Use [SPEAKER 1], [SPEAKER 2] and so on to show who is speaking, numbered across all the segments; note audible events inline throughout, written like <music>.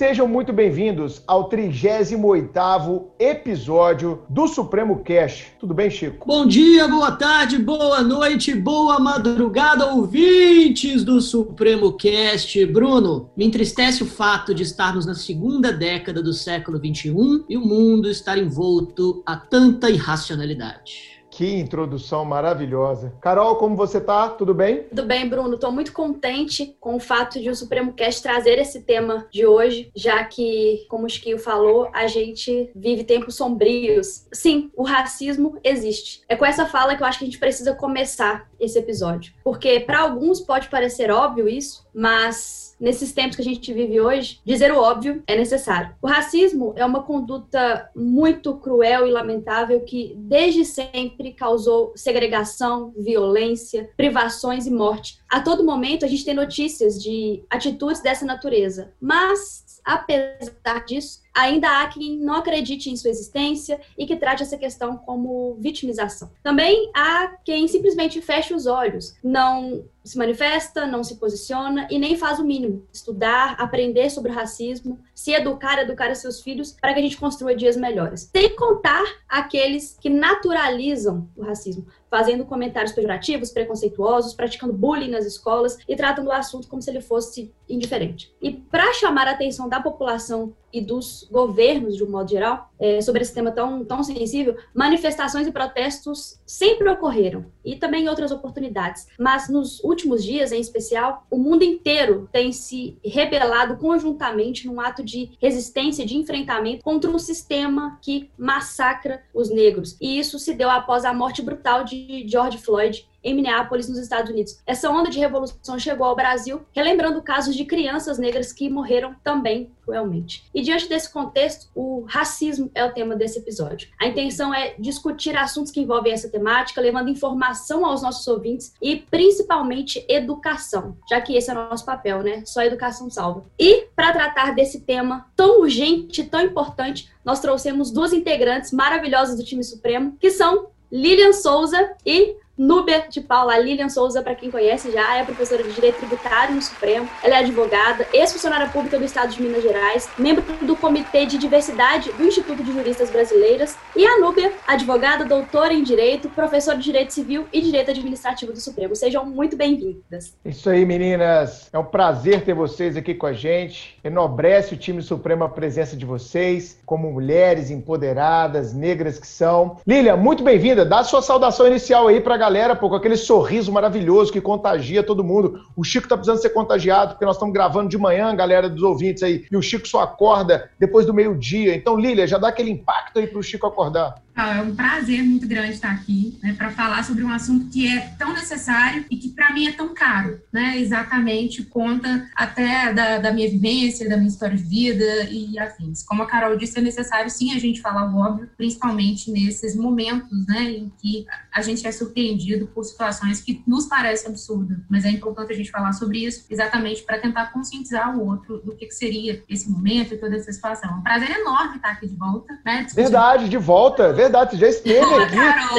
[SPEAKER 1] sejam muito bem-vindos ao 38º episódio do Supremo Cash. Tudo bem, Chico?
[SPEAKER 2] Bom dia, boa tarde, boa noite, boa madrugada, ouvintes do Supremo Cast. Bruno, me entristece o fato de estarmos na segunda década do século XXI e o mundo estar envolto a tanta irracionalidade.
[SPEAKER 1] Que introdução maravilhosa. Carol, como você tá? Tudo bem?
[SPEAKER 3] Tudo bem, Bruno. Estou muito contente com o fato de o Supremo Cast trazer esse tema de hoje, já que, como o Chiquinho falou, a gente vive tempos sombrios. Sim, o racismo existe. É com essa fala que eu acho que a gente precisa começar esse episódio. Porque para alguns pode parecer óbvio isso, mas nesses tempos que a gente vive hoje, dizer o óbvio é necessário. O racismo é uma conduta muito cruel e lamentável que desde sempre causou segregação, violência, privações e morte. A todo momento a gente tem notícias de atitudes dessa natureza, mas apesar disso, ainda há quem não acredite em sua existência e que trate essa questão como vitimização. Também há quem simplesmente fecha os olhos, não se manifesta, não se posiciona e nem faz o mínimo: estudar, aprender sobre racismo, se educar, educar seus filhos para que a gente construa dias melhores. Sem contar aqueles que naturalizam o racismo, fazendo comentários pejorativos, preconceituosos, praticando bullying nas escolas e tratando o assunto como se ele fosse indiferente. E para chamar a atenção da população e dos governos, de um modo geral, é, sobre esse tema tão, tão sensível, manifestações e protestos sempre ocorreram, e também em outras oportunidades. Mas nos últimos dias, em especial, o mundo inteiro tem se rebelado conjuntamente num ato de resistência, de enfrentamento contra um sistema que massacra os negros. E isso se deu após a morte brutal de George Floyd em Minneapolis, nos Estados Unidos. Essa onda de revolução chegou ao Brasil, relembrando casos de crianças negras que morreram também cruelmente. E diante desse contexto, o racismo é o tema desse episódio. A intenção é discutir assuntos que envolvem essa temática, levando informação aos nossos ouvintes e principalmente educação, já que esse é o nosso papel, né? Só educação salva. E para tratar desse tema tão urgente, tão importante, nós trouxemos duas integrantes maravilhosas do time Supremo, que são Lilian Souza e Núbia de Paula Lilian Souza, para quem conhece já, é professora de Direito Tributário no Supremo. Ela é advogada, ex-funcionária pública do Estado de Minas Gerais, membro do Comitê de Diversidade do Instituto de Juristas Brasileiras. E a Núbia, advogada, doutora em Direito, professora de Direito Civil e Direito Administrativo do Supremo. Sejam muito bem-vindas.
[SPEAKER 1] Isso aí, meninas. É um prazer ter vocês aqui com a gente. Enobrece o time Supremo a presença de vocês, como mulheres empoderadas, negras que são. Lilian, muito bem-vinda. Dá sua saudação inicial aí para a galera, pô, com aquele sorriso maravilhoso que contagia todo mundo. O Chico tá precisando ser contagiado, porque nós estamos gravando de manhã, galera dos ouvintes aí, e o Chico só acorda depois do meio-dia. Então, Lília, já dá aquele impacto aí pro Chico acordar.
[SPEAKER 4] É um prazer muito grande estar aqui, né, para falar sobre um assunto que é tão necessário e que para mim é tão caro, né? Exatamente, conta até da, da, minha vivência, da minha história de vida e afins. Como a Carol disse, é necessário sim a gente falar o óbvio, principalmente nesses momentos, né, em que a gente é surpreendido por situações que nos parecem absurdas, mas é importante a gente falar sobre isso, exatamente para tentar conscientizar o outro do que, que, seria esse momento e toda essa situação. É um prazer enorme estar aqui de volta, né?
[SPEAKER 1] Verdade, de volta, verdade, você já esteve <laughs> aqui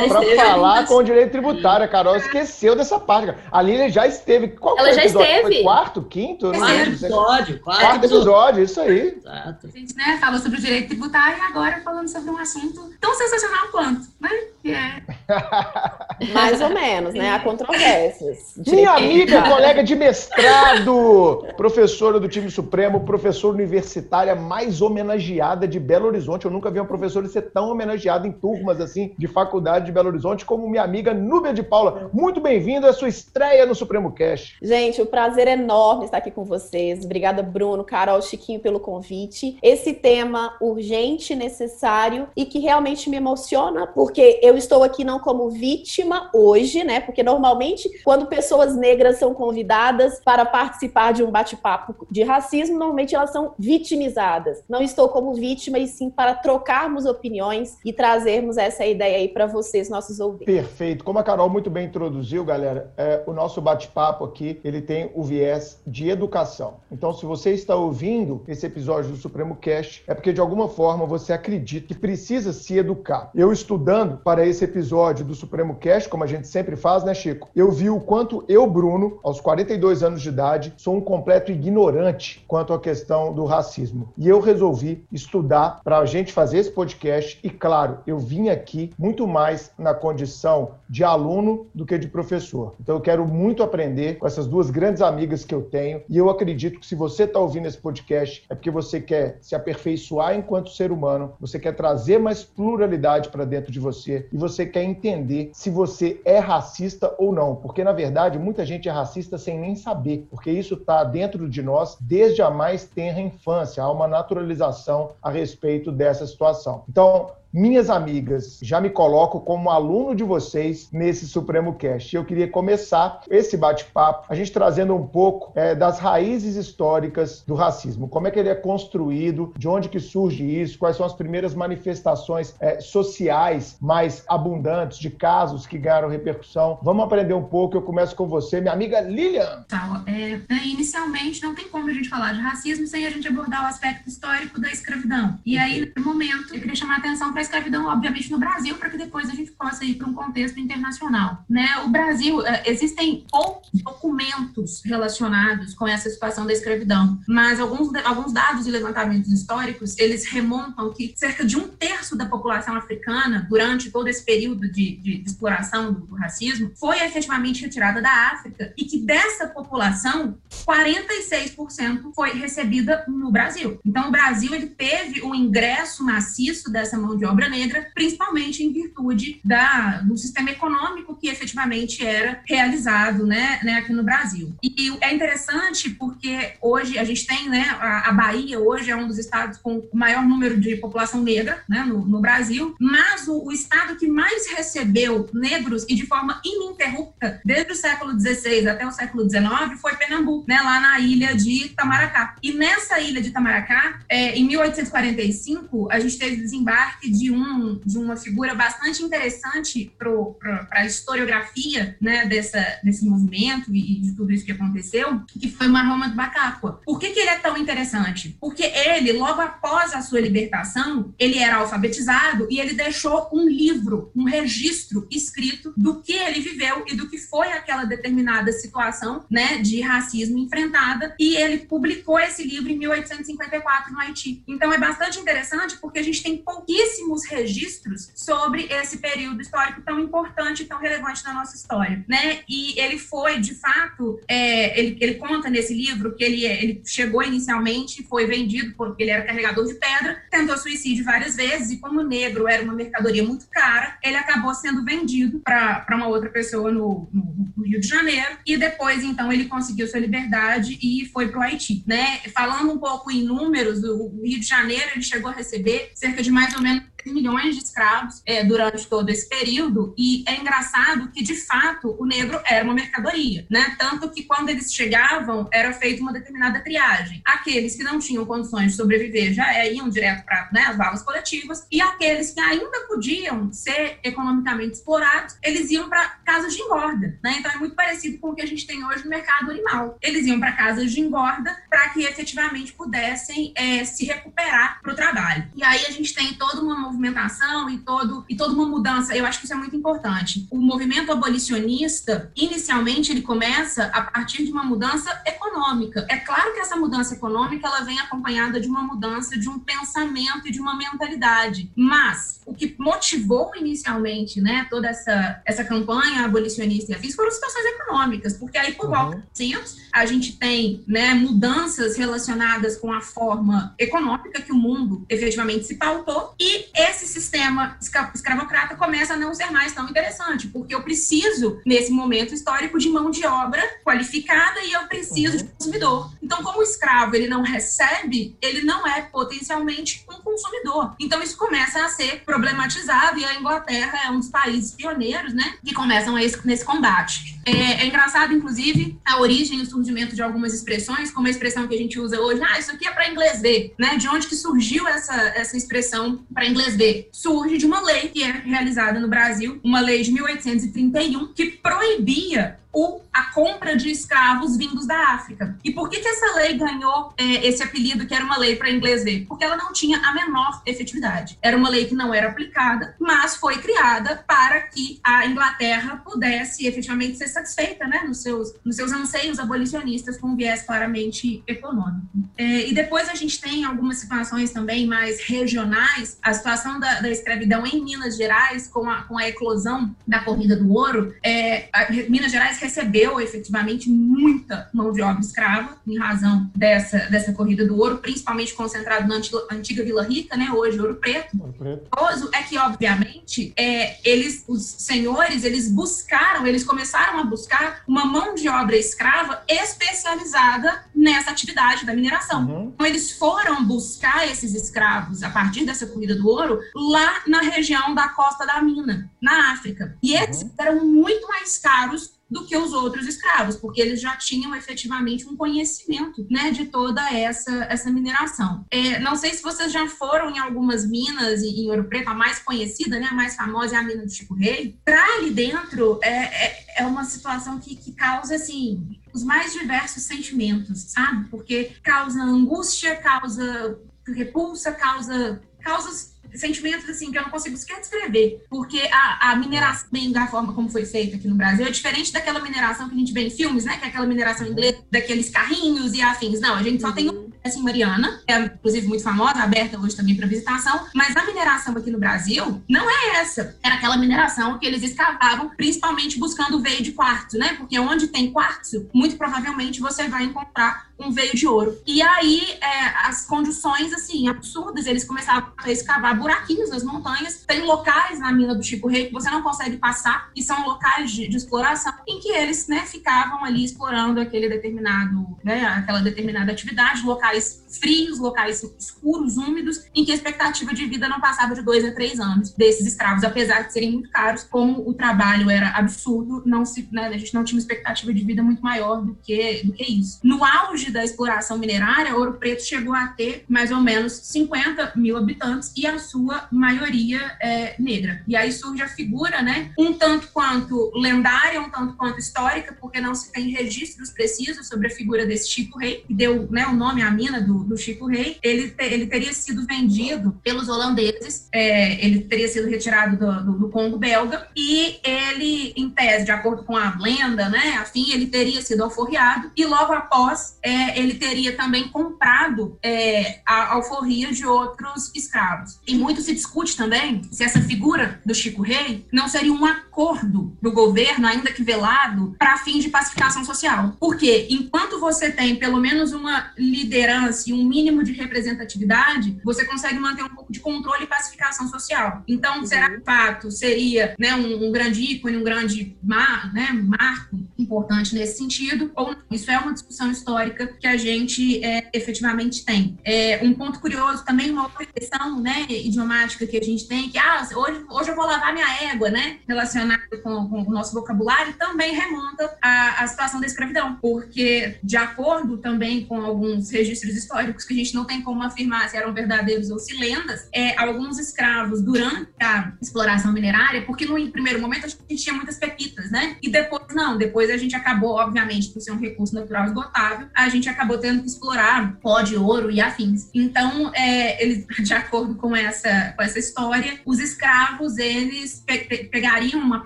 [SPEAKER 1] para falar com o direito tributário. A Carol esqueceu dessa parte. A Lília já esteve. Qual
[SPEAKER 3] Ela já
[SPEAKER 1] episódio?
[SPEAKER 3] esteve.
[SPEAKER 1] Foi quarto, quinto?
[SPEAKER 2] Quarto episódio, quarto,
[SPEAKER 1] quarto episódio, isso aí.
[SPEAKER 4] Exato. A gente né, falou sobre o direito tributário e agora falando sobre um assunto tão sensacional quanto, né? Que é <laughs>
[SPEAKER 5] mais ou menos, né? Há controvérsias.
[SPEAKER 1] Minha amiga, colega de mestrado, professora do time Supremo, professora universitária mais homenageada de Belo Horizonte. Eu nunca vi uma professora ser tão homenageada em turmas assim de faculdade de Belo Horizonte como minha amiga Núbia de Paula. Muito bem-vinda à sua estreia no Supremo Cash.
[SPEAKER 5] Gente, o prazer é enorme estar aqui com vocês. Obrigada, Bruno, Carol, Chiquinho pelo convite. Esse tema urgente, necessário e que realmente me emociona, porque eu estou aqui não como vítima hoje, né? Porque normalmente, quando pessoas negras são convidadas para participar de um bate-papo de racismo, normalmente elas são vitimizadas. Não estou como vítima, e sim para trocarmos opiniões e trazermos essa ideia aí para vocês, nossos ouvintes.
[SPEAKER 1] Perfeito. Como a Carol muito bem introduziu, galera, é, o nosso bate-papo aqui, ele tem o viés de educação. Então, se você está ouvindo esse episódio do Supremo Cast, é porque de alguma forma você acredita que precisa se educar. Eu estudando para esse episódio do Supremo Cast, como a gente sempre faz, né, Chico? Eu vi o quanto eu, Bruno, aos 42 anos de idade, sou um completo completo ignorante quanto à questão do racismo. E eu resolvi estudar para a gente fazer esse podcast. E claro, eu vim aqui muito mais na condição de aluno do que de professor. Então eu quero muito aprender com essas duas grandes amigas que eu tenho. E eu acredito que se você está ouvindo esse podcast é porque você quer se aperfeiçoar enquanto ser humano, você quer trazer mais pluralidade para dentro de você e você quer entender se você é racista ou não. Porque na verdade muita gente é racista sem nem saber, porque isso está dentro de nós desde a mais tenra infância. Há uma naturalização a respeito dessa situação. Então, minhas amigas, já me coloco como aluno de vocês nesse Supremo Cast. Eu queria começar esse bate-papo, a gente trazendo um pouco é, das raízes históricas do racismo. Como é que ele é construído, de onde que surge isso, quais são as primeiras manifestações é, sociais mais abundantes de casos que ganharam repercussão. Vamos aprender um pouco. Eu começo com você, minha amiga Lilian.
[SPEAKER 4] Tá, é, né, inicialmente, não tem como a gente falar de racismo sem a gente abordar o aspecto histórico da escravidão. E aí, no momento, eu queria chamar a atenção para a escravidão, obviamente, no Brasil, para que depois a gente possa ir para um contexto internacional. Né? O Brasil, eh, existem poucos documentos relacionados com essa situação da escravidão, mas alguns, alguns dados e levantamentos históricos, eles remontam que cerca de um terço da população africana, durante todo esse período de, de exploração do, do racismo, foi efetivamente retirada da África e que dessa população, 46% foi recebida no Brasil. Então, o Brasil ele teve um ingresso maciço dessa mão de obra negra, principalmente em virtude da, do sistema econômico que efetivamente era realizado né, né, aqui no Brasil. E é interessante porque hoje a gente tem, né, a, a Bahia hoje é um dos estados com o maior número de população negra né, no, no Brasil, mas o, o estado que mais recebeu negros e de forma ininterrupta desde o século XVI até o século XIX foi Pernambuco, né, lá na ilha de Itamaracá. E nessa ilha de Itamaracá, é, em 1845, a gente teve desembarque de de, um, de uma figura bastante interessante para a historiografia né, dessa, desse movimento e de tudo isso que aconteceu, que foi Muhammad Bakakwa. Por que, que ele é tão interessante? Porque ele, logo após a sua libertação, ele era alfabetizado e ele deixou um livro, um registro escrito do que ele viveu e do que foi aquela determinada situação né, de racismo enfrentada, e ele publicou esse livro em 1854 no Haiti. Então é bastante interessante porque a gente tem pouquíssimo pouquíssimos registros sobre esse período histórico tão importante tão relevante da nossa história, né? E ele foi, de fato, é, ele, ele conta nesse livro que ele, ele chegou inicialmente, foi vendido porque ele era carregador de pedra, tentou suicídio várias vezes e como negro era uma mercadoria muito cara, ele acabou sendo vendido para uma outra pessoa no, no, no, Rio de Janeiro e depois, então, ele conseguiu sua liberdade e foi para o Haiti, né? Falando um pouco em números, o Rio de Janeiro ele chegou a receber cerca de mais ou menos milhões de escravos é, durante todo esse período e é engraçado que de fato o negro era uma mercadoria, né? Tanto que quando eles chegavam era feita uma determinada triagem. Aqueles que não tinham condições de sobreviver já é, iam direto para né, as vagas coletivas e aqueles que ainda podiam ser economicamente explorados eles iam para casas de engorda, né? Então é muito parecido com o que a gente tem hoje no mercado animal. Eles iam para casas de engorda para que efetivamente pudessem é, se recuperar para o trabalho. E aí a gente tem toda uma movimentação e, todo, e toda uma mudança. Eu acho que isso é muito importante. O movimento abolicionista, inicialmente, ele começa a partir de uma mudança econômica. É claro que essa mudança econômica ela vem acompanhada de uma mudança de um pensamento e de uma mentalidade. Mas o que motivou inicialmente né, toda essa, essa campanha abolicionista e afins foram situações econômicas, porque aí por volta de a gente tem né, mudanças relacionadas com a forma econômica que o mundo efetivamente se pautou e esse sistema escravocrata começa a não ser mais tão interessante, porque eu preciso, nesse momento histórico, de mão de obra qualificada e eu preciso uhum. de consumidor. Então, como o escravo ele não recebe, ele não é potencialmente um consumidor. Então, isso começa a ser problematizado e a Inglaterra é um dos países pioneiros, né, que começam esse, nesse combate. É, é, engraçado, inclusive, a origem e o surgimento de algumas expressões, como a expressão que a gente usa hoje, ah, isso aqui é para inglês ver, né? De onde que surgiu essa, essa expressão para inglês ver? Surge de uma lei que é realizada no Brasil, uma lei de 1831, que proibia o, a compra de escravos vindos da África. E por que, que essa lei ganhou é, esse apelido, que era uma lei para inglês ver? Porque ela não tinha a menor efetividade. Era uma lei que não era aplicada, mas foi criada para que a Inglaterra pudesse efetivamente ser satisfeita né, nos, seus, nos seus anseios abolicionistas com um viés claramente econômico. É, e depois a gente tem algumas situações também mais regionais, a situação da, da escravidão em Minas Gerais, com a, com a eclosão da corrida do ouro, é, Minas Gerais recebeu efetivamente muita mão de obra escrava em razão dessa, dessa corrida do ouro, principalmente concentrado na antiga, Vila Rica, né, hoje Ouro Preto. Ouro Preto. É que, obviamente, é, eles, os senhores, eles buscaram, eles começaram a buscar uma mão de obra escrava especializada nessa atividade da mineração. Uhum. Então, eles foram buscar esses escravos a partir dessa corrida do ouro lá na região da costa da mina, na África. E eles uhum. eram muito mais caros do que os outros escravos, porque eles já tinham efetivamente um conhecimento né, de toda essa, essa mineração. É, não sei se vocês já foram em algumas minas em Ouro Preto, a mais conhecida, né, a mais famosa é a mina do Chico Rei. Para ali dentro é, é, é, uma situação que, que causa assim os mais diversos sentimentos, sabe? Porque causa angústia, causa repulsa, causa causas sentimentos assim que eu não consigo sequer descrever, porque a, a mineração da forma como foi feita aqui no Brasil é diferente daquela mineração que a gente vê em filmes, né? Que é aquela mineração inglesa, daqueles carrinhos e afins. Não, a gente só tem um assim, Mariana, é inclusive muito famosa, aberta hoje também para visitação, mas a mineração aqui no Brasil não é essa. Era aquela mineração que eles escavavam, principalmente buscando veio de quartzo, né? Porque onde tem quartzo, muito provavelmente você vai encontrar um veio de ouro. E aí, é, as condições, assim, absurdas, eles começavam a escavar buraquinhos nas montanhas. Tem locais na mina do Chico Rei que você não consegue passar, e são locais de, de exploração, em que eles, né, ficavam ali explorando aquele determinado, né, aquela determinada atividade, locais frios, locais escuros, úmidos, em que a expectativa de vida não passava de dois a três anos desses escravos, apesar de serem muito caros, como o trabalho era absurdo, não se, né, a gente não tinha uma expectativa de vida muito maior do que, do que isso. No auge da exploração minerária, Ouro Preto chegou a ter mais ou menos 50 mil habitantes e a sua maioria é negra. E aí surge a figura, né, um tanto quanto lendária, um tanto quanto histórica, porque não se tem registros precisos sobre a figura desse Chico Rei, que deu né, o nome à do, do Chico Rei. Ele, te, ele teria sido vendido pelos holandeses, é, ele teria sido retirado do, do, do, Congo belga, e ele, em tese, de acordo com a lenda, né, afim, ele teria sido alforriado, e logo após, é, ele teria também comprado é, a alforria de outros escravos. E muito se discute também se essa figura do Chico Rei não seria um acordo do governo, ainda que velado, para fim de pacificação social. Porque enquanto você tem pelo menos uma liderança e um mínimo de representatividade, você consegue manter um pouco de controle e pacificação social. Então, uhum. será que o fato seria né, um, um, grande ícone, um grande mar, né, marco importante nesse sentido? Ou não? Isso é uma discussão histórica que a gente é, efetivamente tem. É, um ponto curioso também, uma outra questão né, idiomática que a gente tem, que ah, hoje, hoje eu vou lavar minha égua, né, relacionado com, com o nosso vocabulário, também remonta à, à situação da escravidão, porque de acordo também com alguns registros históricos que a gente não tem como afirmar se eram verdadeiros ou se lendas, é, alguns escravos durante a exploração minerária, porque no primeiro momento a gente tinha muitas pepitas, né, e depois não, depois a gente acabou, obviamente, por ser um recurso natural esgotável, a gente acabou tendo que explorar pó de ouro e afins. Então, é, eles, <laughs> de acordo com essa, com essa história, os escravos, eles pe pegariam uma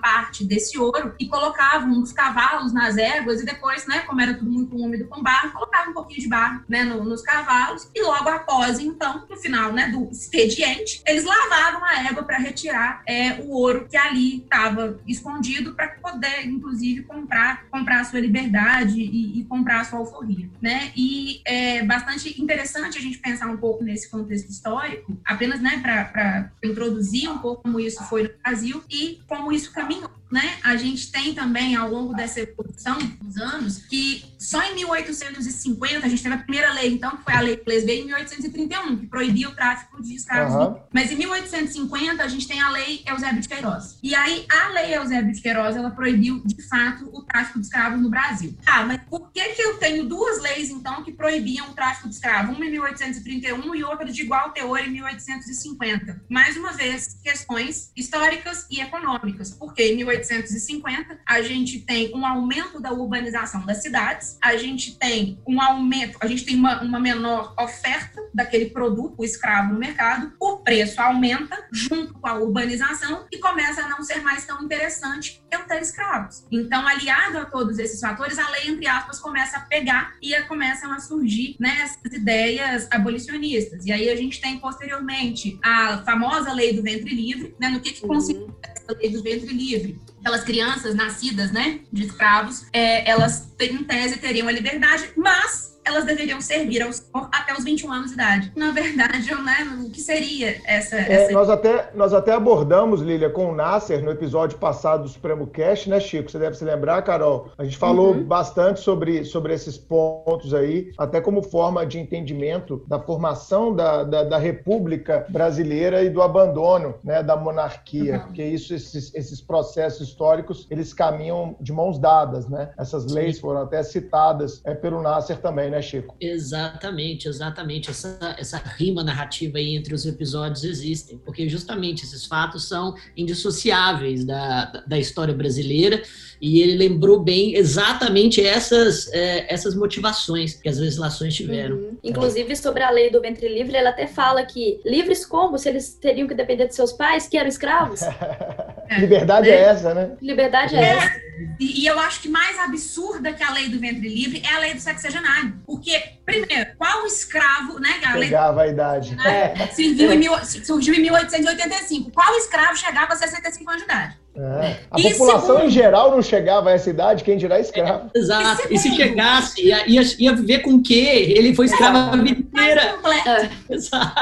[SPEAKER 4] parte desse ouro e colocavam os cavalos nas éguas e depois, né, como era tudo muito úmido com barro, colocavam um pouquinho de barro, né, no, nos cavalos e logo após, então, no final, né, do expediente, eles lavavam a égua para retirar é, o ouro que ali estava escondido para poder, inclusive, comprar, comprar a sua liberdade e, e comprar a sua alforria, né? E é bastante interessante a gente pensar um pouco nesse contexto histórico, apenas, né, para introduzir um pouco como isso foi no Brasil e como isso caminhou né, a gente tem também ao longo dessa evolução dos anos que só em 1850 a gente teve a primeira lei, então, que foi a lei Plesbey em 1831, que proibia o tráfico de escravos. Uhum. Mas em 1850 a gente tem a lei Eusébio de Queiroz. E aí a lei Eusébio de Queiroz, ela proibiu de fato o tráfico de escravos no Brasil. Ah, mas por que que eu tenho duas leis então que proibiam o tráfico de escravos, uma em 1831 e outra de igual teor em 1850? Mais uma vez, questões históricas e econômicas. Porque em 18 1850, a gente tem um aumento da urbanização das cidades, a gente tem um aumento, a gente tem uma, uma menor oferta daquele produto, o escravo no mercado, o preço aumenta junto com a urbanização e começa a não ser mais tão interessante eu ter escravos. Então, aliado a todos esses fatores, a lei, entre aspas, começa a pegar e começam a surgir né, essas ideias abolicionistas. E aí a gente tem posteriormente a famosa lei do ventre livre, né, no que, que consiste uhum. essa lei do ventre livre? Aquelas crianças nascidas né, de escravos, é, elas, em tese, teriam a liberdade, mas elas deveriam servir ao Senhor até os 21 anos de idade. Na verdade, né, o que seria essa. É, essa...
[SPEAKER 1] nós, até, nós até abordamos, Lília, com o Nasser no episódio passado do Supremo Cast, né, Chico? Você deve se lembrar, Carol. A gente falou uhum. bastante sobre, sobre esses pontos aí, até como forma de entendimento da formação da, da, da República Brasileira e do abandono né, da monarquia. Uhum. Porque isso, esses, esses processos históricos, eles caminham de mãos dadas, né? Essas leis foram até citadas é, pelo Nasser também, né? Né, Chico?
[SPEAKER 2] Exatamente, exatamente. Essa, essa rima narrativa aí entre os episódios existem, porque justamente esses fatos são indissociáveis da, da história brasileira e ele lembrou bem exatamente essas, é, essas motivações que as legislações tiveram. Uhum.
[SPEAKER 3] Inclusive, sobre a lei do ventre livre, ela até fala que livres como se eles teriam que depender de seus pais, que eram escravos? <laughs>
[SPEAKER 1] Liberdade é. é essa, né?
[SPEAKER 3] Liberdade é, é essa.
[SPEAKER 4] E, e, eu acho que mais absurda que a lei do ventre livre é a lei do sexagenário. Porque, primeiro, qual escravo, né?
[SPEAKER 1] A Pegava a idade.
[SPEAKER 4] Né, é. surgiu, em mil, surgiu em 1885. Qual escravo chegava a 65 anos de idade?
[SPEAKER 1] É. A e população segundo... em geral não chegava a essa idade, quem dirá escravo.
[SPEAKER 2] É, exato. E, e, se chegasse, ia, ia, ia viver com o quê? Ele foi escravo a vida inteira. <laughs>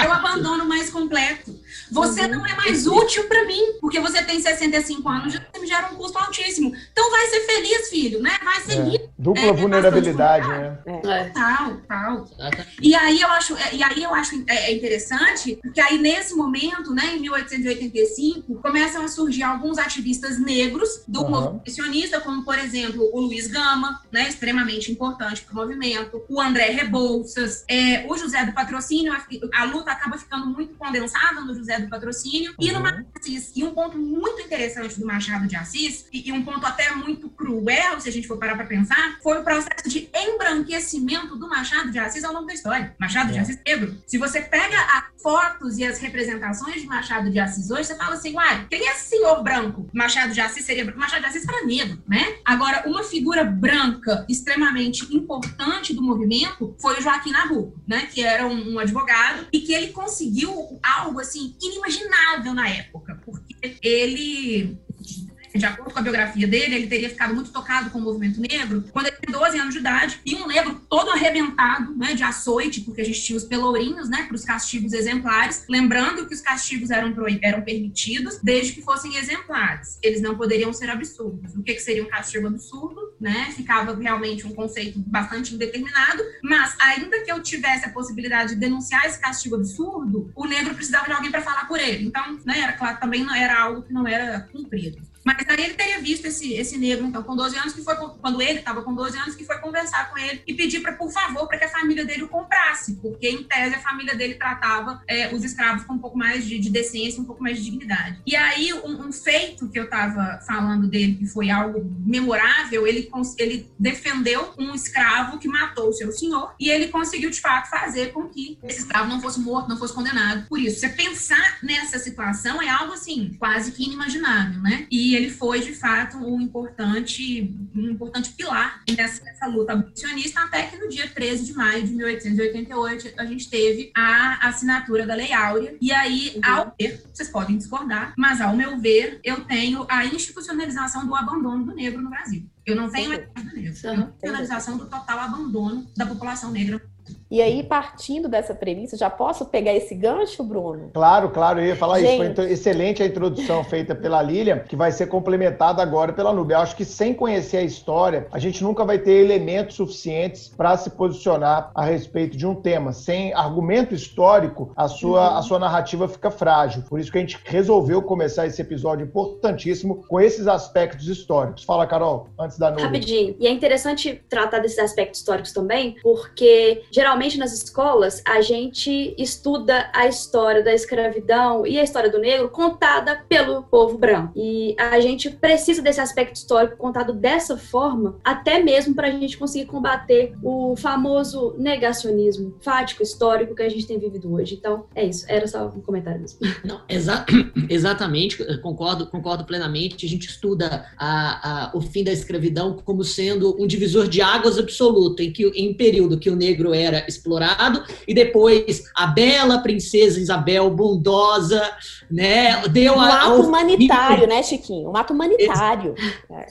[SPEAKER 4] É o abandono mais completo. Você uhum. não é mais útil para mim, porque você tem 65 anos, já me gera um custo altíssimo. Então vai ser feliz, filho, né? Vai seguir. É.
[SPEAKER 1] Dupla é, vulnerabilidade, né?
[SPEAKER 4] É. Tal, tal. E aí eu acho, e aí eu acho é, interessante, porque aí nesse momento, né, em 1885, começam a surgir alguns ativistas negros do uhum. movimento como por exemplo o Luiz Gama, né, extremamente importante para o movimento, o André Rebouças, é, o José do Patrocínio. A, a luta acaba ficando muito condensada no José do Patrocínio uhum. e no Machado de Assis. E um ponto muito interessante do Machado de Assis, e, e um ponto até muito cruel, se a gente for parar para pensar, foi o processo de embranquecimento do Machado de Assis ao longo da história. Machado é. de Assis negro. Se você pega as fotos e as representações de Machado de Assis hoje, você fala assim, uai, quem é esse senhor branco? Machado de Assis seria Machado de Assis era negro, né? Agora, uma figura branca extremamente importante do movimento foi o Joaquim Nabuco, né? Que era um, um advogado e que ele conseguiu algo assim inimaginável na época, porque ele de acordo com a biografia dele, ele teria ficado muito tocado com o movimento negro quando ele tinha 12 anos de idade e um negro todo arrebentado, né, de açoite, porque a gente tinha os pelourinhos, né, para os castigos exemplares. Lembrando que os castigos eram, eram permitidos desde que fossem exemplares. Eles não poderiam ser absurdos. O que, que seria um castigo absurdo, né? Ficava realmente um conceito bastante indeterminado, mas ainda que eu tivesse a possibilidade de denunciar esse castigo absurdo, o negro precisava de alguém para falar por ele. Então, né, era claro, também não era algo que não era cumprido. Mas aí ele teria visto esse, esse negro, então, com 12 anos, que foi quando ele estava com 12 anos, que foi conversar com ele e pedir, pra, por favor, para que a família dele o comprasse, porque, em tese, a família dele tratava é, os escravos com um pouco mais de, de, decência, um pouco mais de dignidade. E aí, um, um feito que eu estava falando dele, que foi algo memorável, ele, ele defendeu um escravo que matou o seu senhor e ele conseguiu, de fato, fazer com que esse escravo não fosse morto, não fosse condenado por isso. Você pensar nessa situação é algo, assim, quase que inimaginável, né? E ele foi, de fato, um importante, um importante pilar nessa, nessa luta abolicionista, até que no dia 13 de maio de 1888 a gente teve a assinatura da Lei Áurea. E aí, uhum. ao ver, vocês podem discordar, mas ao meu ver, eu tenho a institucionalização do abandono do negro no Brasil. Eu não tenho a do negro, eu tenho a institucionalização do total abandono da população negra
[SPEAKER 5] e aí, partindo dessa premissa, já posso pegar esse gancho, Bruno?
[SPEAKER 1] Claro, claro, eu ia falar Gente... isso. Foi excelente a introdução feita pela Lilian, que vai ser complementada agora pela Nubia. Eu acho que sem conhecer a história, a gente nunca vai ter elementos suficientes para se posicionar a respeito de um tema. Sem argumento histórico, a sua, uhum. a sua narrativa fica frágil. Por isso que a gente resolveu começar esse episódio importantíssimo com esses aspectos históricos. Fala, Carol, antes da Nubia.
[SPEAKER 3] Rapidinho. E é interessante tratar desses aspectos históricos também, porque geralmente Geralmente nas escolas a gente estuda a história da escravidão e a história do negro contada pelo povo branco. E a gente precisa desse aspecto histórico contado dessa forma, até mesmo para a gente conseguir combater o famoso negacionismo fático histórico que a gente tem vivido hoje. Então, é isso. Era só um comentário mesmo. <laughs>
[SPEAKER 2] Não, exa <coughs> exatamente, concordo, concordo plenamente. A gente estuda a, a, o fim da escravidão como sendo um divisor de águas absoluto, em que em período que o negro era explorado e depois a bela princesa Isabel bondosa, né, deu
[SPEAKER 5] um a, ato humanitário, né, Chiquinho? Um ato humanitário.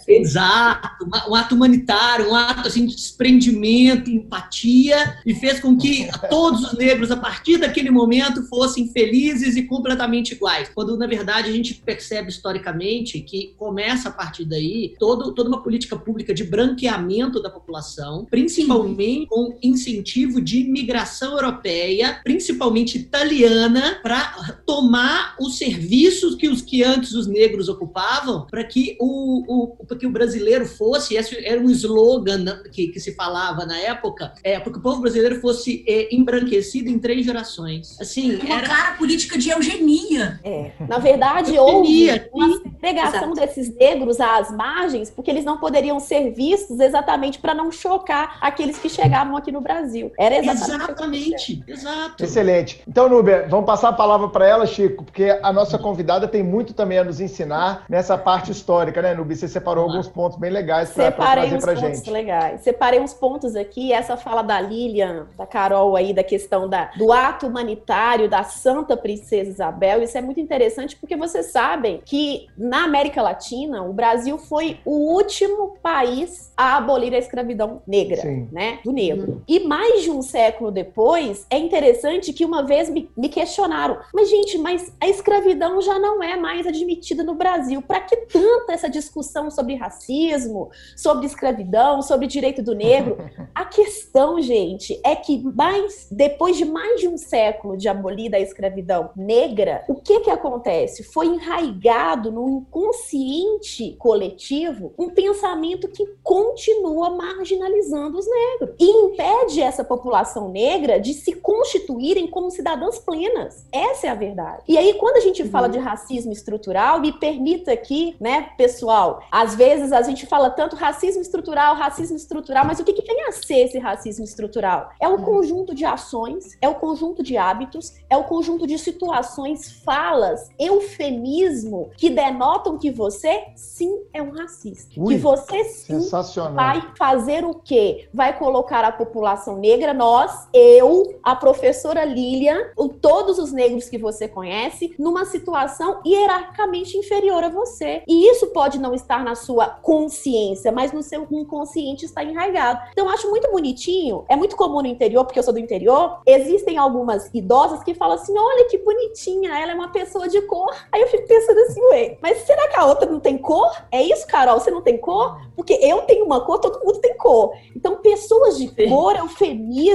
[SPEAKER 2] Exato, um ato humanitário, um ato assim de desprendimento, empatia e fez com que todos os negros a partir daquele momento fossem felizes e completamente iguais. Quando na verdade a gente percebe historicamente que começa a partir daí todo, toda uma política pública de branqueamento da população, principalmente com incentivo de migração europeia, principalmente italiana, para tomar os serviços que os que antes os negros ocupavam, para que o, o, que o brasileiro fosse, esse era um slogan que, que se falava na época, é, para que o povo brasileiro fosse é, embranquecido em três gerações. Assim,
[SPEAKER 4] uma era... cara política de eugenia.
[SPEAKER 5] É. Na verdade, houve uma segregação desses negros às margens, porque eles não poderiam ser vistos exatamente para não chocar aqueles que chegavam aqui no Brasil. Era exatamente.
[SPEAKER 2] Exatamente, exato.
[SPEAKER 1] Excelente. Então, Núbia, vamos passar a palavra para ela, Chico, porque a nossa convidada tem muito também a nos ensinar nessa parte histórica, né, Núbia? Você separou alguns pontos bem legais para trazer para gente.
[SPEAKER 5] pontos legais. Separei uns pontos aqui, essa fala da Lilian, da Carol aí, da questão da, do ato humanitário da Santa Princesa Isabel. Isso é muito interessante porque vocês sabem que na América Latina, o Brasil foi o último país a abolir a escravidão negra, Sim. né? Do negro. Uhum. E mais de um século depois, é interessante que uma vez me, me questionaram, mas gente, mas a escravidão já não é mais admitida no Brasil. Para que tanta essa discussão sobre racismo, sobre escravidão, sobre direito do negro? <laughs> A questão, gente, é que mais depois de mais de um século de abolida a escravidão negra, o que que acontece? Foi enraigado no inconsciente coletivo um pensamento que continua marginalizando os negros e impede essa população negra de se constituírem como cidadãs plenas. Essa é a verdade. E aí, quando a gente uhum. fala de racismo estrutural, me permita aqui, né, pessoal, às vezes a gente fala tanto racismo estrutural, racismo estrutural, mas o que, que vem a ser esse racismo estrutural? É o uhum. conjunto de ações, é o conjunto de hábitos, é o conjunto de situações, falas, eufemismo que denotam que você sim é um racista. Ui, que você sim vai fazer o quê? Vai colocar a população negra, nós, eu, a professora Lilian, todos os negros que você conhece, numa situação hierarquicamente inferior a você. E isso pode não estar na sua consciência, mas no seu inconsciente está enraizado. Então, eu acho muito bonitinho, é muito comum no interior, porque eu sou do interior, existem algumas idosas que falam assim: olha que bonitinha, ela é uma pessoa de cor. Aí eu fico pensando assim, ué, mas será que a outra não tem cor? É isso, Carol? Você não tem cor? Porque eu tenho uma cor, todo mundo tem cor. Então, pessoas de cor, eufemismo,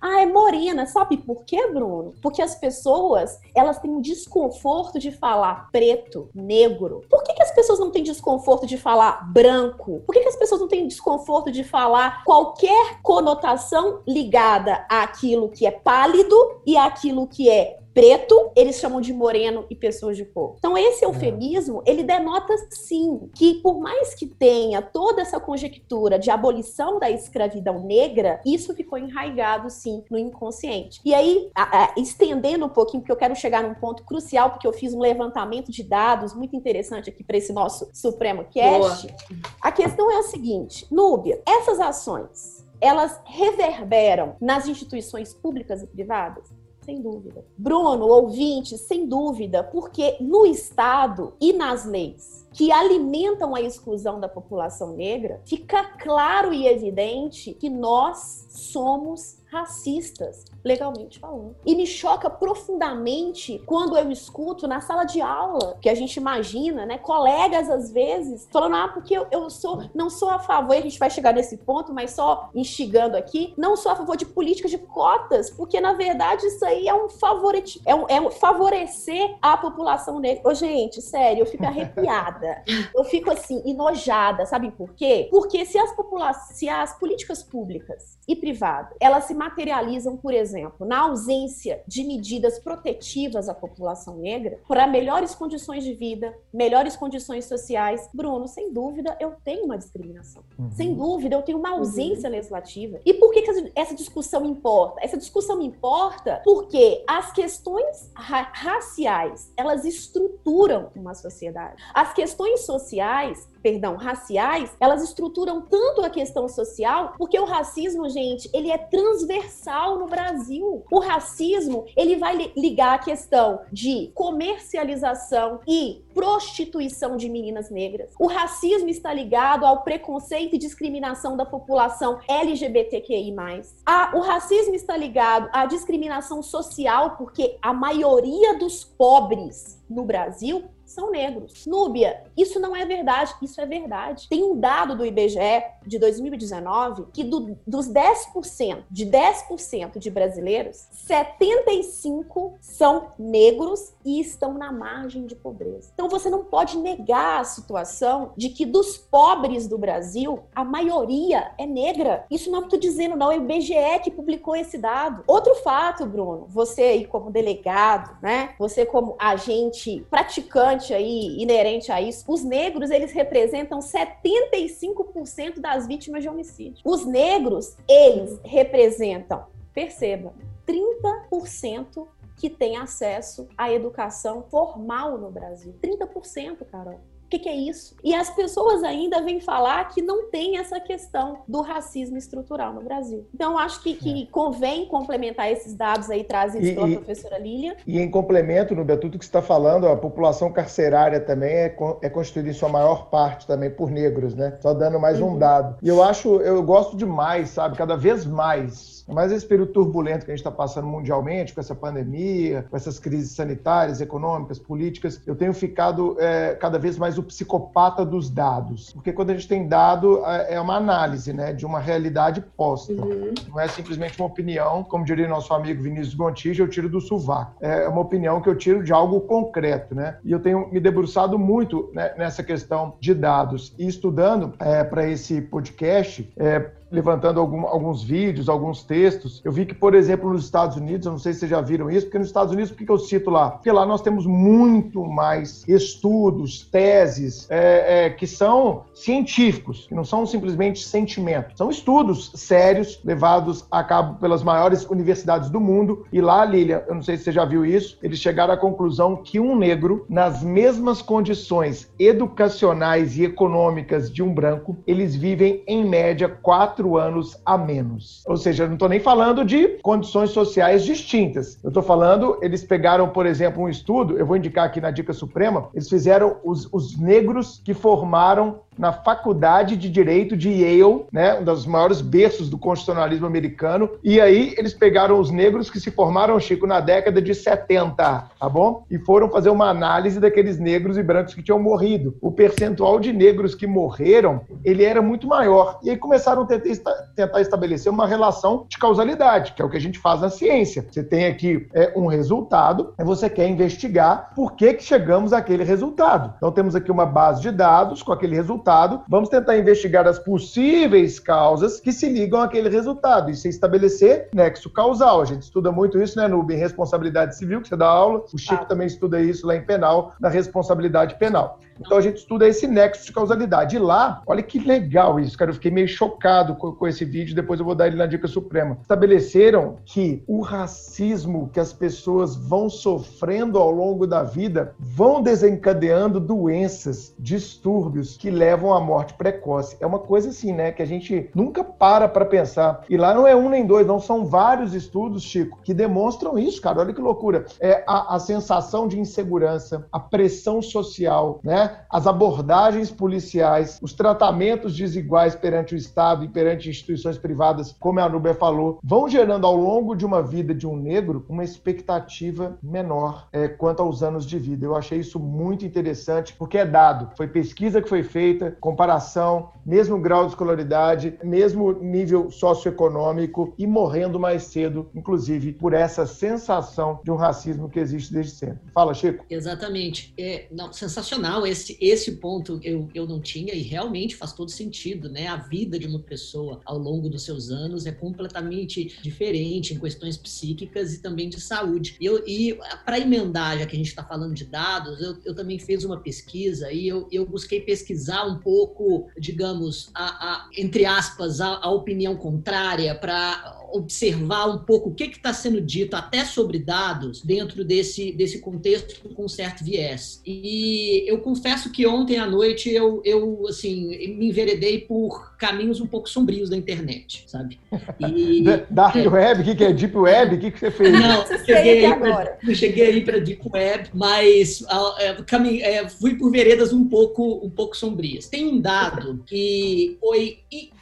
[SPEAKER 5] ah, é morena. Sabe por quê, Bruno? Porque as pessoas, elas têm um desconforto de falar preto, negro. Por que, que as pessoas não têm desconforto de falar branco? Por que, que as pessoas não têm desconforto de falar qualquer conotação ligada àquilo que é pálido e àquilo que é preto, eles chamam de moreno e pessoas de cor. Então, esse é. eufemismo, ele denota sim que, por mais que tenha toda essa conjectura de abolição da escravidão negra, isso ficou enraizado sim no inconsciente. E aí, a, a, estendendo um pouquinho, porque eu quero chegar num ponto crucial, porque eu fiz um levantamento de dados muito interessante aqui para esse nosso Supremo Cast. Boa. A questão é a seguinte: Núbia, essas ações elas reverberam nas instituições públicas e privadas? Sem dúvida. Bruno, ouvinte, sem dúvida, porque no Estado e nas leis que alimentam a exclusão da população negra, fica claro e evidente que nós somos racistas. Legalmente falando. E me choca profundamente quando eu escuto na sala de aula, que a gente imagina, né, colegas às vezes falando, ah, porque eu, eu sou, não sou a favor, e a gente vai chegar nesse ponto, mas só instigando aqui, não sou a favor de políticas de cotas, porque na verdade isso aí é um favorite, é, um, é um favorecer a população negra. Ô, gente, sério, eu fico arrepiada. <laughs> eu fico assim, enojada, sabe por quê? Porque se as populações, se as políticas públicas e privadas, elas se materializam, por exemplo, na ausência de medidas protetivas à população negra, para melhores condições de vida, melhores condições sociais, Bruno, sem dúvida, eu tenho uma discriminação. Uhum. Sem dúvida, eu tenho uma ausência uhum. legislativa. E por que, que essa discussão importa? Essa discussão importa porque as questões ra raciais, elas estruturam uma sociedade. As questões sociais perdão, raciais, elas estruturam tanto a questão social, porque o racismo, gente, ele é transversal no Brasil. O racismo, ele vai ligar a questão de comercialização e prostituição de meninas negras. O racismo está ligado ao preconceito e discriminação da população LGBTQI+. A, o racismo está ligado à discriminação social, porque a maioria dos pobres no Brasil são negros. Núbia, isso não é verdade, isso é verdade. Tem um dado do IBGE de 2019 que do, dos 10%, de 10% de brasileiros, 75 são negros e estão na margem de pobreza. Então você não pode negar a situação de que dos pobres do Brasil, a maioria é negra. Isso não estou dizendo, não, é o IBGE que publicou esse dado. Outro fato, Bruno, você aí como delegado, né? Você como agente praticante aí, inerente a isso, os negros, eles representam 75% das vítimas de homicídio. Os negros, eles representam, perceba, 30% que tem acesso à educação formal no Brasil. 30%, Carol. O que, que, é isso? E as pessoas ainda vêm falar que não tem essa questão do racismo estrutural no Brasil. Então, acho que, que é. convém complementar esses dados aí trazidos e, pela e, professora Lília.
[SPEAKER 1] E em complemento, no tudo que você está falando, a população carcerária também é, é constituída em sua maior parte também por negros, né? Só dando mais uhum. um dado. E eu acho, eu gosto demais, sabe? Cada vez mais mas esse período turbulento que a gente está passando mundialmente, com essa pandemia, com essas crises sanitárias, econômicas, políticas, eu tenho ficado é, cada vez mais o psicopata dos dados. Porque quando a gente tem dado, é, é uma análise né, de uma realidade posta. Uhum. Não é simplesmente uma opinião, como diria nosso amigo Vinícius Gontijo, eu tiro do sovaco. É uma opinião que eu tiro de algo concreto. Né? E eu tenho me debruçado muito né, nessa questão de dados. E estudando é, para esse podcast, é, levantando algum, alguns vídeos, alguns textos. Eu vi que, por exemplo, nos Estados Unidos, eu não sei se vocês já viram isso, porque nos Estados Unidos, por que eu cito lá? Porque lá nós temos muito mais estudos, teses, é, é, que são científicos, que não são simplesmente sentimentos. São estudos sérios levados a cabo pelas maiores universidades do mundo. E lá, Lilia, eu não sei se você já viu isso, eles chegaram à conclusão que um negro, nas mesmas condições educacionais e econômicas de um branco, eles vivem em média quatro quatro anos a menos. Ou seja, não estou nem falando de condições sociais distintas. Eu estou falando, eles pegaram, por exemplo, um estudo, eu vou indicar aqui na Dica Suprema, eles fizeram os, os negros que formaram na Faculdade de Direito de Yale, né, um dos maiores berços do constitucionalismo americano. E aí eles pegaram os negros que se formaram, Chico, na década de 70, tá bom? E foram fazer uma análise daqueles negros e brancos que tinham morrido. O percentual de negros que morreram, ele era muito maior. E aí começaram a tentar, tentar estabelecer uma relação de causalidade, que é o que a gente faz na ciência. Você tem aqui é, um resultado e você quer investigar por que, que chegamos àquele resultado. Então temos aqui uma base de dados com aquele resultado resultado, vamos tentar investigar as possíveis causas que se ligam àquele resultado e se estabelecer nexo causal. A gente estuda muito isso, né, Nube, em responsabilidade civil, que você dá aula. O Chico ah. também estuda isso lá em penal, na responsabilidade penal. Então a gente estuda esse nexo de causalidade. E lá, olha que legal isso, cara. Eu fiquei meio chocado com, com esse vídeo, depois eu vou dar ele na dica suprema. Estabeleceram que o racismo que as pessoas vão sofrendo ao longo da vida vão desencadeando doenças, distúrbios que levam à morte precoce. É uma coisa assim, né, que a gente nunca para para pensar. E lá não é um nem dois, não são vários estudos, Chico, que demonstram isso, cara. Olha que loucura. É a, a sensação de insegurança, a pressão social, né, as abordagens policiais, os tratamentos desiguais perante o Estado e perante instituições privadas, como a Nubia falou, vão gerando ao longo de uma vida de um negro uma expectativa menor é, quanto aos anos de vida. Eu achei isso muito interessante, porque é dado. Foi pesquisa que foi feita, comparação, mesmo grau de escolaridade, mesmo nível socioeconômico e morrendo mais cedo, inclusive por essa sensação de um racismo que existe desde sempre. Fala, Chico.
[SPEAKER 2] Exatamente. É, não, sensacional. Esse, esse ponto eu, eu não tinha e realmente faz todo sentido, né? A vida de uma pessoa ao longo dos seus anos é completamente diferente em questões psíquicas e também de saúde. E, e para emendar, já que a gente está falando de dados, eu, eu também fiz uma pesquisa e eu, eu busquei pesquisar um pouco, digamos, a, a entre aspas, a, a opinião contrária para observar um pouco o que está sendo dito até sobre dados dentro desse, desse contexto com certo viés. E eu confesso que ontem à noite eu, eu assim, me enveredei por caminhos um pouco sombrios da internet, sabe?
[SPEAKER 1] E, <laughs> Dark é, Web, o que, que é Deep Web? O que, que você fez?
[SPEAKER 2] Não, cheguei aí, pra, cheguei aí para Deep Web, mas é, é, fui por veredas um pouco, um pouco sombrias. Tem um dado que foi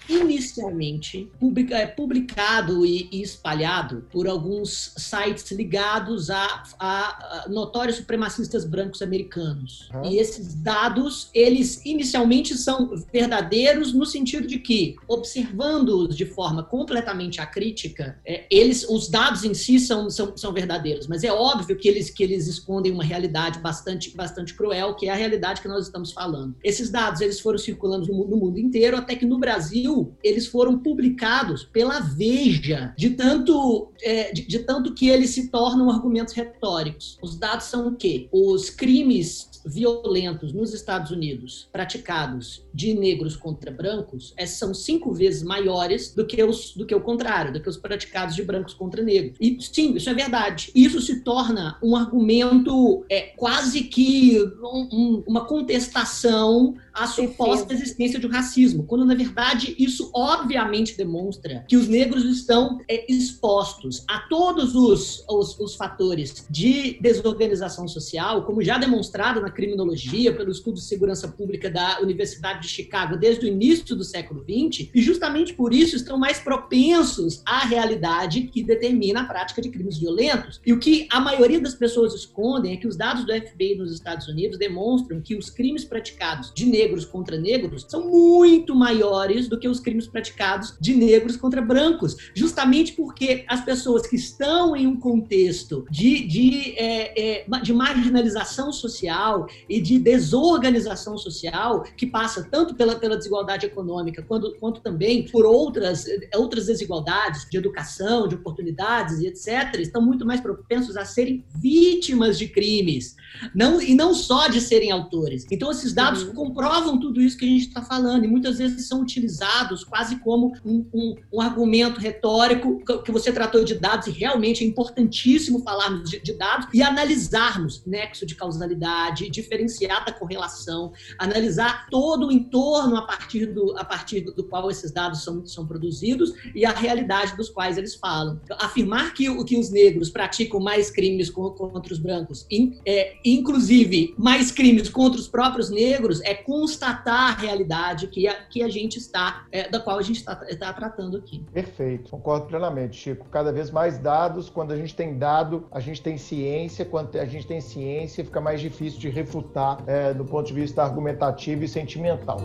[SPEAKER 2] inicialmente publica, é, publicado e, e, espalhado por alguns sites ligados a, a, a notórios supremacistas brancos americanos. Uhum. E esses dados, eles inicialmente são verdadeiros no sentido de que, observando-os de forma completamente acrítica, é, eles, os dados em si são, são, são verdadeiros, mas é óbvio que eles, que eles escondem uma realidade bastante, bastante cruel, que é a realidade que nós estamos falando. Esses dados, eles foram circulando no, no mundo inteiro, até que no Brasil, eles foram publicados pela Veja, de tanto, é, de, de, tanto que eles se tornam argumentos retóricos. Os dados são o quê? Os crimes violentos nos Estados Unidos praticados de negros contra brancos é, são cinco vezes maiores do que, os, do que o contrário, do que os praticados de brancos contra negros. E sim, isso é verdade. Isso se torna um argumento é, quase que um, um, uma contestação à suposta existência de um racismo, quando na verdade isso obviamente demonstra que os negros estão é, expostos a todos os, os, os fatores de desorganização social, como já demonstrado na criminologia, pelo estudo de segurança pública da Universidade de Chicago desde o início do século XX, e justamente por isso estão mais propensos à realidade que determina a prática de crimes violentos. E o que a maioria das pessoas escondem é que os dados do FBI nos Estados Unidos demonstram que os crimes praticados de negros contra negros são muito maiores do que os crimes praticados de negros contra brancos, justamente porque as pessoas que estão em um contexto de, de, é, é, de marginalização social, e de desorganização social, que passa tanto pela, pela desigualdade econômica, quanto, quanto também por outras, outras desigualdades de educação, de oportunidades e etc., estão muito mais propensos a serem vítimas de crimes, não, e não só de serem autores. Então, esses dados uhum. comprovam tudo isso que a gente está falando, e muitas vezes são utilizados quase como um, um, um, argumento retórico que você tratou de dados, e realmente é importantíssimo falarmos de, de dados e analisarmos nexo de causalidade, diferenciar da correlação, analisar todo o entorno a partir do, a partir do, qual esses dados são, são produzidos e a realidade dos quais eles falam. Afirmar que, que os negros praticam mais crimes contra os brancos, in, é, inclusive mais crimes contra os próprios negros, é constatar a realidade que a, que a gente está, é, da qual a gente está, está tratando aqui.
[SPEAKER 1] Perfeito, concordo plenamente, Chico. Cada vez mais dados, quando a gente tem dado, a gente tem ciência, quando a gente tem ciência, fica mais difícil de refutar é, do ponto de vista argumentativo e sentimental. 道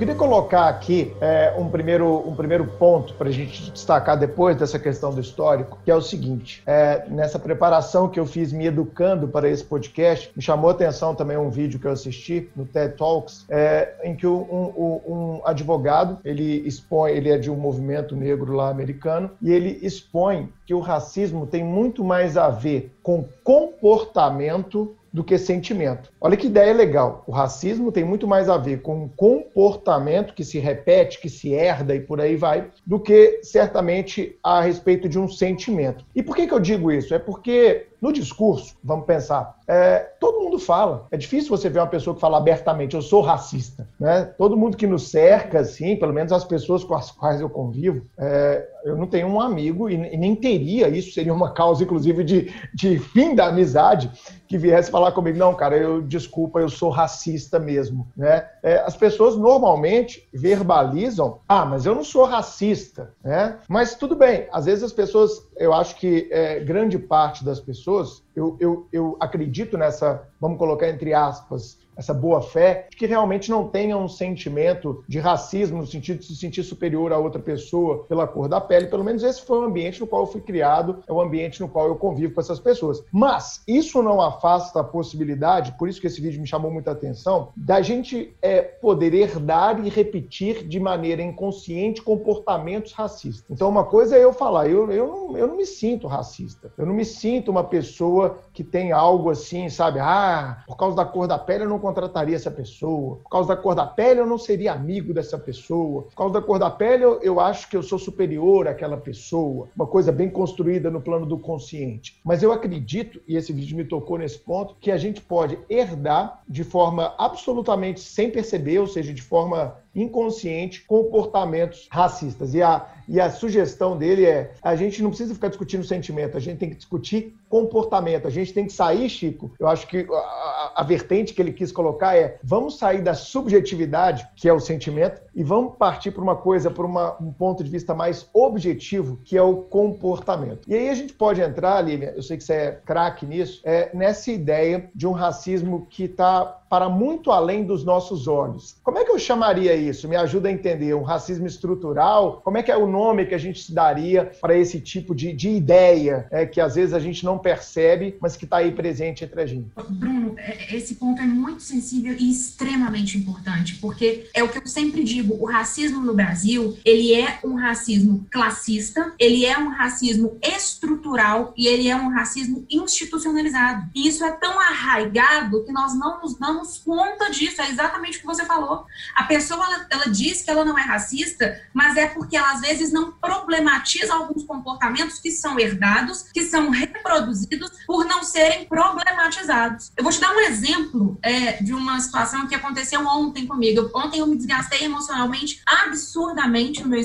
[SPEAKER 1] queria colocar aqui é, um, primeiro, um primeiro ponto para a gente destacar depois dessa questão do histórico, que é o seguinte: é, nessa preparação que eu fiz me educando para esse podcast, me chamou a atenção também um vídeo que eu assisti no TED Talks, é, em que um, um, um advogado ele expõe, ele é de um movimento negro lá americano, e ele expõe que o racismo tem muito mais a ver com comportamento do que sentimento. Olha que ideia legal. O racismo tem muito mais a ver com um comportamento que se repete, que se herda e por aí vai, do que certamente a respeito de um sentimento. E por que, que eu digo isso? É porque no discurso, vamos pensar, é, todo mundo fala. É difícil você ver uma pessoa que fala abertamente, eu sou racista. Né? Todo mundo que nos cerca, assim, pelo menos as pessoas com as <laughs> quais eu convivo, é, eu não tenho um amigo, e nem teria, isso seria uma causa, inclusive, de, de fim da amizade, que viesse falar comigo, não, cara, eu desculpa, eu sou racista mesmo. Né? É, as pessoas normalmente verbalizam, ah, mas eu não sou racista. Né? Mas tudo bem, às vezes as pessoas, eu acho que é, grande parte das pessoas, pessoas, eu, eu, eu acredito nessa, vamos colocar entre aspas, essa boa fé, que realmente não tenha um sentimento de racismo no sentido de se sentir superior a outra pessoa pela cor da pele. Pelo menos esse foi o ambiente no qual eu fui criado, é o ambiente no qual eu convivo com essas pessoas. Mas isso não afasta a possibilidade, por isso que esse vídeo me chamou muita atenção, da gente é, poder herdar e repetir de maneira inconsciente comportamentos racistas. Então, uma coisa é eu falar, eu, eu, não, eu não me sinto racista, eu não me sinto uma pessoa que tem algo assim, sabe? Ah, por causa da cor da pele eu não contrataria essa pessoa. Por causa da cor da pele, eu não seria amigo dessa pessoa. Por causa da cor da pele, eu, eu acho que eu sou superior àquela pessoa. Uma coisa bem construída no plano do consciente. Mas eu acredito, e esse vídeo me tocou nesse ponto, que a gente pode herdar de forma absolutamente sem perceber, ou seja, de forma inconsciente comportamentos racistas. E a, e a sugestão dele é: a gente não precisa ficar discutindo sentimento, a gente tem que discutir comportamento. A gente tem que sair, Chico. Eu acho que a, a vertente que ele quis colocar é: vamos sair da subjetividade, que é o sentimento, e vamos partir para uma coisa, para um ponto de vista mais objetivo, que é o comportamento. E aí a gente pode entrar, Lívia, eu sei que você é craque nisso, é, nessa ideia de um racismo que está para muito além dos nossos olhos. Como é que eu chamaria isso? Me ajuda a entender. Um racismo estrutural? Como é que é o nome que a gente se daria para esse tipo de, de ideia é, que às vezes a gente não percebe, mas que está aí presente entre a gente?
[SPEAKER 4] Bruno, é, esse ponto é muito sensível e extremamente importante, porque é o que eu sempre digo, o racismo no Brasil, ele é um racismo classista, ele é um racismo estrutural e ele é um racismo institucionalizado. E isso é tão arraigado que nós não nos damos damos conta disso, é exatamente o que você falou. A pessoa, ela, ela diz que ela não é racista, mas é porque ela, às vezes, não problematiza alguns comportamentos que são herdados, que são reproduzidos por não serem problematizados. Eu vou te dar um exemplo é, de uma situação que aconteceu ontem comigo. Ontem eu me desgastei emocionalmente absurdamente no meu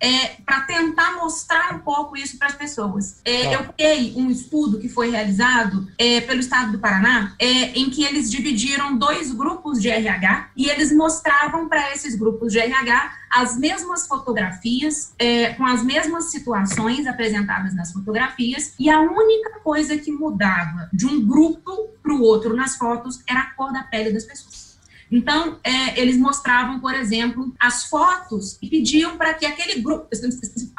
[SPEAKER 4] é, para tentar mostrar um pouco isso para as pessoas. É, eu peguei um estudo que foi realizado é, pelo Estado do Paraná, é, em que eles dividiram dois grupos de RH e eles mostravam para esses grupos de RH as mesmas fotografias, é, com as mesmas situações apresentadas nas fotografias, e a única coisa que mudava de um grupo para o outro nas fotos era a cor da pele das pessoas. Então, é, eles mostravam, por exemplo, as fotos e pediam para que aquele grupo,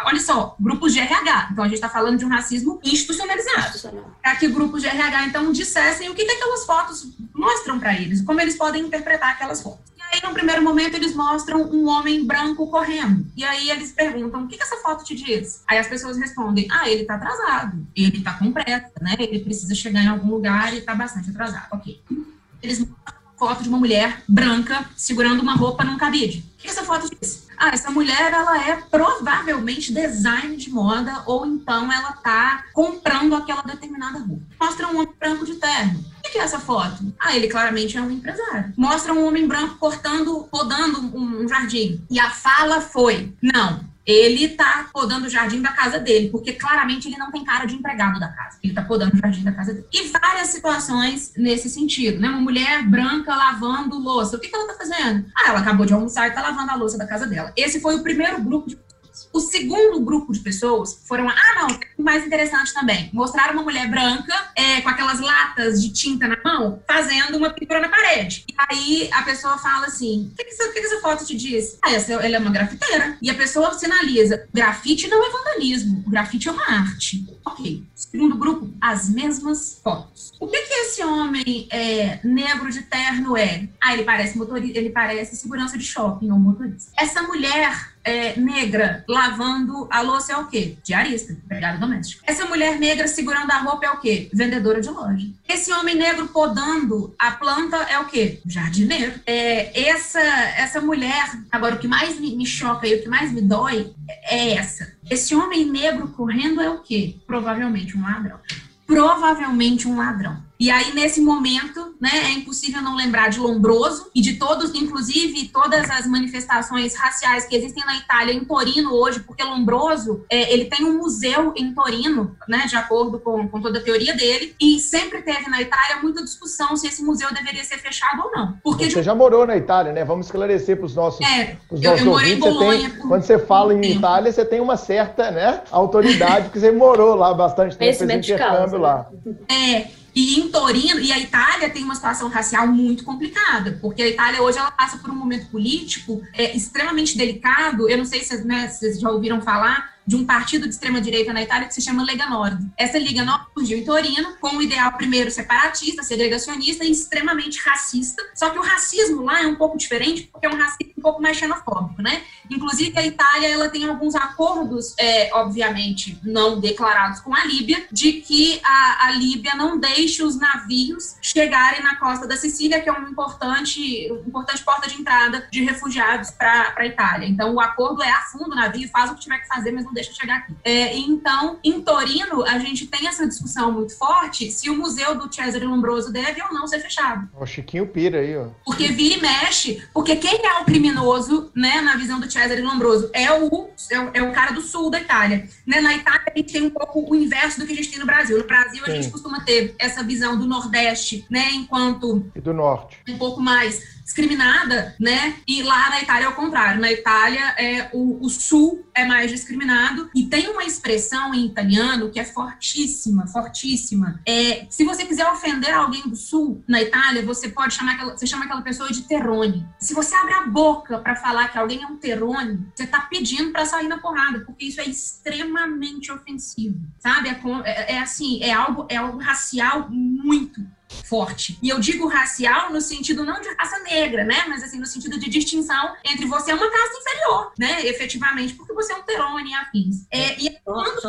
[SPEAKER 4] olha só, grupos de RH, então a gente está falando de um racismo institucionalizado, para que grupos de RH, então, dissessem o que, que aquelas fotos mostram para eles, como eles podem interpretar aquelas fotos. E aí, no primeiro momento, eles mostram um homem branco correndo. E aí eles perguntam: o que, que essa foto te diz? Aí as pessoas respondem: ah, ele está atrasado, ele está com pressa, né? Ele precisa chegar em algum lugar e está bastante atrasado. Ok. Eles mostram foto de uma mulher branca segurando uma roupa num cabide. O que essa foto diz? Ah, essa mulher ela é provavelmente design de moda ou então ela tá comprando aquela determinada roupa. Mostra um homem branco de terno. O que é essa foto? Ah, ele claramente é um empresário. Mostra um homem branco cortando, podando um jardim. E a fala foi: não, ele tá podando o jardim da casa dele, porque claramente ele não tem cara de empregado da casa. Ele tá podando o jardim da casa dele. E várias situações nesse sentido, né? Uma mulher branca lavando louça. O que, que ela tá fazendo? Ah, ela acabou de almoçar e tá lavando a louça da casa dela. Esse foi o primeiro grupo de o segundo grupo de pessoas foram. Ah, não, mais interessante também. Mostraram uma mulher branca é, com aquelas latas de tinta na mão, fazendo uma pintura na parede. E aí a pessoa fala assim: o que, que, essa, que, que essa foto te diz? Ah, essa, ela é uma grafiteira. E a pessoa sinaliza: grafite não é vandalismo, grafite é uma arte. Ok. Segundo grupo, as mesmas fotos. O que, que esse homem é, negro de terno é? Ah, ele parece motorista, ele parece segurança de shopping ou motorista. Essa mulher é, negra lavando a louça é o quê? Diarista, empregada doméstica. Essa mulher negra segurando a roupa é o quê? Vendedora de loja. Esse homem negro podando a planta é o quê? Jardineiro. É, essa, essa mulher, agora o que mais me, me choca e o que mais me dói é essa. Esse homem negro correndo é o quê? Provavelmente um ladrão. Provavelmente um ladrão. E aí, nesse momento, né, é impossível não lembrar de Lombroso e de todos, inclusive todas as manifestações raciais que existem na Itália, em Torino hoje, porque Lombroso, é, ele tem um museu em Torino, né, de acordo com, com toda a teoria dele, e sempre teve na Itália muita discussão se esse museu deveria ser fechado ou não. Porque
[SPEAKER 1] você de... já morou na Itália, né? Vamos esclarecer para os nossos,
[SPEAKER 4] é,
[SPEAKER 1] pros
[SPEAKER 4] eu,
[SPEAKER 1] nossos
[SPEAKER 4] eu morei
[SPEAKER 1] ouvintes.
[SPEAKER 4] Em Bolonha
[SPEAKER 1] tem, quando você fala em tempo. Itália, você tem uma certa né, autoridade, porque você morou lá bastante tempo, fez intercâmbio lá.
[SPEAKER 4] É, e em Torino, e a Itália tem uma situação racial muito complicada, porque a Itália hoje ela passa por um momento político é, extremamente delicado. Eu não sei se né, vocês já ouviram falar, de um partido de extrema-direita na Itália que se chama Lega Nord. Essa Liga Nord surgiu em Torino com um ideal primeiro separatista, segregacionista e extremamente racista. Só que o racismo lá é um pouco diferente, porque é um racismo um pouco mais xenofóbico, né? Inclusive, a Itália ela tem alguns acordos, é, obviamente, não declarados com a Líbia, de que a, a Líbia não deixe os navios chegarem na costa da Sicília, que é uma importante, uma importante porta de entrada de refugiados para a Itália. Então, o acordo é afunda o navio, faz o que tiver que fazer, mas não deixa chegar aqui. É, então, em Torino, a gente tem essa discussão muito forte se o museu do Cesare Lombroso deve ou não ser fechado.
[SPEAKER 1] O Chiquinho pira aí, ó.
[SPEAKER 4] Porque vira e mexe, porque quem é o criminoso, né, na visão do Cesare Lombroso, é o, é o, é o cara do sul da Itália. Né? Na Itália, a gente tem um pouco o inverso do que a gente tem no Brasil. No Brasil, Sim. a gente costuma ter essa visão do Nordeste, né, enquanto...
[SPEAKER 1] E do Norte.
[SPEAKER 4] Um pouco mais discriminada, né? E lá na Itália é o contrário. Na Itália é o, o, sul é mais discriminado e tem uma expressão em italiano que é fortíssima, fortíssima. É, se você quiser ofender alguém do sul na Itália, você pode chamar aquela, você chama aquela pessoa de terrone. Se você abre a boca para falar que alguém é um terrone, você tá pedindo para sair na porrada, porque isso é extremamente ofensivo, sabe? É, é, é assim, é algo é algo racial muito forte. E eu digo racial no sentido não de raça negra, né? Mas assim, no sentido de distinção entre você é uma casta inferior, né? Efetivamente, porque você é um terone e afins. É, e quando...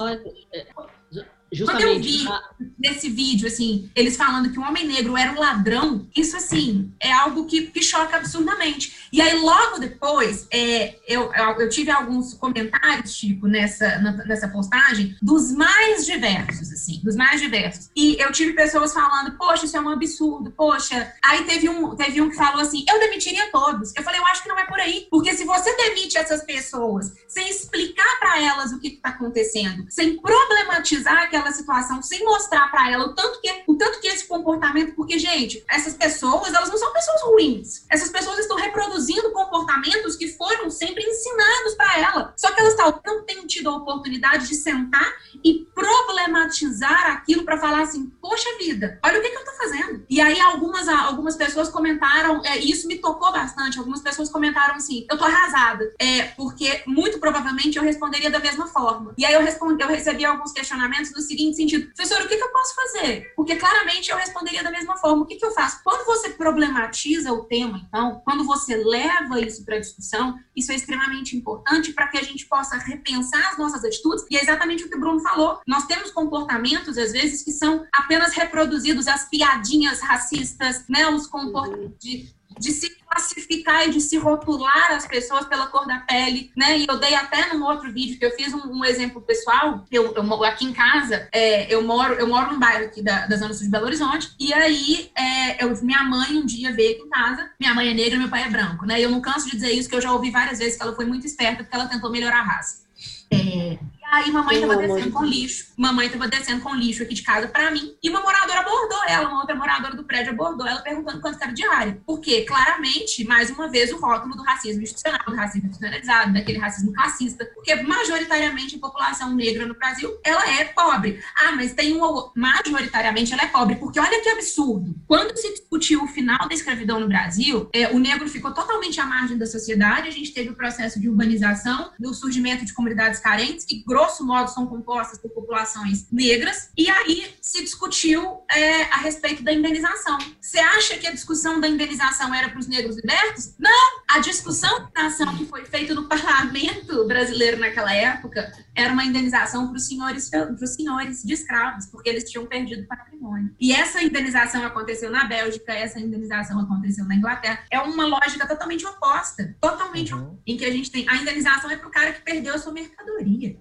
[SPEAKER 4] Justamente. Quando eu vi nesse vídeo, assim, eles falando que o homem negro era um ladrão, isso, assim, é algo que, que choca absurdamente. E aí, logo depois, é, eu, eu tive alguns comentários, tipo, nessa, nessa postagem, dos mais diversos, assim, dos mais diversos. E eu tive pessoas falando, poxa, isso é um absurdo, poxa. Aí teve um, teve um que falou assim, eu demitiria todos. Eu falei, eu acho que não é por aí. Porque se você demite essas pessoas sem explicar para elas o que está acontecendo, sem problematizar aquela situação, sem mostrar para ela o tanto que o tanto que esse comportamento, porque gente, essas pessoas, elas não são pessoas ruins. Essas pessoas estão reproduzindo comportamentos que foram sempre ensinados para ela. Só que elas talvez não tenham tido a oportunidade de sentar e problematizar aquilo para falar assim, poxa vida, olha o que, que eu tô fazendo. E aí algumas algumas pessoas comentaram, é, isso me tocou bastante. Algumas pessoas comentaram assim, eu tô arrasada, é porque muito provavelmente eu responderia da mesma forma. E aí eu respondi, eu recebi alguns questionamentos do seguinte sentido: professor, o que, que eu posso fazer? Porque claramente eu responderia da mesma forma: o que, que eu faço? Quando você problematiza o tema, então, quando você leva isso para discussão, isso é extremamente importante para que a gente possa repensar as nossas atitudes. E é exatamente o que o Bruno falou: nós temos comportamentos, às vezes, que são apenas reproduzidos, as piadinhas racistas, né, os comportamentos de, de se classificar e de se rotular as pessoas pela cor da pele, né? E eu dei até num outro vídeo que eu fiz um, um exemplo pessoal. Eu, eu, aqui em casa, é, eu moro eu moro num bairro aqui da, da Zona Sul de Belo Horizonte. E aí, é, eu, minha mãe um dia veio aqui em casa. Minha mãe é negra, meu pai é branco, né? E eu não canso de dizer isso, que eu já ouvi várias vezes que ela foi muito esperta porque ela tentou melhorar a raça. É, Aí mamãe tava descendo com lixo. Mamãe tava descendo com lixo aqui de casa pra mim. E uma moradora abordou ela, uma outra moradora do prédio abordou ela perguntando quanto era diário. Porque, claramente, mais uma vez, o rótulo do racismo institucional, do racismo institucionalizado, daquele racismo classista. Porque, majoritariamente, a população negra no Brasil, ela é pobre. Ah, mas tem um... Majoritariamente, ela é pobre. Porque olha que absurdo. Quando se discutiu o final da escravidão no Brasil, é, o negro ficou totalmente à margem da sociedade. A gente teve o processo de urbanização, do surgimento de comunidades carentes e grosso modo, são compostas por populações negras, e aí se discutiu é, a respeito da indenização. Você acha que a discussão da indenização era para os negros libertos? Não! A discussão da ação que foi feita no parlamento brasileiro naquela época era uma indenização para os senhores, senhores de escravos, porque eles tinham perdido patrimônio. E essa indenização aconteceu na Bélgica, essa indenização aconteceu na Inglaterra. É uma lógica totalmente oposta. Totalmente uhum. oposta, em que a gente tem a indenização é para o cara que perdeu a sua mercadoria.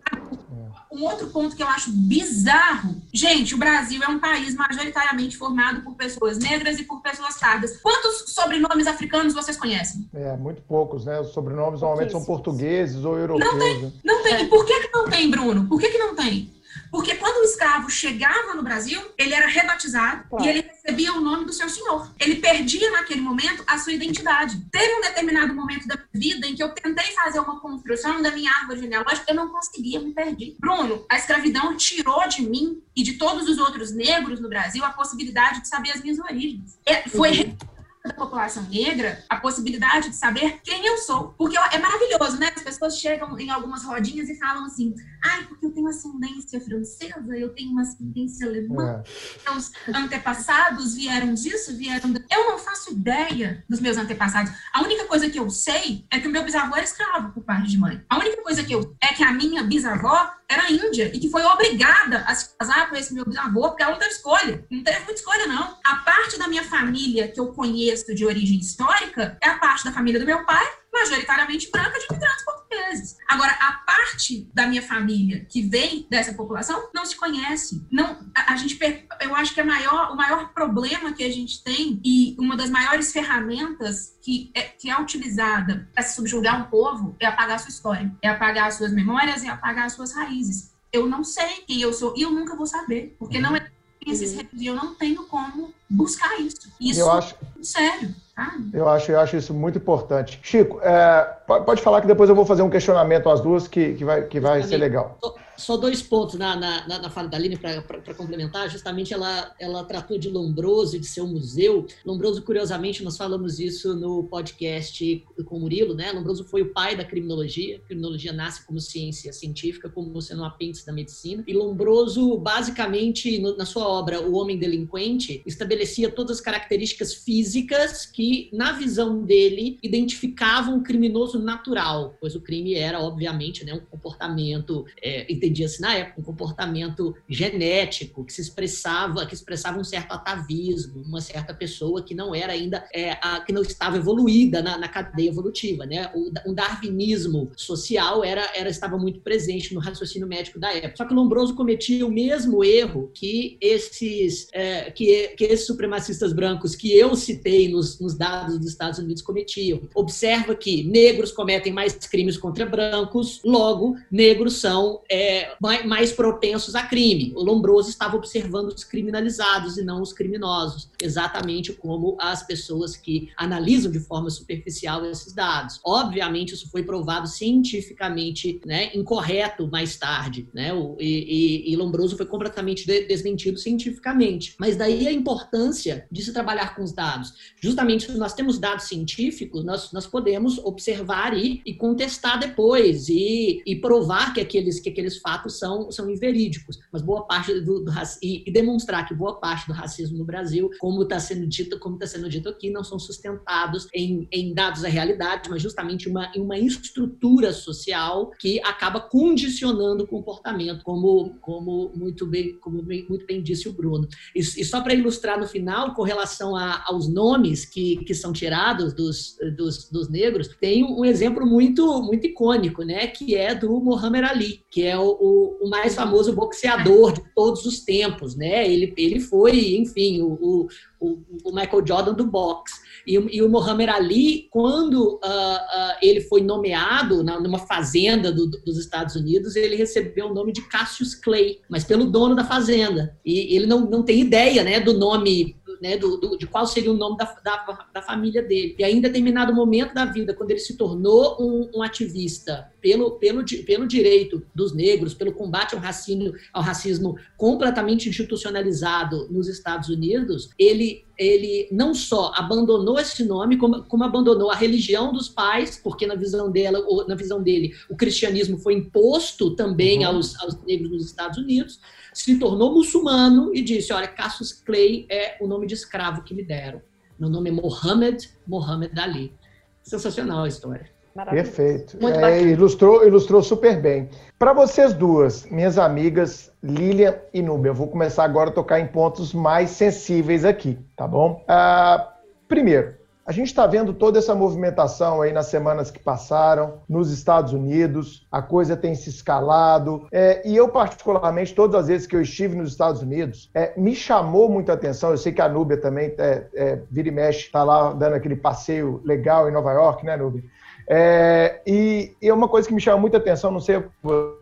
[SPEAKER 4] Um outro ponto que eu acho bizarro. Gente, o Brasil é um país majoritariamente formado por pessoas negras e por pessoas pardas. Quantos sobrenomes africanos vocês conhecem?
[SPEAKER 1] É, muito poucos, né? Os sobrenomes normalmente são portugueses ou europeus.
[SPEAKER 4] Não tem,
[SPEAKER 1] né?
[SPEAKER 4] não tem. E por que, que não tem, Bruno? Por que, que não tem? Porque quando o escravo chegava no Brasil, ele era rebatizado claro. e ele recebia o nome do seu senhor. Ele perdia naquele momento a sua identidade. Teve um determinado momento da vida em que eu tentei fazer uma construção da minha árvore genealógica, eu não conseguia, me perdi. Bruno, a escravidão tirou de mim e de todos os outros negros no Brasil a possibilidade de saber as minhas origens. É, foi uhum da população negra a possibilidade de saber quem eu sou. Porque é maravilhoso, né? As pessoas chegam em algumas rodinhas e falam assim: ai, porque eu tenho ascendência francesa, eu tenho uma ascendência alemã, é. meus antepassados vieram disso, vieram. Eu não faço ideia dos meus antepassados. A única coisa que eu sei é que o meu bisavô era escravo por parte de mãe. A única coisa que eu é que a minha bisavó era índia e que foi obrigada a se casar com esse meu bisavô, porque ela não teve escolha. Não teve muita escolha, não. A parte da minha família que eu conheço de origem histórica é a parte da família do meu pai, majoritariamente branca de imigrantes portugueses. Agora, a parte da minha família que vem dessa população não se conhece. Não, a, a gente, eu acho que a maior, o maior problema que a gente tem e uma das maiores ferramentas que é, que é utilizada para subjugar um povo é apagar a sua história, é apagar as suas memórias, é apagar as suas raízes. Eu não sei quem eu sou e eu nunca vou saber, porque não é esses uhum. eu não tenho como buscar isso. Isso eu acho, sério.
[SPEAKER 1] Eu acho, eu acho isso muito importante. Chico, é, pode falar que depois eu vou fazer um questionamento às duas que, que vai, que vai ser legal
[SPEAKER 2] só dois pontos na, na, na fala da Aline para complementar. Justamente ela, ela tratou de Lombroso e de seu museu. Lombroso, curiosamente, nós falamos isso no podcast com o Murilo, né? Lombroso foi o pai da criminologia. A criminologia nasce como ciência científica, como sendo um apêndice da medicina. E Lombroso, basicamente, no, na sua obra O Homem Delinquente, estabelecia todas as características físicas que, na visão dele, identificavam o criminoso natural, pois o crime era, obviamente, né, um comportamento é, entendia-se na época, um comportamento genético que se expressava, que expressava um certo atavismo, uma certa pessoa que não era ainda, é, a, que não estava evoluída na, na cadeia evolutiva, né? O, um darwinismo social era, era estava muito presente no raciocínio médico da época. Só que Lombroso cometia o mesmo erro que esses, é, que, que esses supremacistas brancos que eu citei nos, nos dados dos Estados Unidos cometiam. Observa que negros cometem mais crimes contra brancos, logo negros são é, mais propensos a crime. O Lombroso estava observando os criminalizados e não os criminosos, exatamente como as pessoas que analisam de forma superficial esses dados. Obviamente, isso foi provado cientificamente né, incorreto mais tarde, né? E, e, e Lombroso foi completamente desmentido cientificamente. Mas daí a importância de se trabalhar com os dados. Justamente se nós temos dados científicos, nós, nós podemos observar e, e contestar depois e, e provar que aqueles, que aqueles fatos são, são inverídicos, mas boa parte do, do e, e, demonstrar que boa parte do racismo no Brasil, como está sendo dito, como está sendo dito aqui, não são sustentados em, em dados da realidade, mas justamente uma, em uma estrutura social que acaba condicionando o comportamento, como, como muito bem, como bem, muito bem disse o Bruno. E, e só para ilustrar no final, com relação a, aos nomes que, que são tirados dos, dos, dos negros, tem um exemplo muito muito icônico, né, que é do Muhammad Ali, que é o, o, o, mais famoso boxeador de todos os tempos, né? Ele, ele foi, enfim, o, o, o Michael Jordan do boxe. E, e, o Muhammad Ali, quando uh, uh, ele foi nomeado na, numa fazenda do, dos Estados Unidos, ele recebeu o nome de Cassius Clay, mas pelo dono da fazenda. E ele não, não tem ideia né, do nome né, do, do, de qual seria o nome da, da, da, família dele. E aí, em determinado momento da vida, quando ele se tornou um, um ativista pelo, pelo, pelo direito dos negros, pelo combate ao racismo, ao racismo completamente institucionalizado nos Estados Unidos, ele ele não só abandonou esse nome, como, como, abandonou a religião dos pais, porque na visão dela, ou na visão dele, o cristianismo foi imposto também uhum. aos, aos, negros nos Estados Unidos, se tornou muçulmano e disse: Olha, Cassius Clay é o nome de escravo que me deram. Meu nome é Mohammed Mohammed Ali. Sensacional a história.
[SPEAKER 1] Perfeito. É, ilustrou, ilustrou super bem. Para vocês duas, minhas amigas Lilian e Núbia, eu vou começar agora a tocar em pontos mais sensíveis aqui, tá bom? Ah, primeiro, a gente está vendo toda essa movimentação aí nas semanas que passaram, nos Estados Unidos, a coisa tem se escalado. É, e eu, particularmente, todas as vezes que eu estive nos Estados Unidos, é, me chamou muita atenção. Eu sei que a Núbia também, é, é vira e mexe, está lá dando aquele passeio legal em Nova York, né, Núbia? É, e, e, é uma coisa que me chama muita atenção, não sei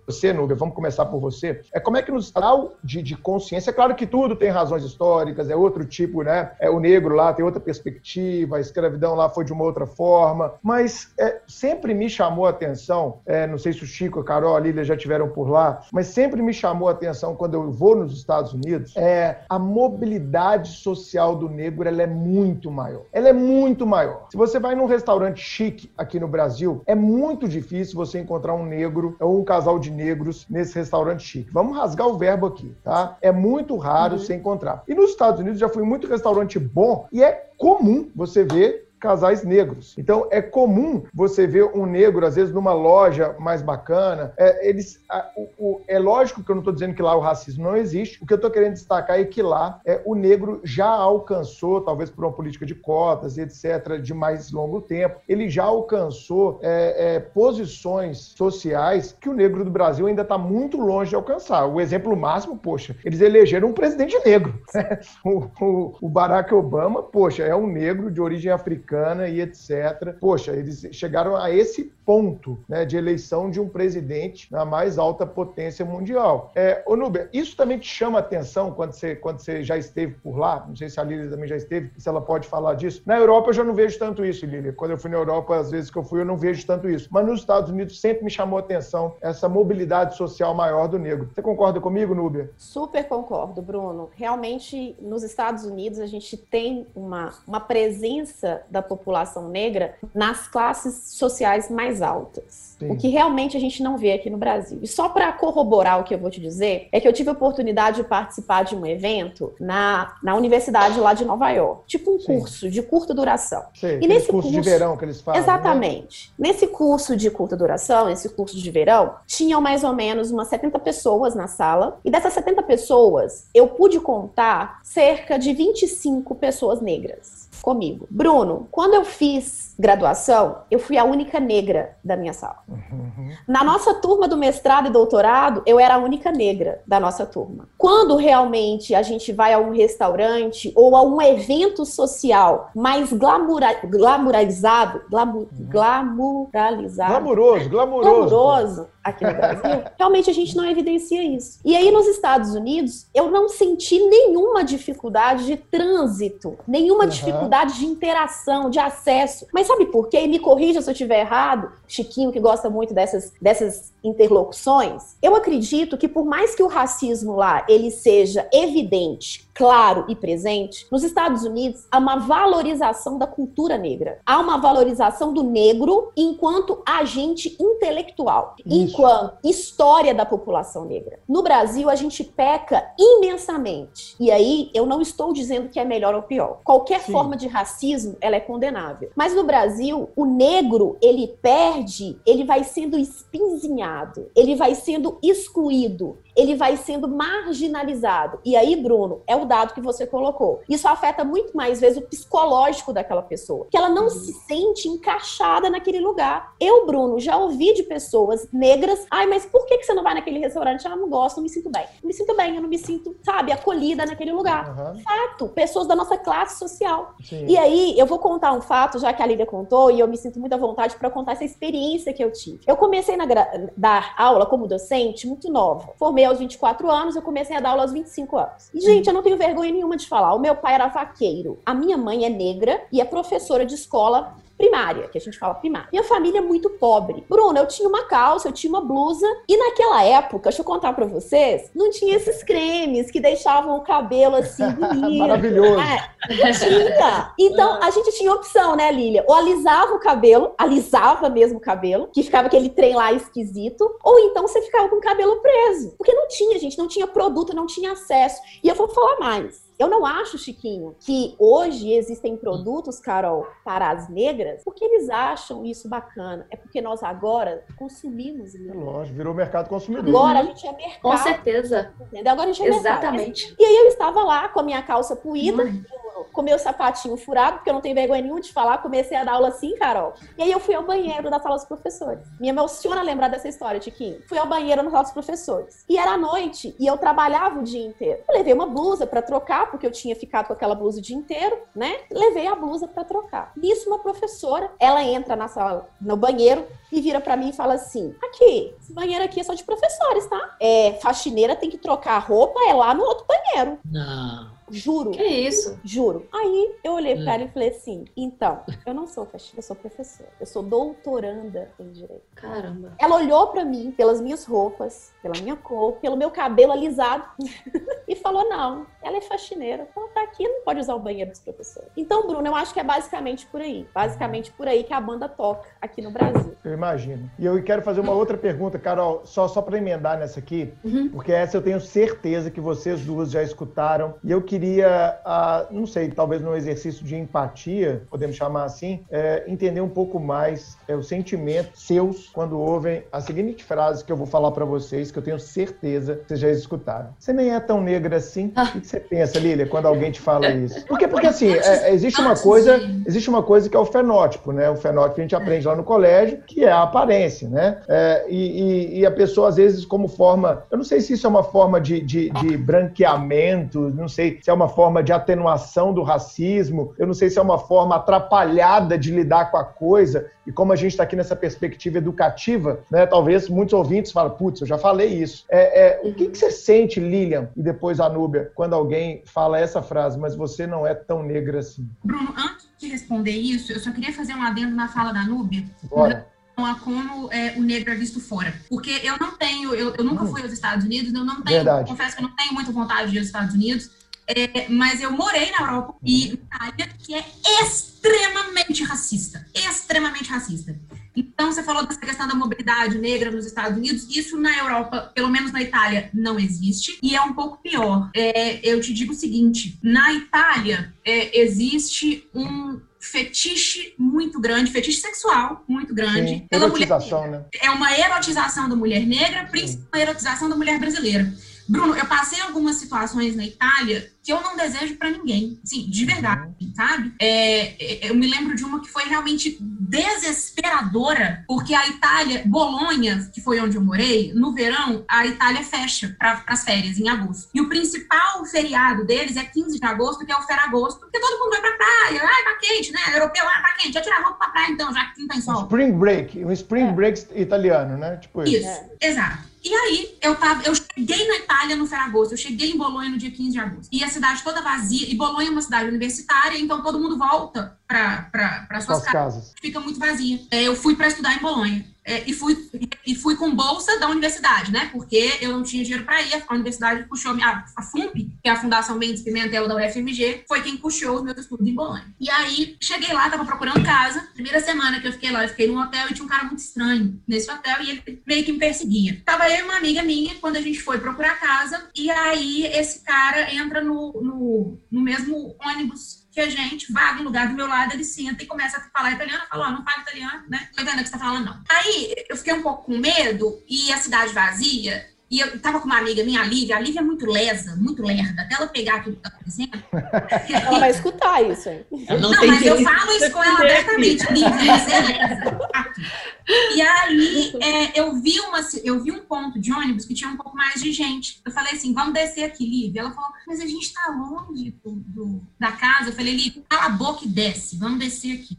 [SPEAKER 1] você, Nubia, vamos começar por você, é como é que nos grau de, de consciência, é claro que tudo tem razões históricas, é outro tipo, né? É o negro lá tem outra perspectiva, a escravidão lá foi de uma outra forma, mas é, sempre me chamou a atenção, é, não sei se o Chico, a Carol, a Lília já tiveram por lá, mas sempre me chamou a atenção quando eu vou nos Estados Unidos, é a mobilidade social do negro, ela é muito maior. Ela é muito maior. Se você vai num restaurante chique aqui no Brasil, é muito difícil você encontrar um negro ou um casal de negros nesse restaurante chique. Vamos rasgar o verbo aqui, tá? É muito raro uhum. você encontrar. E nos Estados Unidos já fui muito restaurante bom e é comum você ver casais negros. Então é comum você ver um negro, às vezes, numa loja mais bacana. É, eles, a, o, o, é lógico que eu não estou dizendo que lá o racismo não existe. O que eu estou querendo destacar é que lá é, o negro já alcançou, talvez por uma política de cotas etc., de mais longo tempo, ele já alcançou é, é, posições sociais que o negro do Brasil ainda está muito longe de alcançar. O exemplo máximo, poxa, eles elegeram um presidente negro. <laughs> o, o, o Barack Obama, poxa, é um negro de origem africana americana e etc. Poxa, eles chegaram a esse ponto né, de eleição de um presidente na mais alta potência mundial. É, ô Nubia, isso também te chama atenção quando você, quando você já esteve por lá? Não sei se a Lília também já esteve, se ela pode falar disso. Na Europa eu já não vejo tanto isso, Lília. Quando eu fui na Europa, às vezes que eu fui, eu não vejo tanto isso. Mas nos Estados Unidos sempre me chamou atenção essa mobilidade social maior do negro. Você concorda comigo, Núbia?
[SPEAKER 5] Super concordo, Bruno. Realmente, nos Estados Unidos, a gente tem uma, uma presença da população negra nas classes sociais mais altas. Sim. O que realmente a gente não vê aqui no Brasil. E só para corroborar o que eu vou te dizer, é que eu tive a oportunidade de participar de um evento na, na universidade lá de Nova York. Tipo um Sim. curso de curta duração.
[SPEAKER 1] Sim, e nesse curso, curso de verão que eles fazem.
[SPEAKER 5] Né? Exatamente. Né? Nesse curso de curta duração, esse curso de verão, tinham mais ou menos umas 70 pessoas na sala. E dessas 70 pessoas, eu pude contar cerca de 25 pessoas negras comigo. Bruno, quando eu fiz graduação, eu fui a única negra da minha sala. Uhum. Na nossa turma do mestrado e doutorado, eu era a única negra da nossa turma. Quando realmente a gente vai a um restaurante ou a um evento social mais glamura, glamorizado, glamour, uhum. glamuralizado.
[SPEAKER 1] Glamuroso, glamuroso.
[SPEAKER 5] Glamuroso aqui no Brasil, <laughs> realmente a gente não evidencia isso. E aí nos Estados Unidos, eu não senti nenhuma dificuldade de trânsito, nenhuma uhum. dificuldade de interação, de acesso. Mas sabe por quê? E me corrija se eu estiver errado, Chiquinho, que gosta muito dessas, dessas interlocuções. Eu acredito que por mais que o racismo lá ele seja evidente, claro e presente, nos Estados Unidos há uma valorização da cultura negra. Há uma valorização do negro enquanto agente intelectual. Isso enquanto história da população negra. No Brasil, a gente peca imensamente. E aí, eu não estou dizendo que é melhor ou pior. Qualquer Sim. forma de racismo, ela é condenável. Mas no Brasil, o negro, ele perde, ele vai sendo espinzinhado, ele vai sendo excluído, ele vai sendo marginalizado. E aí, Bruno, é o dado que você colocou. Isso afeta muito mais vezes o psicológico daquela pessoa, que ela não uhum. se sente encaixada naquele lugar. Eu, Bruno, já ouvi de pessoas negras, ai, mas por que, que você não vai naquele restaurante? Ah, não gosto, não me sinto bem. Não me sinto bem, eu não me sinto, sabe, acolhida naquele lugar. Uhum. Fato, pessoas da nossa classe social. Sim. E aí, eu vou contar um fato, já que a Lídia contou, e eu me sinto muito à vontade para contar essa experiência que eu tive. Eu comecei a dar aula como docente muito nova. Formei aos 24 anos, eu comecei a dar aula aos 25 anos. E, gente, eu não tenho vergonha nenhuma de falar. O meu pai era vaqueiro. A minha mãe é negra e é professora de escola primária, que a gente fala primária. Minha família é muito pobre. Bruno, eu tinha uma calça, eu tinha uma blusa, e naquela época, deixa eu contar pra vocês, não tinha esses cremes que deixavam o cabelo assim <laughs> bonito.
[SPEAKER 1] Maravilhoso.
[SPEAKER 5] É, não tinha. Então, a gente tinha opção, né, Lilia? Ou alisava o cabelo, alisava mesmo o cabelo, que ficava aquele trem lá esquisito, ou então você ficava com o cabelo preso. Porque não tinha, gente, não tinha produto, não tinha acesso. E eu vou falar mais. Eu não acho, Chiquinho, que hoje existem produtos, Carol, para as negras, porque eles acham isso bacana. É porque nós agora consumimos.
[SPEAKER 1] É lógico, virou mercado consumidor.
[SPEAKER 5] Agora a gente é mercado.
[SPEAKER 3] Com certeza.
[SPEAKER 5] Entendeu? Agora a gente é
[SPEAKER 3] Exatamente.
[SPEAKER 5] mercado. E aí eu estava lá com a minha calça puída, com meu sapatinho furado, porque eu não tenho vergonha nenhuma de falar, comecei a dar aula assim, Carol. E aí eu fui ao banheiro da sala dos professores. Me emociona lembrar dessa história, Tiquinho. Fui ao banheiro na sala dos professores. E era à noite, e eu trabalhava o dia inteiro. Eu levei uma blusa para trocar, porque eu tinha ficado com aquela blusa o dia inteiro, né? Levei a blusa para trocar. Nisso, uma professora, ela entra na sala, no banheiro, e vira para mim e fala assim: aqui, esse banheiro aqui é só de professores, tá? É, faxineira tem que trocar a roupa, é lá no outro banheiro.
[SPEAKER 2] Não.
[SPEAKER 5] Juro.
[SPEAKER 3] Que isso?
[SPEAKER 5] Juro. Aí eu olhei
[SPEAKER 2] Hum.
[SPEAKER 5] pra ela e falei assim: então, eu não sou faxineira, eu sou professora. Eu sou doutoranda em direito.
[SPEAKER 3] Caramba.
[SPEAKER 5] Ela olhou pra mim, pelas minhas roupas, pela minha cor, pelo meu cabelo alisado <laughs> e falou: não, ela é faxineira. Ela tá aqui, não pode usar o banheiro dos professores. Então, Bruno, eu acho que é basicamente por aí. Basicamente por aí que a banda toca aqui no Brasil.
[SPEAKER 1] Eu imagino. E eu quero fazer uma outra pergunta, Carol, só, só para emendar nessa aqui,
[SPEAKER 3] Uhum.
[SPEAKER 1] porque essa eu tenho certeza que vocês duas já escutaram. E eu queria, ah, não sei, talvez num exercício de empatia, podemos chamar assim, é, entender um pouco mais é, os sentimentos seus quando ouvem a seguinte frase que eu vou falar para vocês, que eu tenho certeza que vocês já escutaram. Você nem é tão negra assim.
[SPEAKER 3] Ah.
[SPEAKER 1] O que você pensa, Lília, quando alguém te fala isso? <laughs> Porque, porque assim, é, existe uma
[SPEAKER 4] antes
[SPEAKER 1] coisa existe uma coisa que é o fenótipo, né? O fenótipo que a gente aprende lá no colégio, que é a aparência, né? É, e, e- e a pessoa, às vezes, como forma. Eu não sei se isso é uma forma de, de, de branqueamento, não sei se é uma forma de atenuação do racismo, eu não sei se é uma forma atrapalhada de lidar com a coisa. E como a gente está aqui nessa perspectiva educativa, né? Talvez muitos ouvintes falem, putz, eu já falei isso. É, é, o que, que você sente, Lilian, e depois a Núbia, quando alguém fala essa frase, mas você não é tão negra assim?
[SPEAKER 4] Bruno, antes de responder isso, eu só queria fazer um adendo na fala da Núbia,
[SPEAKER 1] Bora.
[SPEAKER 4] a como é, o negro é visto fora. Porque eu não tenho, eu, eu nunca
[SPEAKER 1] Hum.
[SPEAKER 4] fui aos Estados Unidos, eu não tenho,
[SPEAKER 1] Verdade.
[SPEAKER 4] confesso que eu não tenho muita vontade de ir aos Estados Unidos, é, mas eu morei na Europa e na Itália, que é extremamente racista. Extremamente racista. Então, você falou dessa questão da mobilidade negra nos Estados Unidos. Isso na Europa, pelo menos na Itália, não existe. E é um pouco pior. É, eu te digo o seguinte: na Itália, é, existe um fetiche muito grande, fetiche sexual muito grande
[SPEAKER 1] Sim,
[SPEAKER 4] pela mulher
[SPEAKER 1] erotização, né?
[SPEAKER 4] é uma erotização da mulher negra, principalmente uma erotização da mulher brasileira. Bruno, eu passei algumas situações na Itália que eu não desejo pra ninguém, sim, de verdade, sabe? É, é, eu me lembro de uma que foi realmente desesperadora, porque a Itália, Bolonha, que foi onde eu morei, no verão, a Itália fecha para as férias, em agosto. E o principal feriado deles é 15 de agosto, que é o Feragosto, porque todo mundo vai pra praia, ai, tá quente, né? Europeu, ah, tá quente, já tirar roupa pra praia então, já que não tem sol.
[SPEAKER 1] Spring break, um spring
[SPEAKER 5] É.
[SPEAKER 1] break italiano, né? Tipo isso.
[SPEAKER 4] Isso, exato. E aí, eu tava, eu cheguei na Itália no Ferragosto, eu cheguei em Bolonha no dia 15 de agosto. E a cidade toda vazia, e Bolonha é uma cidade universitária, então todo mundo volta para suas
[SPEAKER 1] Suas
[SPEAKER 4] casas,
[SPEAKER 1] casas.
[SPEAKER 4] fica muito vazia. É, eu fui para estudar em Bolonha. É, e, fui, e fui com bolsa da universidade, né? Porque eu não tinha dinheiro para ir. A universidade puxou a, a FUMP, que é a Fundação Mendes Pimentel da UFMG, foi quem puxou os meus estudos em Bolonha. E aí, cheguei lá, tava procurando casa. Primeira semana que eu fiquei lá, eu fiquei num hotel e tinha um cara muito estranho nesse hotel e ele meio que me perseguia. Tava eu e uma amiga minha quando a gente foi procurar casa, e aí esse cara entra no, no, no mesmo ônibus que a gente, vaga em lugar do meu lado, ele senta e começa a falar italiano. Eu falo, ó, não fala italiano, né? Tô entendendo o que você tá falando, não. Aí eu fiquei um pouco com medo e a cidade vazia. E eu tava com uma amiga minha, a Lívia. A Lívia é muito lesa, muito lerda. Até ela pegar tudo que tá acontecendo. <laughs>
[SPEAKER 5] Ela vai escutar isso, hein?
[SPEAKER 2] Eu não,
[SPEAKER 4] mas eu falo isso com ela abertamente. Lívia, você é lesa. E aí é, eu, vi uma, eu vi um ponto de ônibus que tinha um pouco mais de gente. Eu falei assim, vamos descer aqui, Lívia. Ela falou, mas a gente tá longe do, do- da casa. Eu falei, Lívia, cala a boca e desce. Vamos descer aqui.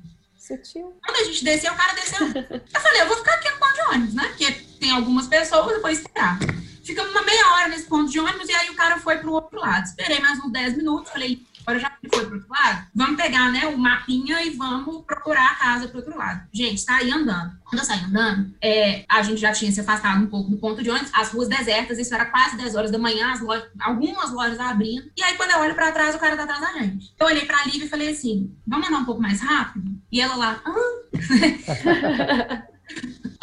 [SPEAKER 5] Sutil.
[SPEAKER 4] Quando a gente desceu, o cara desceu. Eu falei, eu vou ficar aqui no ponto de ônibus, né? Porque tem algumas pessoas, eu vou esperar. ficamos uma meia hora nesse ponto de ônibus e aí o cara foi pro outro lado. Esperei mais uns 10 minutos, falei, agora já foi pro outro lado, vamos pegar, né, o mapinha e vamos procurar a casa pro outro lado. Gente, tá aí andando. Quando eu saí andando, é, a gente já tinha se afastado um pouco do ponto de ônibus, as ruas desertas, isso era quase 10 horas da manhã, as lojas, algumas lojas abrindo. E aí, quando eu olho pra trás, o cara tá atrás da gente. Eu olhei pra Lívia e falei assim, vamos andar um pouco mais rápido? E ela lá, ah.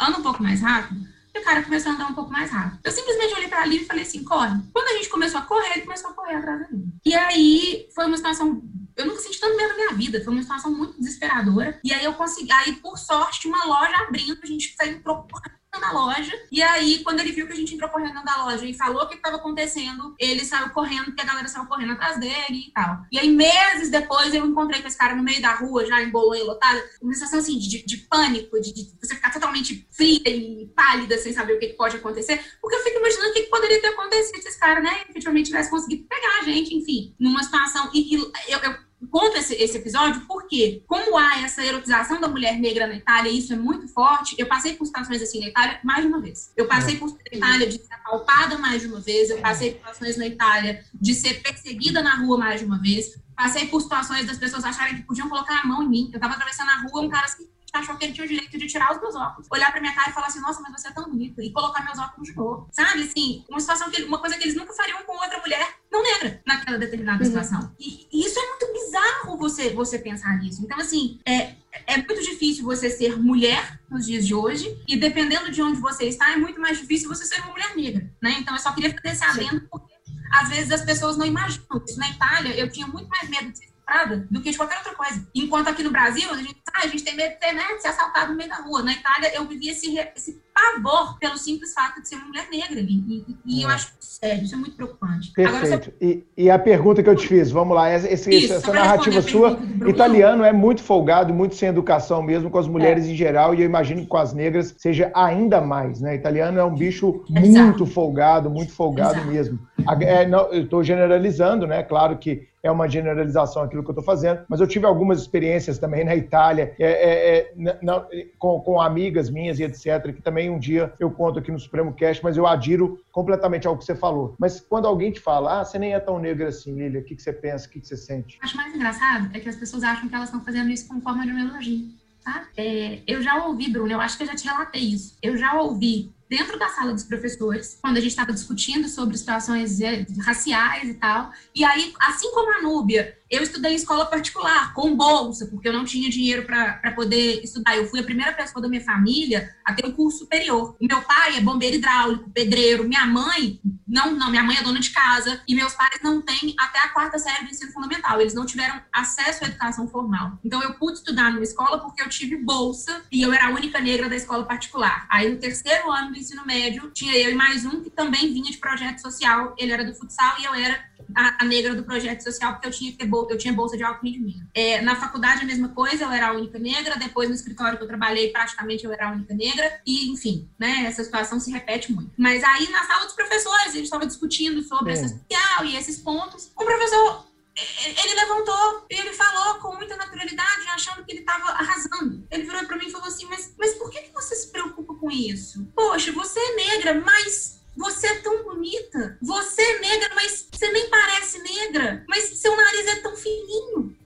[SPEAKER 4] <laughs> anda um pouco mais rápido? E o cara começou a andar um pouco mais rápido. Eu simplesmente olhei pra Lívia e falei assim, corre. Quando a gente começou a correr, ele começou a correr atrás da mim. E aí, foi uma situação eu nunca senti tanto medo na minha vida. Foi uma situação muito desesperadora. E aí eu consegui. Aí, por sorte, uma loja abrindo, a gente saiu procurando na loja. E aí, quando ele viu que a gente entrou correndo da loja e falou o que estava acontecendo, ele saiu correndo, porque a galera saiu correndo atrás dele e tal. E aí, meses depois, eu encontrei com esse cara no meio da rua, já em Bolonha lotada, uma sensação assim de, de pânico, de, de, você ficar totalmente fria e pálida sem saber o que, que pode acontecer. Porque eu fico imaginando o que, que poderia ter acontecido se esse cara, né, efetivamente tivesse conseguido pegar a gente, enfim, numa situação. E, e eu, eu conto esse, esse episódio porque, como há essa erotização da mulher negra na Itália, e isso é muito forte, eu passei por situações assim na Itália mais de uma vez. Eu passei por na Itália de ser apalpada mais de uma vez, eu passei por situações na Itália de ser perseguida na rua mais de uma vez, passei por situações das pessoas acharem que podiam colocar a mão em mim. Eu tava atravessando a rua, um cara assim, achou que ele tinha o direito de tirar os meus óculos, olhar pra minha cara e falar assim, nossa, mas você é tão bonita, e colocar meus óculos de novo. Sabe, assim, uma situação que, uma coisa que eles nunca fariam com outra mulher não negra naquela determinada uhum. situação. E, e, isso é muito bizarro você, você pensar nisso. Então, assim, é, é muito difícil você ser mulher nos dias de hoje, e dependendo de onde você está, é muito mais difícil você ser uma mulher negra, né? Então, eu só queria fazer esse adendo, porque às vezes as pessoas não imaginam isso. Na Itália, eu tinha muito mais medo de ser estuprada do que de qualquer outra coisa. Enquanto aqui no Brasil, a gente, ah, a gente tem medo de, ter, né, de ser assaltado no meio da rua. Na Itália, eu vivia esse, esse pavor pelo simples fato de ser uma mulher negra. E, e é. eu acho sério, isso é muito preocupante.
[SPEAKER 1] Perfeito. Agora, e, e, a pergunta que eu te fiz, vamos lá, esse, isso, essa narrativa sua, italiano é muito folgado, muito sem educação mesmo com as mulheres é. em geral, e eu imagino que com as negras seja ainda mais, né? Italiano é um bicho Exato. muito folgado, muito folgado Exato. mesmo. É, não, eu estou generalizando, né? Claro que é uma generalização aquilo que eu estou fazendo, mas eu tive algumas experiências também na Itália, é, é, é com, com, amigas minhas e etc., que também um dia eu conto aqui no Supremo Cast, mas eu adiro completamente ao que você falou. Mas quando alguém te fala, ah, você nem é tão negra assim, Lilia, o que, que você pensa, o que, que você sente?
[SPEAKER 4] Acho mais engraçado é que as pessoas acham que elas estão fazendo isso com forma de um elogio. Tá? É, eu já ouvi, Bruno, eu acho que eu já te relatei isso. Eu já ouvi dentro da sala dos professores, quando a gente estava discutindo sobre situações eh, raciais e tal. E aí, assim como a Núbia, eu estudei em escola particular, com bolsa, porque eu não tinha dinheiro para poder estudar. Eu fui a primeira pessoa da minha família a ter um curso superior. Meu pai é bombeiro hidráulico, pedreiro. Minha mãe, não, não, minha mãe é dona de casa. E meus pais não têm até a quarta série do ensino fundamental. Eles não tiveram acesso à educação formal. Então, eu pude estudar numa escola porque eu tive bolsa e eu era a única negra da escola particular. Aí, no terceiro ano do ensino médio, tinha eu e mais um que também vinha de projeto social. Ele era do futsal e eu era a, a, negra do projeto social, porque eu tinha que ter bolsa, eu tinha bolsa de alto rendimento. É, na faculdade, a mesma coisa, eu era a única negra, depois no escritório que eu trabalhei, praticamente eu era a única negra, e enfim, né, essa situação se repete muito. Mas aí, na sala dos professores, a gente estava discutindo sobre é. essa social e esses pontos, o professor ele levantou e ele falou com muita naturalidade, achando que ele estava arrasando. Ele virou para mim e falou assim: mas, mas por que, que você se preocupa com isso? Poxa, você é negra, mas você é tão bonita. Você é negra, mas você nem parece negra. Mas seu nariz é tão fininho.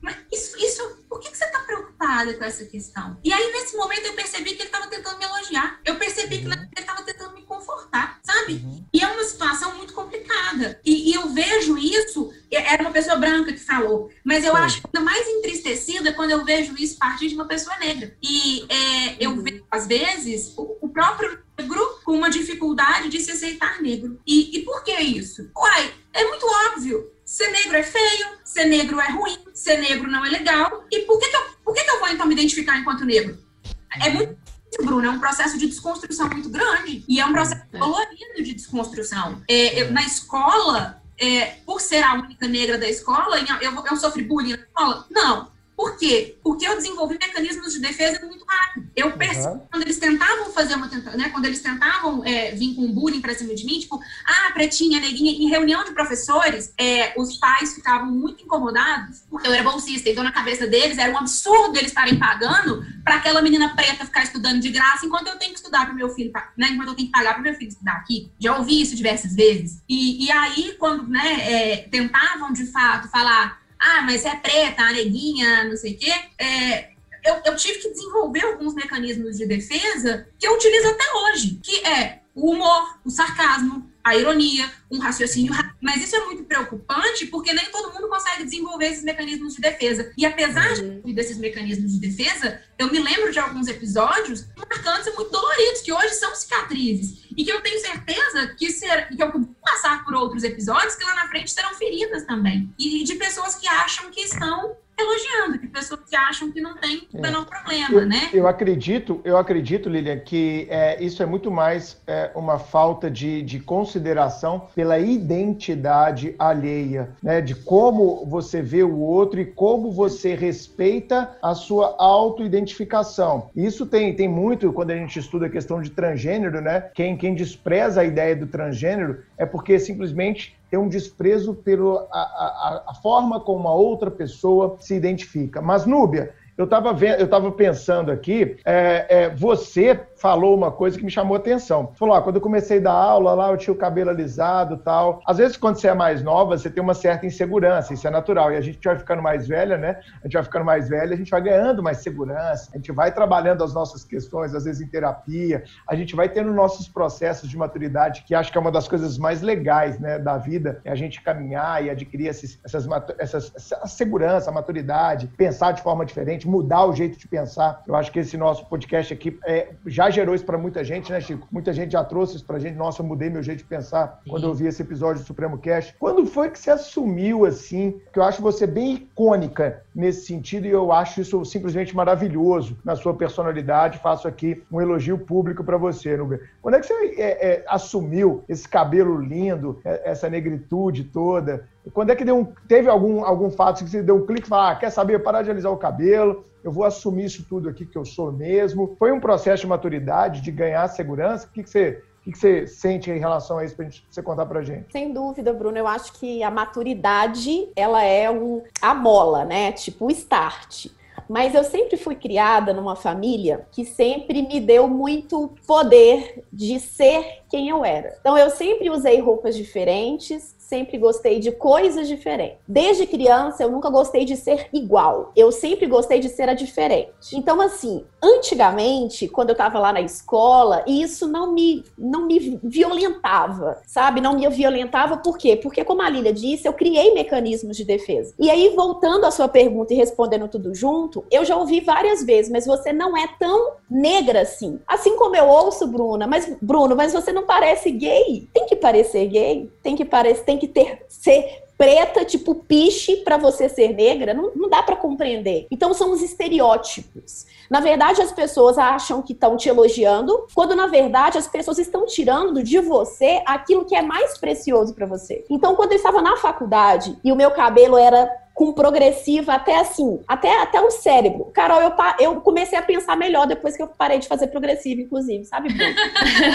[SPEAKER 4] Mas isso, isso por que, que você está preocupada com essa questão? E aí, nesse momento, eu percebi que ele estava tentando me elogiar. Eu percebi que uhum. ele estava tentando me confortar, sabe? Uhum. E é uma situação muito complicada. E, e, eu vejo isso, era uma pessoa branca que falou, mas eu Sim. acho ainda mais entristecida quando eu vejo isso partir de uma pessoa negra. E é, eu uhum. vejo, às vezes, o, o próprio negro com uma dificuldade de se aceitar negro. E, e por que isso? Uai, é muito óbvio. Ser negro é feio, ser negro é ruim, ser negro não é legal. E por que, que, eu, por que, que eu vou então me identificar enquanto negro? É muito Bruno, é um processo de desconstrução muito grande e é um processo colorido de desconstrução. É, eu, na escola, é, por ser a única negra da escola, eu, eu sofri bullying na escola? Não. Por quê? Porque eu desenvolvi mecanismos de defesa muito rápido. Eu percebi uhum. quando eles tentavam fazer uma né, quando eles tentavam é, vir com bullying pra cima de mim, tipo, ah, pretinha, neguinha, em reunião de professores, é, os pais ficavam muito incomodados, porque eu era bolsista, então na cabeça deles era um absurdo eles estarem pagando para aquela menina preta ficar estudando de graça, enquanto eu tenho que estudar para meu filho, né, enquanto eu tenho que pagar para meu filho estudar aqui. Já ouvi isso diversas vezes. E, e aí, quando né, é, tentavam de fato falar, ah, mas é preta, neguinha, não sei o quê, é, eu, eu, tive que desenvolver alguns mecanismos de defesa que eu utilizo até hoje, que é o humor, o sarcasmo, a ironia, um raciocínio. Mas isso é muito preocupante porque nem todo mundo consegue desenvolver esses mecanismos de defesa. E apesar uhum. de desses mecanismos de defesa, eu me lembro de alguns episódios marcantes e muito doloridos, que hoje são cicatrizes. E que eu tenho certeza que, ser, que eu vou passar por outros episódios que lá na frente serão feridas também. E de pessoas que acham que estão elogiando, de pessoas que acham que não tem o menor problema,
[SPEAKER 1] eu,
[SPEAKER 4] né?
[SPEAKER 1] Eu acredito, eu acredito, Lilian, que é, isso é muito mais é, uma falta de, de consideração pela identidade alheia, né? De como você vê o outro e como você respeita a sua autoidentificação. Isso tem, tem muito quando a gente estuda a questão de transgênero, né? Quem, quem despreza a ideia do transgênero é porque simplesmente tem um desprezo pela a, a, a forma como a outra pessoa se identifica. Mas, Núbia, eu estava pensando aqui, é, é, você falou uma coisa que me chamou atenção. Falou, ó, quando eu comecei a dar aula lá, eu tinha o cabelo alisado tal. Às vezes, quando você é mais nova, você tem uma certa insegurança, isso é natural. E a gente vai ficando mais velha, né? A gente vai ficando mais velha, a gente vai ganhando mais segurança, a gente vai trabalhando as nossas questões, às vezes em terapia, a gente vai tendo nossos processos de maturidade, que acho que é uma das coisas mais legais, né, da vida, é a gente caminhar e adquirir esses, essas, essas, essa segurança, a maturidade, pensar de forma diferente, mudar o jeito de pensar. Eu acho que esse nosso podcast aqui é, já já gerou isso para muita gente, né, Chico? Muita gente já trouxe isso para gente. Nossa, eu mudei meu jeito de pensar Sim. quando eu vi esse episódio do Supremo Cast. Quando foi que você assumiu assim? Que eu acho você bem icônica nesse sentido e eu acho isso simplesmente maravilhoso na sua personalidade. Faço aqui um elogio público para você, Nubia. Quando é que você é, é, assumiu esse cabelo lindo, é, essa negritude toda? Quando é que deu um, teve algum, algum fato que você deu um clique e falou, ah, quer saber, parar de alisar o cabelo, eu vou assumir isso tudo aqui que eu sou mesmo. Foi um processo de maturidade, de ganhar segurança? O que, que você o que você sente em relação a isso para você contar para gente?
[SPEAKER 5] Sem dúvida, Bruno. Eu acho que a maturidade ela é um, a mola, né? Tipo o start. Mas eu sempre fui criada numa família que sempre me deu muito poder de ser quem eu era. Então eu sempre usei roupas diferentes, sempre gostei de coisas diferentes. Desde criança, eu nunca gostei de ser igual. Eu sempre gostei de ser a diferente. Então, assim, antigamente, quando eu tava lá na escola, isso não me, não me violentava, sabe? Não me violentava por quê? Porque, como a Lília disse, eu criei mecanismos de defesa. E aí, voltando à sua pergunta e respondendo tudo junto, eu já ouvi várias vezes, mas você não é tão negra assim. Assim como eu ouço, Bruna, mas, Bruno, mas você não parece gay. Tem que parecer gay, tem que parecer, tem que ter ser preta, tipo piche, para você ser negra, não, não dá para compreender. Então são os estereótipos. Na verdade, as pessoas acham que estão te elogiando, quando na verdade as pessoas estão tirando de você aquilo que é mais precioso para você. Então, quando eu estava na faculdade e o meu cabelo era com progressiva até assim, até, até o cérebro. Carol, eu, eu comecei a pensar melhor depois que eu parei de fazer progressiva, inclusive, sabe, Bruno?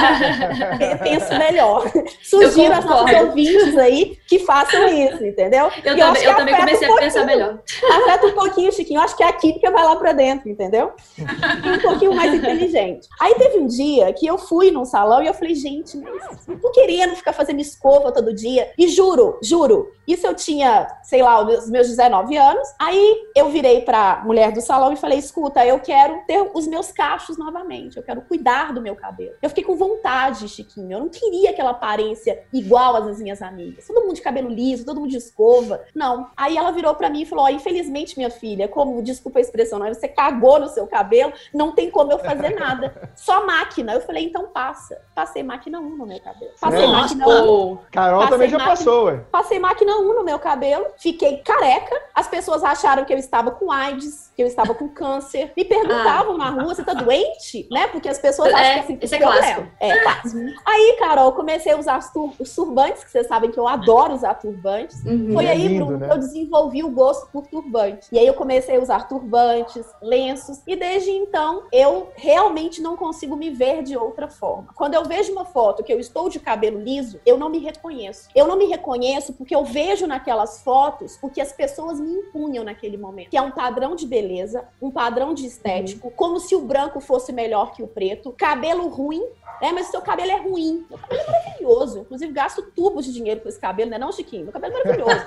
[SPEAKER 5] <laughs> Penso melhor. Sugiro aos nossos ouvintes aí que façam isso, entendeu?
[SPEAKER 3] Eu, também, eu também comecei um a pensar melhor.
[SPEAKER 5] Afeta um pouquinho, Chiquinho. Eu acho que a química vai lá pra dentro, entendeu? Um pouquinho mais inteligente. Aí teve um dia que eu fui num salão e eu falei, gente, não tô querendo ficar fazendo escova todo dia. E juro, juro, isso eu tinha, sei lá, os meus 19 anos. Aí eu virei pra mulher do salão e falei: escuta, eu quero ter os meus cachos novamente, eu quero cuidar do meu cabelo. Eu fiquei com vontade, Chiquinho. Eu não queria aquela aparência igual às minhas amigas. Todo mundo de cabelo liso, todo mundo de escova. Não. Aí ela virou pra mim e falou: oh, infelizmente, minha filha, como, desculpa a expressão, não, você cagou no seu cabelo, não tem como eu fazer nada. Só máquina. Eu falei: então passa. Passei máquina 1 no meu cabelo. Passei máquina 1.
[SPEAKER 1] Carol passei também já máquina, passou, ué.
[SPEAKER 5] Passei máquina 1 no meu cabelo, fiquei careca, as pessoas acharam que eu estava com AIDS, que eu estava com câncer. Me perguntavam ah. na rua, você tá doente? Né? Porque as pessoas acham
[SPEAKER 3] é,
[SPEAKER 5] que assim,
[SPEAKER 3] esse é clássico.
[SPEAKER 5] É clássico. Aí, Carol, comecei a usar os, tur os turbantes, que vocês sabem que eu adoro adoro usar turbantes.
[SPEAKER 3] Uhum.
[SPEAKER 5] Foi
[SPEAKER 1] É
[SPEAKER 5] aí,
[SPEAKER 1] lindo,
[SPEAKER 5] Bruno,
[SPEAKER 1] né?
[SPEAKER 5] que eu desenvolvi o gosto por turbante. E aí eu comecei a usar turbantes, lenços, e desde então eu realmente não consigo me ver de outra forma. Quando eu vejo uma foto que eu estou de cabelo liso, eu não me reconheço. Eu não me reconheço porque eu vejo naquelas fotos o que as pessoas me impunham naquele momento, que é um padrão de beleza, um padrão de estético, como se o branco fosse melhor que o preto, cabelo ruim, né? Mas o seu cabelo é ruim. Meu cabelo é maravilhoso. Inclusive, gasto tubos de dinheiro com esse cabelo, né? Não, Chiquinho? Meu cabelo é maravilhoso.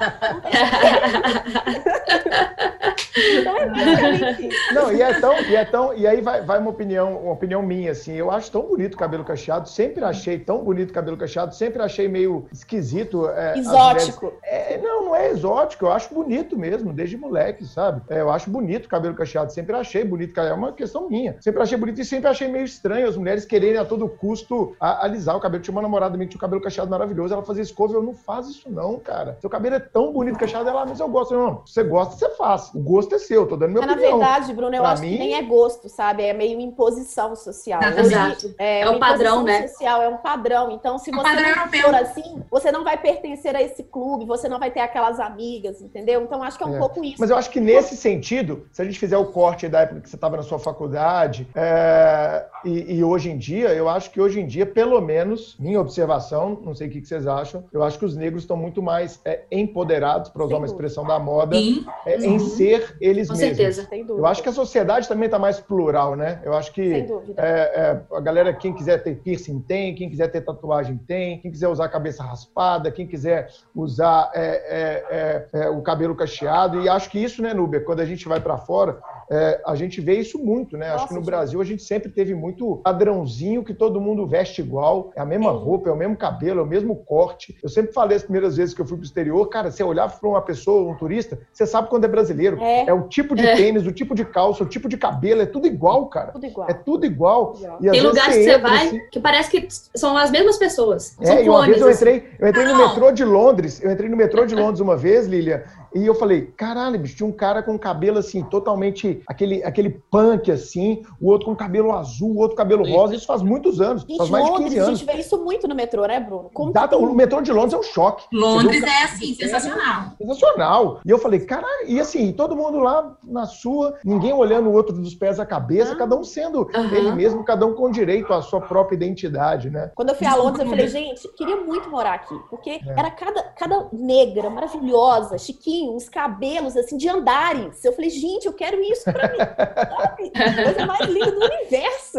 [SPEAKER 5] então é basicamente isso.
[SPEAKER 1] Não, e é tão, e é tão, e aí vai, vai uma opinião, uma opinião minha, assim, eu acho tão bonito o cabelo cacheado, sempre achei tão bonito o cabelo cacheado, sempre achei meio esquisito. é,
[SPEAKER 5] Exótico.
[SPEAKER 1] mulheres- É, não, não é exótico, eu acho bonito mesmo, desde moleque, sabe? É, eu acho bonito o cabelo cacheado, sempre achei bonito, é uma questão minha. Sempre achei bonito e sempre achei meio estranho as mulheres quererem a todo custo a- alisar o cabelo. Tinha uma namorada minha que tinha o cabelo cacheado maravilhoso, ela fazia escova, eu não faz isso não, cara. Seu cabelo é tão bonito cacheado, ela, mas eu gosto. Não, se você gosta, você faz. O gosto é seu, tô dando minha
[SPEAKER 5] Mas, na
[SPEAKER 1] opinião.
[SPEAKER 5] verdade, Bruno, eu
[SPEAKER 1] Pra
[SPEAKER 5] acho
[SPEAKER 1] mim-
[SPEAKER 5] que nem é gosto, sabe? É meio imposição social.
[SPEAKER 4] Exato.
[SPEAKER 5] Hoje, é,
[SPEAKER 3] É o
[SPEAKER 5] uma
[SPEAKER 3] padrão, né?
[SPEAKER 5] social, é um padrão. Então, se
[SPEAKER 4] É um
[SPEAKER 5] você não
[SPEAKER 4] europeu.
[SPEAKER 5] for assim, você não vai pertencer a esse clube, você não vai ter aquelas amigas, entendeu? Então, acho que é um
[SPEAKER 1] É.
[SPEAKER 5] pouco isso.
[SPEAKER 1] Mas eu acho que nesse sentido, se a gente fizer o corte da época que você estava na sua faculdade, é, e, e hoje em dia, eu acho que hoje em dia, pelo menos, minha observação, não sei o que vocês acham, eu acho que os negros estão muito mais é, empoderados, para usar uma expressão da moda, é, em ser eles
[SPEAKER 3] Com
[SPEAKER 1] mesmos.
[SPEAKER 3] certeza.
[SPEAKER 5] Sem dúvida.
[SPEAKER 1] Eu acho que a sociedade também está mais plural, né? Eu acho que
[SPEAKER 5] Sem dúvida.
[SPEAKER 1] é, é, a galera, quem quiser ter piercing tem, quem quiser ter tatuagem tem, quem quiser usar a cabeça raspada, quem quiser usar é, é, é, é, o cabelo cacheado. E acho que isso, né, Núbia, quando a gente vai para fora, é, a gente vê isso muito, né? acho
[SPEAKER 5] Nossa,
[SPEAKER 1] que no
[SPEAKER 5] gente.
[SPEAKER 1] Brasil a gente sempre teve muito padrãozinho que todo mundo veste igual, é a mesma
[SPEAKER 5] Sim.
[SPEAKER 1] roupa, é o mesmo cabelo, é o mesmo corte. Eu sempre falei as primeiras vezes que eu fui pro exterior, cara, você olhava para uma pessoa, um turista, você sabe quando é brasileiro.
[SPEAKER 5] É.
[SPEAKER 1] É o tipo de
[SPEAKER 3] É.
[SPEAKER 1] tênis, o tipo de calça, o tipo de cabelo, é tudo igual, cara.
[SPEAKER 5] Tudo igual.
[SPEAKER 1] É tudo igual. E
[SPEAKER 3] Tem lugares que você
[SPEAKER 1] entra,
[SPEAKER 3] vai
[SPEAKER 1] assim-
[SPEAKER 3] que parece que são as mesmas pessoas. São
[SPEAKER 1] É, e uma
[SPEAKER 3] clones.
[SPEAKER 1] vez eu
[SPEAKER 3] assim.
[SPEAKER 1] entrei, eu entrei no
[SPEAKER 4] Não.
[SPEAKER 1] metrô de Londres, eu entrei no metrô de <laughs> Londres uma vez, Lilian, e eu falei, caralho, bicho, tinha um cara com cabelo assim, totalmente, aquele, aquele punk assim, o outro com cabelo azul, o outro cabelo rosa, isso faz muitos anos,
[SPEAKER 5] Gente,
[SPEAKER 1] faz mais de 15
[SPEAKER 5] Londres, a
[SPEAKER 1] anos.
[SPEAKER 5] gente vê isso muito no metrô, né, Bruno? Como tem-
[SPEAKER 1] o metrô de Londres é um choque.
[SPEAKER 4] Londres é assim, sensacional.
[SPEAKER 1] Sensacional. E eu falei, caralho, e assim, todo mundo lá na sua, ninguém olhando o outro dos pés à cabeça,
[SPEAKER 5] Ah.
[SPEAKER 1] cada um sendo
[SPEAKER 3] Aham.
[SPEAKER 1] ele mesmo, cada um com direito à sua própria identidade, né?
[SPEAKER 5] Quando eu fui a
[SPEAKER 4] Desculpa,
[SPEAKER 5] Londres, eu falei, gente, queria muito morar aqui. Porque
[SPEAKER 1] É.
[SPEAKER 5] era cada, cada negra, maravilhosa, chiquinho, uns cabelos, assim, de andares. Eu falei, gente, eu quero isso pra mim. sabe? Coisa mais linda do universo.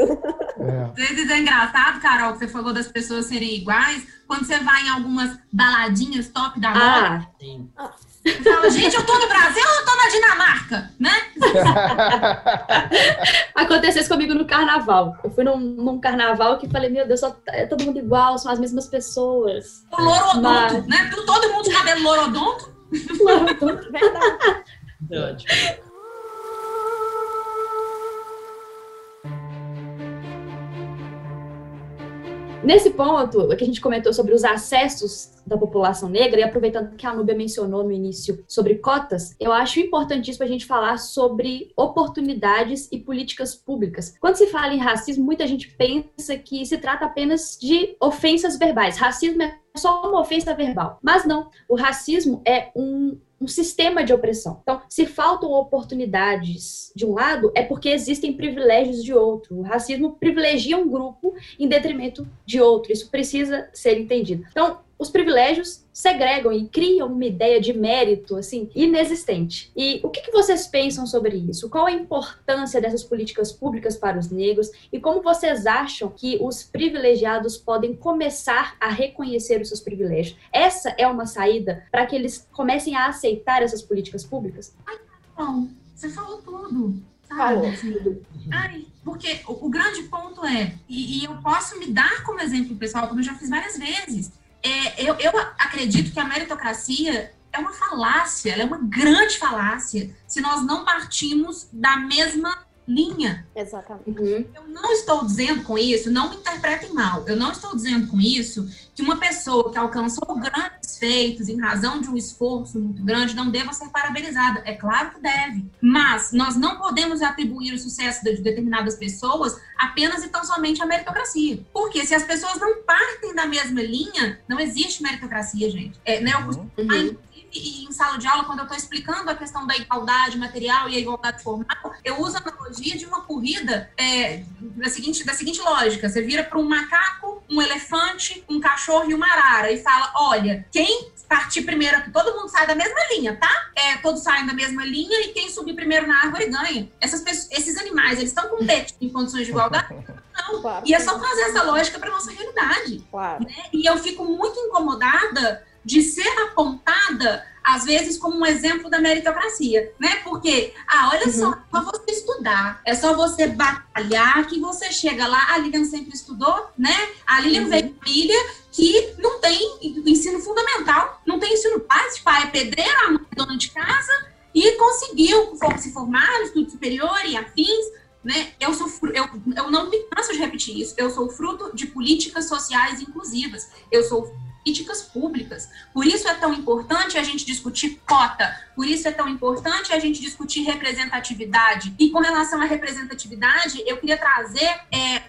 [SPEAKER 1] É.
[SPEAKER 4] Às vezes é engraçado, Carol, que você falou das pessoas serem iguais. Quando você vai em algumas baladinhas top da moda,
[SPEAKER 3] Ah,
[SPEAKER 2] Sim.
[SPEAKER 4] você fala, gente, eu tô no Brasil ou eu tô na Dinamarca? Né? <laughs>
[SPEAKER 3] aconteceu isso comigo no carnaval. Eu fui num, num carnaval que falei, meu Deus, só, é todo mundo igual, são as mesmas pessoas.
[SPEAKER 4] O lorodonto,
[SPEAKER 3] Mas-
[SPEAKER 4] né? Todo mundo de cabelo lorodonto.
[SPEAKER 5] Verdade.
[SPEAKER 2] É ótimo.
[SPEAKER 3] Nesse ponto, que a gente comentou sobre os acessos da população negra, e aproveitando que a Núbia mencionou no início sobre cotas, eu acho importantíssimo a gente falar sobre oportunidades e políticas públicas. Quando se fala em racismo, muita gente pensa que se trata apenas de ofensas verbais. Racismo é só uma ofensa verbal. Mas não, o racismo é um um sistema de opressão. Então, se faltam oportunidades de um lado, é porque existem privilégios de outro. O racismo privilegia um grupo em detrimento de outro. Isso precisa ser entendido. Então, os privilégios segregam e criam uma ideia de mérito assim inexistente. E o que, que vocês pensam sobre isso? Qual a importância dessas políticas públicas para os negros e como vocês acham que os privilegiados podem começar a reconhecer os seus privilégios? Essa é uma saída para que eles comecem a aceitar essas políticas públicas?
[SPEAKER 4] Bom, você falou tudo. Sabe?
[SPEAKER 5] Falou.
[SPEAKER 4] Assim, Ai, porque o, o grande ponto é, e, e eu posso me dar como exemplo, pessoal, como eu já fiz várias vezes. É, eu, eu acredito que a meritocracia é uma falácia, ela é uma grande falácia, se nós não partimos da mesma linha.
[SPEAKER 5] Exatamente.
[SPEAKER 3] Uhum.
[SPEAKER 4] Eu não estou dizendo com isso, não me interpretem mal, eu não estou dizendo com isso que uma pessoa que alcançou grandes feitos em razão de um esforço muito grande não deva ser parabenizada. É claro que deve. Mas nós não podemos atribuir o sucesso de determinadas pessoas apenas e tão somente à meritocracia. Porque se as pessoas não partem da mesma linha, não existe meritocracia, gente. É, né, eu costumo, uhum e em sala de aula, quando eu estou explicando a questão da igualdade material e a igualdade formal, eu uso a analogia de uma corrida é, da, seguinte, da seguinte lógica: você vira para um macaco, um elefante, um cachorro e uma arara e fala: olha, quem partir primeiro aqui, todo mundo sai da mesma linha, tá? É, todos saem da mesma linha e quem subir primeiro na árvore ganha. Essas pessoas, esses animais, eles estão com teto em condições de igualdade? <laughs> Não. Claro. E é só fazer essa lógica para nossa realidade. Claro. Né? E eu fico muito incomodada de ser apontada às vezes como um exemplo da meritocracia, né? Porque, ah, olha uhum. só, é só você estudar, é só você batalhar que você chega lá. A Lilian sempre estudou, né? A Lilian uhum. veio de família que não tem ensino fundamental, não tem ensino básico, pai é pedreiro, a mãe é dona de casa, e conseguiu se formar no estudo superior e afins, né? Eu sou eu, eu não me canso de repetir isso. Eu sou fruto de políticas sociais inclusivas. Eu sou políticas públicas. Por isso é tão importante a gente discutir cota, por isso é tão importante a gente discutir representatividade. E com relação à representatividade, eu queria trazer é,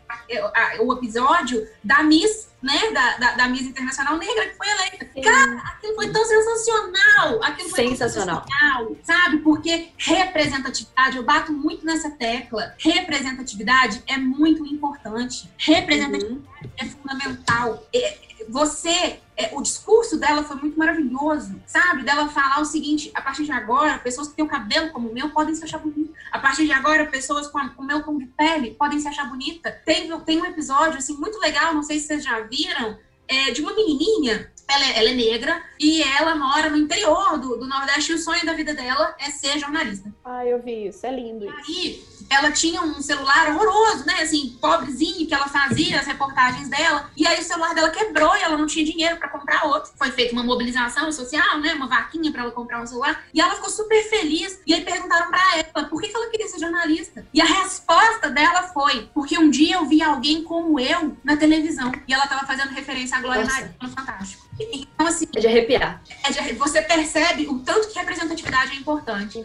[SPEAKER 4] o episódio da Miss, né, da, da, da, Miss Internacional Negra, que foi eleita. Cara, aquilo foi tão sensacional! Aquilo foi sensacional. sensacional, sabe? Porque representatividade, eu bato muito nessa tecla, representatividade é muito importante. Representatividade uhum. é fundamental. É, você, é, o discurso dela foi muito maravilhoso, sabe? Dela falar o seguinte: a partir de agora, pessoas que têm o cabelo como o meu podem se achar bonita. A partir de agora, pessoas com, a, com o meu tom de pele podem se achar bonita. Tem, tem um episódio, assim, muito legal, não sei se vocês já viram, é, de uma menininha ela é, ela é, negra e ela mora no interior do, do Nordeste e o sonho da vida dela é ser jornalista.
[SPEAKER 5] Ah, eu vi isso, é lindo isso.
[SPEAKER 4] Aí, ela tinha um celular horroroso, né? Assim, pobrezinho, que ela fazia as reportagens dela. E aí o celular dela quebrou e ela não tinha dinheiro para comprar outro. Foi feita uma mobilização social, né? Uma vaquinha para ela comprar um celular. E ela ficou super feliz. E aí perguntaram para ela por que, que ela queria ser jornalista. E a resposta dela foi: porque um dia eu vi alguém como eu na televisão. E ela tava fazendo referência à Glória Maria Fantástico.
[SPEAKER 3] Então, assim. É de arrepiar.
[SPEAKER 4] É de, você percebe o tanto que representatividade é importante.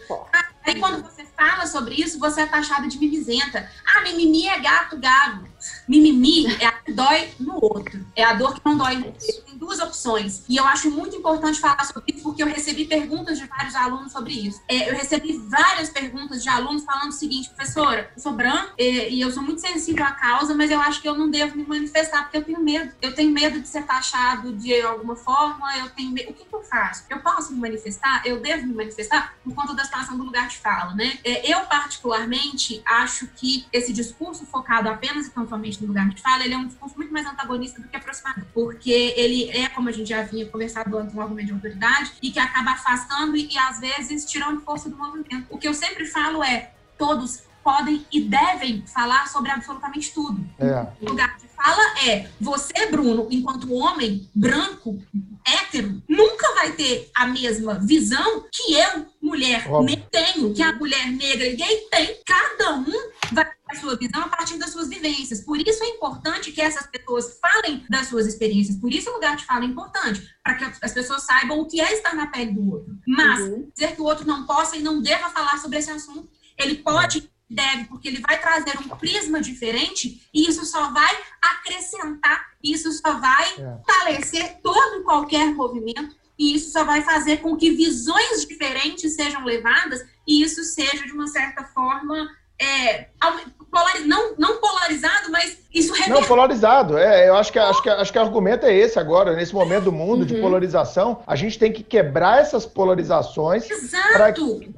[SPEAKER 4] Aí, quando você fala sobre isso, você é taxada de mimizenta. Ah, mimimi é gato, gado. Mimimi é a que dói no outro. É a dor que não dói no Tem duas opções. E eu acho muito importante falar sobre isso, porque eu recebi perguntas de vários alunos sobre isso. É, eu recebi várias perguntas de alunos falando o seguinte, professora, eu sou branca e, eu sou muito sensível à causa, mas eu acho que eu não devo me manifestar, porque eu tenho medo. Eu tenho medo de ser taxado de alguma forma, eu tenho medo. O que, que eu faço? Eu posso me manifestar? Eu devo me manifestar por conta da situação do lugar de fala, né? É, eu, particularmente, acho que esse discurso focado apenas e tão somente no lugar de fala, ele é um discurso muito mais antagonista do que aproximador, porque ele é, como a gente já vinha conversado antes, um argumento de autoridade e que acaba afastando e, às vezes tirando força do movimento. O que eu sempre falo é, todos podem e devem falar sobre absolutamente tudo. É. O lugar de fala é: você, Bruno, enquanto homem branco, hétero, nunca vai ter a mesma visão que eu, mulher, nem tenho, que a mulher negra e gay tem. Cada um vai a sua visão a partir das suas vivências. Por isso é importante que essas pessoas falem das suas experiências. Por isso o lugar de fala é importante, para que as pessoas saibam o que é estar na pele do outro. Mas uhum. dizer que o outro não possa e não deva falar sobre esse assunto, ele pode deve, porque ele vai trazer um prisma diferente e isso só vai acrescentar, isso só vai é. fortalecer todo e qualquer movimento e isso só vai fazer com que visões diferentes sejam levadas e isso seja, de uma certa forma, é, não, não polarizado, mas isso
[SPEAKER 1] rever... Não, polarizado. É, eu acho que, acho, que, acho que o argumento é esse agora, nesse momento do mundo uhum. de polarização, a gente tem que quebrar essas polarizações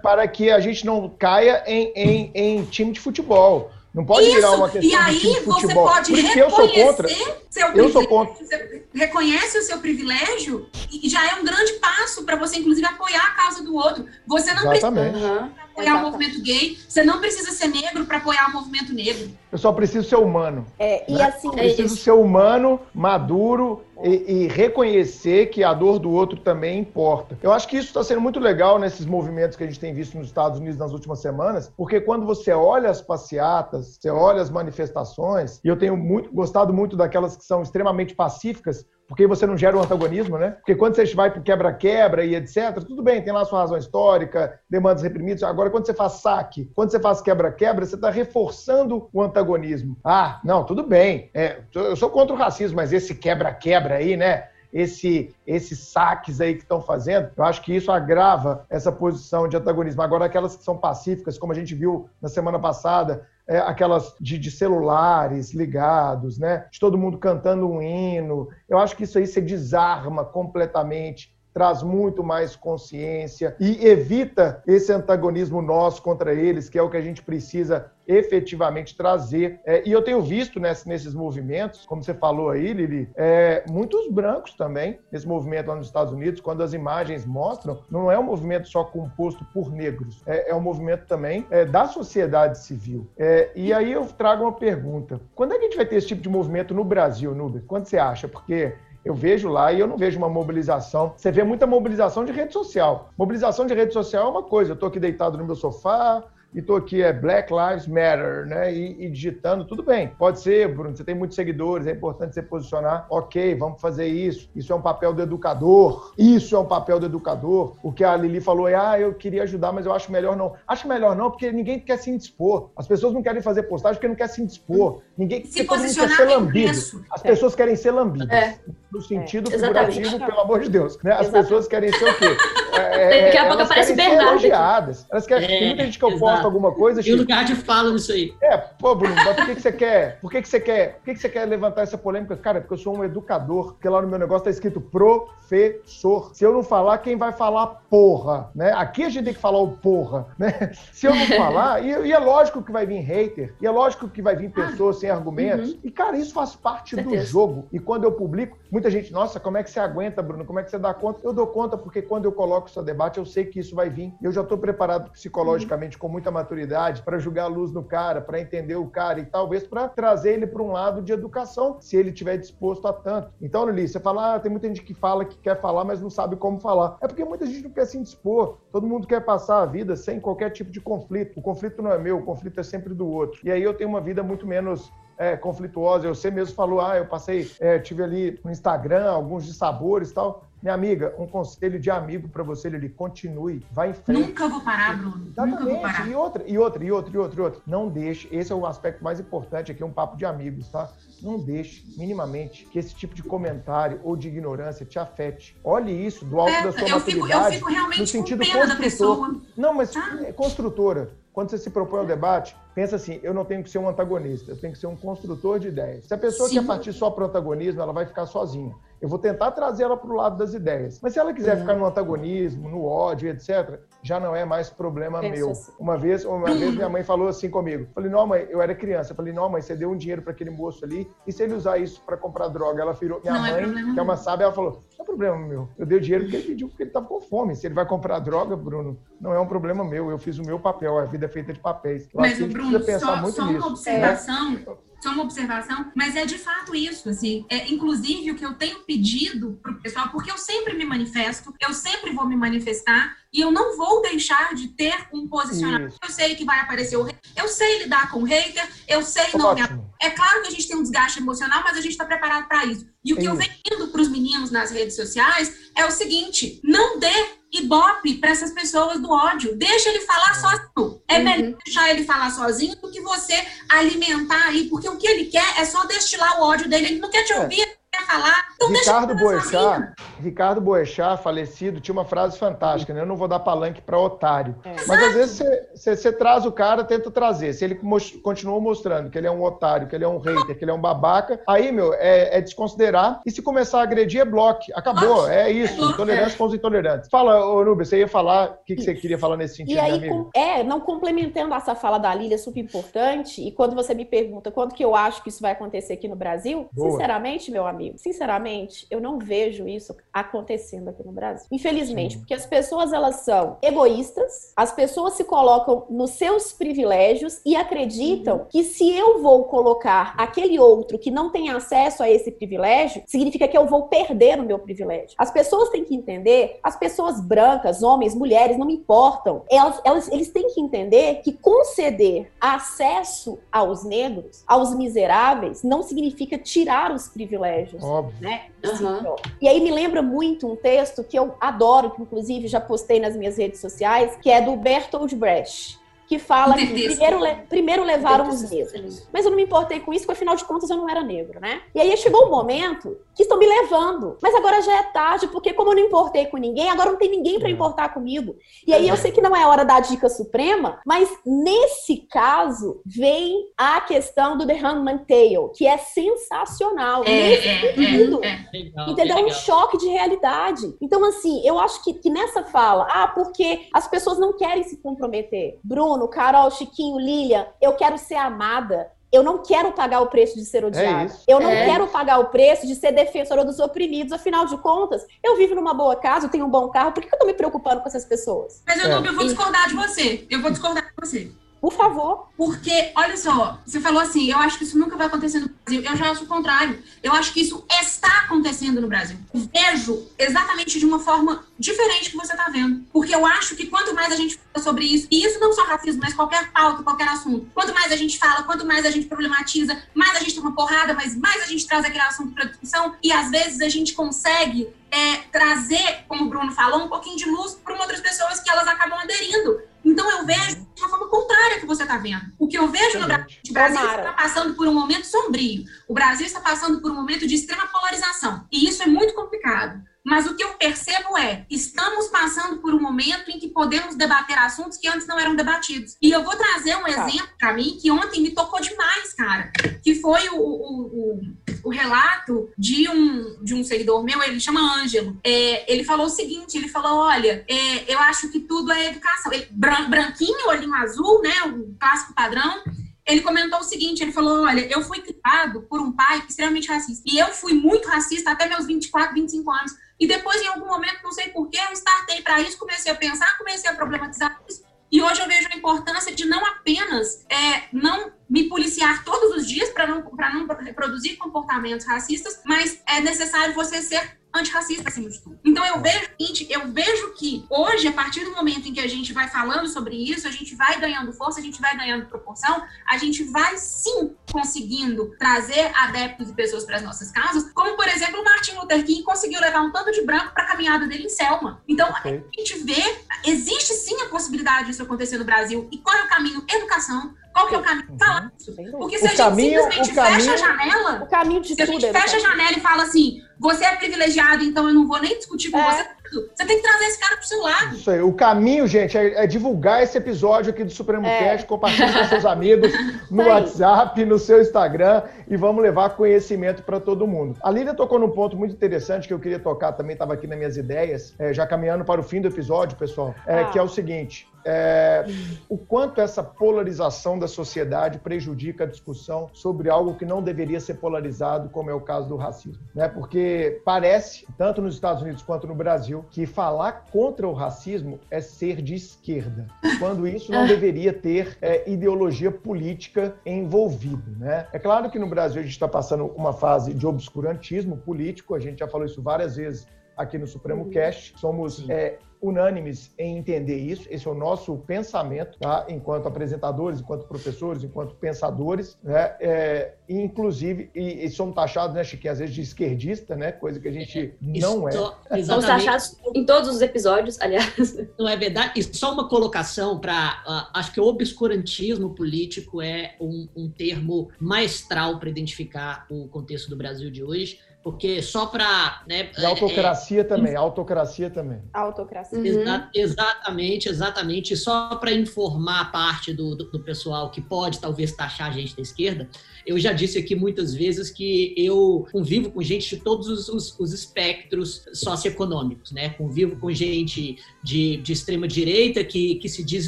[SPEAKER 1] para que, a gente não caia em, em, em time de futebol. Não pode Isso. virar uma questão e aí, de time de futebol.
[SPEAKER 4] Você pode Por isso que eu sou contra. Seu eu sou contra. Você reconhece o seu privilégio e já é um grande passo para você, inclusive, apoiar a causa do outro. Você não
[SPEAKER 1] Exatamente.
[SPEAKER 4] precisa apoiar o movimento gay, você não precisa ser negro para apoiar o movimento negro.
[SPEAKER 1] Eu só preciso ser humano.
[SPEAKER 5] É, e
[SPEAKER 1] né?
[SPEAKER 5] assim,
[SPEAKER 1] Eu preciso ser humano, maduro e, e reconhecer que a dor do outro também importa. Eu acho que isso está sendo muito legal nesses movimentos que a gente tem visto nos Estados Unidos nas últimas semanas, porque quando você olha as passeatas, você olha as manifestações, e eu tenho muito, gostado muito daquelas que são extremamente pacíficas, porque você não gera um antagonismo, né? Porque quando você vai para quebra-quebra e etc., tudo bem, tem lá sua razão histórica, demandas reprimidas. Agora, quando você faz saque, quando você faz quebra-quebra, você está reforçando o antagonismo. Ah, não, tudo bem. É, eu sou contra o racismo, mas esse quebra-quebra aí, né? Esse, esses saques aí que estão fazendo, eu acho que isso agrava essa posição de antagonismo. Agora, aquelas que são pacíficas, como a gente viu na semana passada, é, aquelas de, de, celulares ligados, né? De todo mundo cantando um hino. Eu acho que isso aí se desarma completamente traz muito mais consciência e evita esse antagonismo nosso contra eles, que é o que a gente precisa efetivamente trazer. É, e eu tenho visto nesse, nesses movimentos, como você falou aí, Lili, é, muitos brancos também, nesse movimento lá nos Estados Unidos, quando as imagens mostram, não é um movimento só composto por negros, é, é um movimento também é, da sociedade civil. É, e aí eu trago uma pergunta: quando é que a gente vai ter esse tipo de movimento no Brasil, Nuber? Quando você acha? Porque eu vejo lá e eu não vejo uma mobilização. Você vê muita mobilização de rede social. Mobilização de rede social é uma coisa. Eu estou aqui deitado no meu sofá, e tô aqui, é Black Lives Matter, né? E, e, digitando, tudo bem. Pode ser, Bruno, você tem muitos seguidores, é importante você posicionar. Ok, vamos fazer isso. Isso é um papel do educador. Isso é um papel do educador. O que a Lili falou é, ah, eu queria ajudar, mas eu acho melhor não. Acho melhor não, porque ninguém quer se indispor. As pessoas não querem fazer postagem porque não quer se indispor. Ninguém
[SPEAKER 4] se posicionar quer ser lambido.
[SPEAKER 1] As pessoas querem ser lambidas.
[SPEAKER 3] É.
[SPEAKER 1] No sentido é. figurativo, pelo amor de Deus. Né? As
[SPEAKER 3] Exatamente.
[SPEAKER 1] pessoas querem ser o quê? <laughs>
[SPEAKER 3] É, Daqui a pouco aparece Bernardo.
[SPEAKER 1] Elogiadas. Elas querem, tem muita gente que eu posto alguma coisa.
[SPEAKER 2] E o lugar de fala nisso aí.
[SPEAKER 1] É, pô, Bruno, mas por que, que você quer? Por que, que você quer? Por que, que você quer levantar essa polêmica? Cara, porque eu sou um educador, porque lá no meu negócio tá escrito professor. Se eu não falar, quem vai falar porra, né? Aqui a gente tem que falar o porra, né? Se eu não <laughs> falar, e, e é lógico que vai vir hater, e é lógico que vai vir pessoas sem argumentos. Uhum. E, cara, isso faz parte do jogo. E quando eu publico, muita gente, nossa, como é que você aguenta, Bruno? Como é que você dá conta? Eu dou conta porque quando eu coloco isso a debate, eu sei que isso vai vir. Eu já estou preparado psicologicamente, uhum. com muita maturidade, para jogar a luz no cara, para entender o cara e talvez para trazer ele para um lado de educação, se ele tiver disposto a tanto. Então, Lili, você fala, ah, tem muita gente que fala que quer falar, mas não sabe como falar. É porque muita gente não quer se indispor. Todo mundo quer passar a vida sem qualquer tipo de conflito. O conflito não é meu, o conflito é sempre do outro. E aí eu tenho uma vida muito menos é, conflituosa. Você mesmo falou, ah, eu passei, é, tive ali no Instagram alguns de sabores e tal. Minha amiga, um conselho de amigo para você, ele continue, vai em frente.
[SPEAKER 4] Nunca vou parar, Bruno.
[SPEAKER 1] Exatamente.
[SPEAKER 4] Nunca vou parar.
[SPEAKER 1] E outra, e outra, e outra, e outra, e outra. Não deixe, esse é o aspecto mais importante aqui, é um papo de amigos, tá? Não deixe, minimamente, que esse tipo de comentário ou de ignorância te afete. Olhe isso do alto é, da sua
[SPEAKER 4] eu
[SPEAKER 1] maturidade.
[SPEAKER 4] Fico, eu fico realmente
[SPEAKER 1] no sentido
[SPEAKER 4] com pena da pessoa.
[SPEAKER 1] Não, mas
[SPEAKER 4] ah.
[SPEAKER 1] é construtora. Quando você se propõe ao debate, pensa assim: eu não tenho que ser um antagonista, eu tenho que ser um construtor de ideias. Se a pessoa
[SPEAKER 4] Sim.
[SPEAKER 1] quer partir só para o antagonismo, ela vai ficar sozinha. Eu vou tentar trazer ela para o lado das ideias. Mas se ela quiser uhum. ficar no antagonismo, no ódio, etc., já não é mais problema meu. Assim. Uma vez, uma <clears throat> vez minha mãe falou assim comigo. Falei, não, mãe, eu era criança. Falei, não, mãe, você deu um dinheiro para aquele moço ali, e se ele usar isso para comprar droga? Ela virou. Minha
[SPEAKER 4] não é
[SPEAKER 1] mãe, é que é uma sábia, ela falou: é problema meu. Eu dei o dinheiro porque ele pediu porque ele estava com fome. Se ele vai comprar droga, Bruno, não é um problema meu. Eu fiz o meu papel. A vida é feita de papéis.
[SPEAKER 4] Eu Mas, Bruno, pensar só, muito só uma observação. Né? só uma observação, mas é de fato isso, assim, é inclusive o que eu tenho pedido para o pessoal, porque eu sempre me manifesto, eu sempre vou me manifestar e eu não vou deixar de ter um posicionamento. Isso. Eu sei que vai aparecer o eu sei lidar com o hater, eu sei não me... É claro que a gente tem um desgaste emocional, mas a gente está preparado para isso. E o que eu venho indo para os meninos nas redes sociais é o seguinte: não dê ibope para essas pessoas do ódio. Deixa ele falar é. sozinho. É uhum. melhor deixar ele falar sozinho do que você alimentar aí, porque o que ele quer é só destilar o ódio dele. Ele não quer te é. ouvir. É quer falar. Então
[SPEAKER 1] Ricardo Boechat, Ricardo Boechat, falecido, tinha uma frase fantástica, né? Eu não vou dar palanque para otário. É. Mas às vezes você, traz o cara, tenta trazer. Se ele continuou mostrando que ele é um otário, que ele é um hater, que ele é um babaca, aí, meu, é, é desconsiderar. E se começar a agredir, é bloco. Acabou, é isso. Intolerância com os intolerantes. Fala, ô Nubia, você ia falar o que, que você queria falar nesse sentido,
[SPEAKER 5] e aí, com, é, não complementando essa fala da Lília, super importante, e quando você me pergunta quando que eu acho que isso vai acontecer aqui no Brasil, Boa. sinceramente, meu amigo, amigo, sinceramente, eu não vejo isso acontecendo aqui no Brasil. Infelizmente, Sim. porque as pessoas elas são egoístas, as pessoas se colocam nos seus privilégios e acreditam uhum. que se eu vou colocar aquele outro que não tem acesso a esse privilégio, significa que eu vou perder o meu privilégio. As pessoas têm que entender, as pessoas brancas, homens, mulheres, não me importam. Elas, elas, eles têm que entender que conceder acesso aos negros, aos miseráveis, não significa tirar os privilégios. Óbvio. Né? Uhum. E aí me lembra muito um texto que eu adoro, que inclusive já postei nas minhas redes sociais, que é do Bertold Brecht que fala que primeiro, primeiro levaram os negros. Mas eu não me importei com isso, porque afinal de contas eu não era negro, né? E aí chegou um momento que estão me levando. Mas agora já é tarde, porque como eu não importei com ninguém, agora não tem ninguém para importar comigo. E aí eu sei que não é hora da dica suprema, mas nesse caso vem a questão do The Handmaid's Tale, que é sensacional. É, é, sentido. É, é. Entendeu? É um choque de realidade. Então, assim, eu acho que, que nessa fala, ah, porque as pessoas não querem se comprometer. Bruno, Carol, Chiquinho, Lilian, eu quero ser amada eu não quero pagar o preço de ser odiada. É eu não é. quero pagar o preço de ser defensora dos oprimidos. Afinal de contas, eu vivo numa boa casa, eu tenho um bom carro. Por que eu tô me preocupando com essas pessoas?
[SPEAKER 4] Mas, eu, é. eu vou discordar de você. Eu vou discordar de você.
[SPEAKER 5] Por favor.
[SPEAKER 4] Porque, olha só, você falou assim, eu acho que isso nunca vai acontecer no Brasil. Eu já acho o contrário. Eu acho que isso está acontecendo no Brasil. Vejo exatamente de uma forma diferente que você está vendo. Porque eu acho que quanto mais a gente fala sobre isso, e isso não só racismo, mas qualquer pauta, qualquer assunto, quanto mais a gente fala, quanto mais a gente problematiza, mais a gente toma porrada, mas mais a gente traz aquele assunto para discussão, e às vezes a gente consegue é, trazer, como o Bruno falou, um pouquinho de luz para outras pessoas que elas acabam aderindo. Então eu vejo de uma forma contrária que você está vendo. O que eu vejo no Brasil, o Brasil está passando por um momento sombrio. O Brasil está passando por um momento de extrema polarização. E isso é muito complicado. Mas o que eu percebo é, estamos passando por um momento em que podemos debater assuntos que antes não eram debatidos. E eu vou trazer um tá. exemplo para mim que ontem me tocou demais, cara. Que foi o, o, o, o, relato de um, de um seguidor meu, ele chama Ângelo. É, ele falou o seguinte, ele falou, olha, é, eu acho que tudo é educação. Ele, branquinho, olhinho azul, né, o clássico padrão ele comentou o seguinte: ele falou, olha, eu fui criado por um pai extremamente racista. E eu fui muito racista até meus 24, 25 anos. E depois, em algum momento, não sei porquê, eu startei para isso, comecei a pensar, comecei a problematizar isso. E hoje eu vejo a importância de não apenas é, não me policiar todos os dias para não, não reproduzir comportamentos racistas, mas é necessário você ser antirracista acima de tudo. Então eu vejo, eu vejo que hoje, a partir do momento em que a gente vai falando sobre isso, a gente vai ganhando força, a gente vai ganhando proporção, a gente vai sim conseguindo trazer adeptos e pessoas para as nossas casas, como por exemplo o Martin Luther King conseguiu levar um tanto de branco para a caminhada dele em Selma. Então okay. a gente vê, existe sim a possibilidade disso acontecer no Brasil. E qual é o caminho? Educação qual que é o caminho? Uhum. Fala isso. Porque se o a gente caminho, simplesmente caminho, fecha a janela,
[SPEAKER 5] o caminho de
[SPEAKER 4] se a gente fecha a janela e fala assim, você é privilegiado, então eu não vou nem discutir com é. você, você tem que trazer esse cara pro seu lado.
[SPEAKER 1] Isso aí. O caminho, gente, é, é divulgar esse episódio aqui do Supremo é. Cast, compartilhar com seus amigos <laughs> no WhatsApp, no seu Instagram e vamos levar conhecimento para todo mundo. A Lília tocou num ponto muito interessante que eu queria tocar também, estava aqui nas minhas ideias, é, já caminhando para o fim do episódio, pessoal, é, ah. que é o seguinte: é, o quanto essa polarização da sociedade prejudica a discussão sobre algo que não deveria ser polarizado, como é o caso do racismo. Né? Porque parece, tanto nos Estados Unidos quanto no Brasil, que falar contra o racismo é ser de esquerda, quando isso não <laughs> deveria ter é, ideologia política envolvida. Né? É claro que no Brasil a gente está passando uma fase de obscurantismo político, a gente já falou isso várias vezes aqui no Supremo Cast. Somos é, unânimes em entender isso. Esse é o nosso pensamento, tá? enquanto apresentadores, enquanto professores, enquanto pensadores, né? É, inclusive, e, e, somos taxados, né, Chiquinha, às vezes de esquerdista, né? Coisa que a gente não é. <laughs>
[SPEAKER 3] Exatamente. Somos taxados em todos os episódios, aliás. <laughs>
[SPEAKER 2] Não é verdade? E só uma colocação para. Uh, acho que o obscurantismo político é um, um termo maestral para identificar o contexto do Brasil de hoje porque só para. Né,
[SPEAKER 1] e autocracia é, também, autocracia também.
[SPEAKER 5] Autocracia.
[SPEAKER 2] Uhum. Exa exatamente, exatamente. Só para informar parte do, do, do, pessoal que pode talvez taxar a gente da esquerda, eu já disse aqui muitas vezes que eu convivo com gente de todos os, os, os espectros socioeconômicos, né? Convivo com gente de, de extrema direita que, que se diz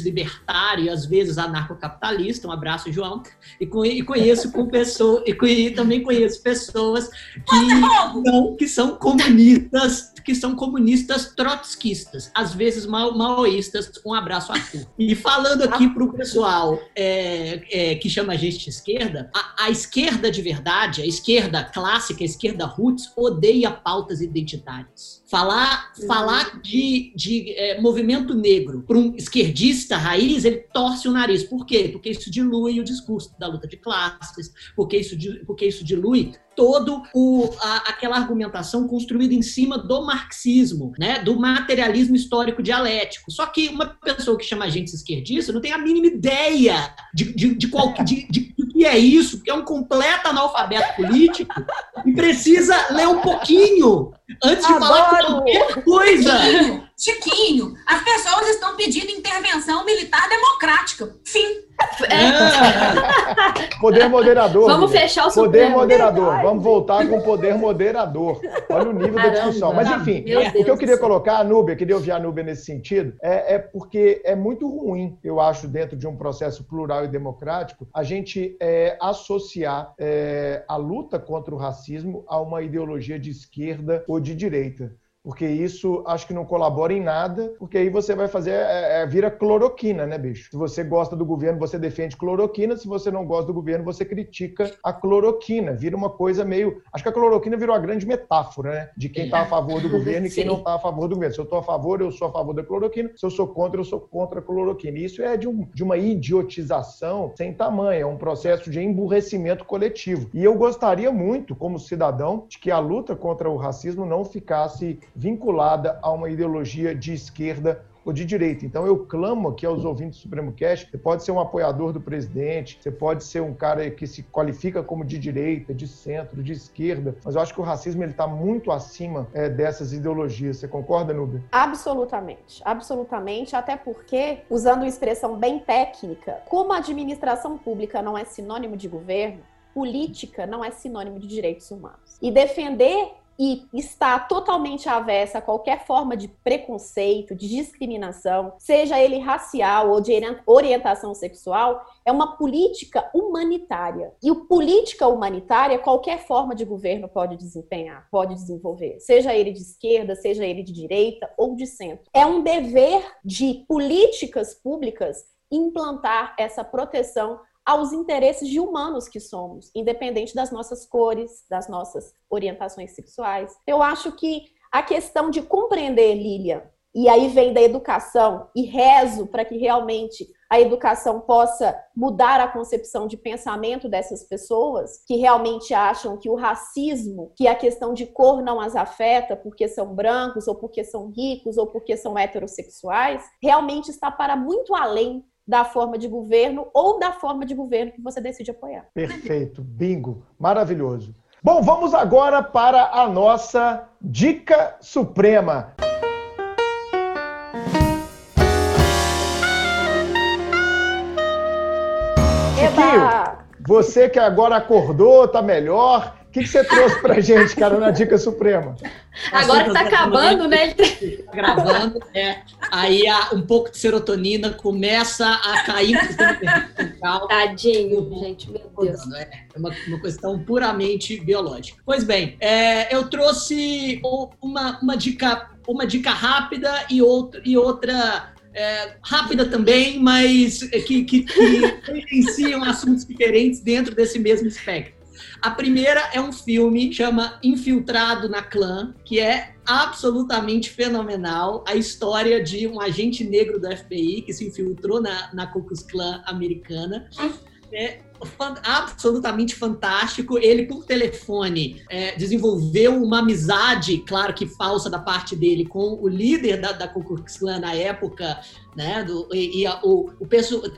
[SPEAKER 2] libertário e às vezes anarcocapitalista. Um abraço, João. E, com, e conheço com pessoas, e, com, e também conheço pessoas que não, que são comunistas, que são comunistas trotskistas, às vezes maoístas. Um abraço, Arthur. E falando aqui para o pessoal é, é, que chama a gente de esquerda, a, a, esquerda de verdade, a esquerda clássica, a esquerda roots, odeia pautas identitárias. Falar, uhum. falar de, de é, movimento negro para um esquerdista raiz, ele torce o nariz. Por quê? Porque isso dilui o discurso da luta de classes, porque isso, porque isso dilui todo o, a, aquela argumentação construída em cima do marxismo, né, do materialismo histórico dialético. Só que uma pessoa que chama a gente esquerdista não tem a mínima ideia de, de, de, qual, de, de, de que é isso, porque é um completo analfabeto político e precisa ler um pouquinho antes de Adoro. falar qualquer coisa.
[SPEAKER 4] Chiquinho, Chiquinho, as pessoas estão pedindo intervenção militar democrática. Fim.
[SPEAKER 1] É. <laughs> Poder moderador.
[SPEAKER 3] Vamos fechar o
[SPEAKER 1] Poder Supremo. moderador. Vamos voltar com poder moderador. Olha o nível Caramba. da discussão. Mas, enfim, o que eu queria colocar, a Núbia, queria ouvir a Núbia nesse sentido, é, é, porque é muito ruim, eu acho, dentro de um processo plural e democrático, a gente é, associar é, a luta contra o racismo a uma ideologia de esquerda ou de direita porque isso acho que não colabora em nada, porque aí você vai fazer, é, é, vira cloroquina, né, bicho? Se você gosta do governo, você defende cloroquina, se você não gosta do governo, você critica a cloroquina. Vira uma coisa meio. Acho que a cloroquina virou a grande metáfora, né? De quem está a favor do governo e quem <laughs> não está a favor do governo. Se eu estou a favor, eu sou a favor da cloroquina, se eu sou contra, eu sou contra a cloroquina. Isso é de, um, de uma idiotização sem tamanho, é um processo de emburrecimento coletivo. E eu gostaria muito, como cidadão, de que a luta contra o racismo não ficasse vinculada a uma ideologia de esquerda ou de direita. Então eu clamo aqui aos ouvintes do Supremo Cast, você pode ser um apoiador do presidente, você pode ser um cara que se qualifica como de direita, de centro, de esquerda, mas eu acho que o racismo ele está muito acima é, dessas ideologias. Você concorda, Nubia?
[SPEAKER 5] Absolutamente, absolutamente, até porque, usando uma expressão bem técnica, como a administração pública não é sinônimo de governo, política não é sinônimo de direitos humanos. E defender e está totalmente avessa a qualquer forma de preconceito, de discriminação, seja ele racial ou de orientação sexual, é uma política humanitária. E o política humanitária, qualquer forma de governo pode desempenhar, pode desenvolver, seja ele de esquerda, seja ele de direita ou de centro. É um dever de políticas públicas implantar essa proteção aos interesses de humanos que somos, independente das nossas cores, das nossas orientações sexuais. Eu acho que a questão de compreender, Lilian, e aí vem da educação, e rezo para que realmente a educação possa mudar a concepção de pensamento dessas pessoas que realmente acham que o racismo, que a questão de cor não as afeta porque são brancos, ou porque são ricos, ou porque são heterossexuais, realmente está para muito além da forma de governo ou da forma de governo que você decide apoiar.
[SPEAKER 1] Perfeito, bingo, maravilhoso. Bom, vamos agora para a nossa dica suprema. Chiquinho, você que agora acordou, tá melhor, que, que você trouxe pra gente, cara, na Dica Suprema?
[SPEAKER 3] Agora que tá acabando, né? Tá
[SPEAKER 2] gravando, é. Aí um pouco de serotonina começa a cair
[SPEAKER 3] no Tadinho, gente, meu Deus.
[SPEAKER 2] É uma, uma questão puramente biológica. Pois bem, é, eu trouxe uma, uma, dica, uma dica rápida e outra, e outra é, rápida também, mas que, que, que <laughs> assuntos diferentes dentro desse mesmo espectro. A primeira é um filme chama Infiltrado na Clã, que é absolutamente fenomenal. A história de um agente negro do FBI que se infiltrou na, na Ku Klux Klan americana. É, absolutamente fantástico. Ele, por telefone, é, desenvolveu uma amizade, claro que falsa da parte dele, com o líder da, da Ku Klux Klan na época, né? Do, e, e a, o, o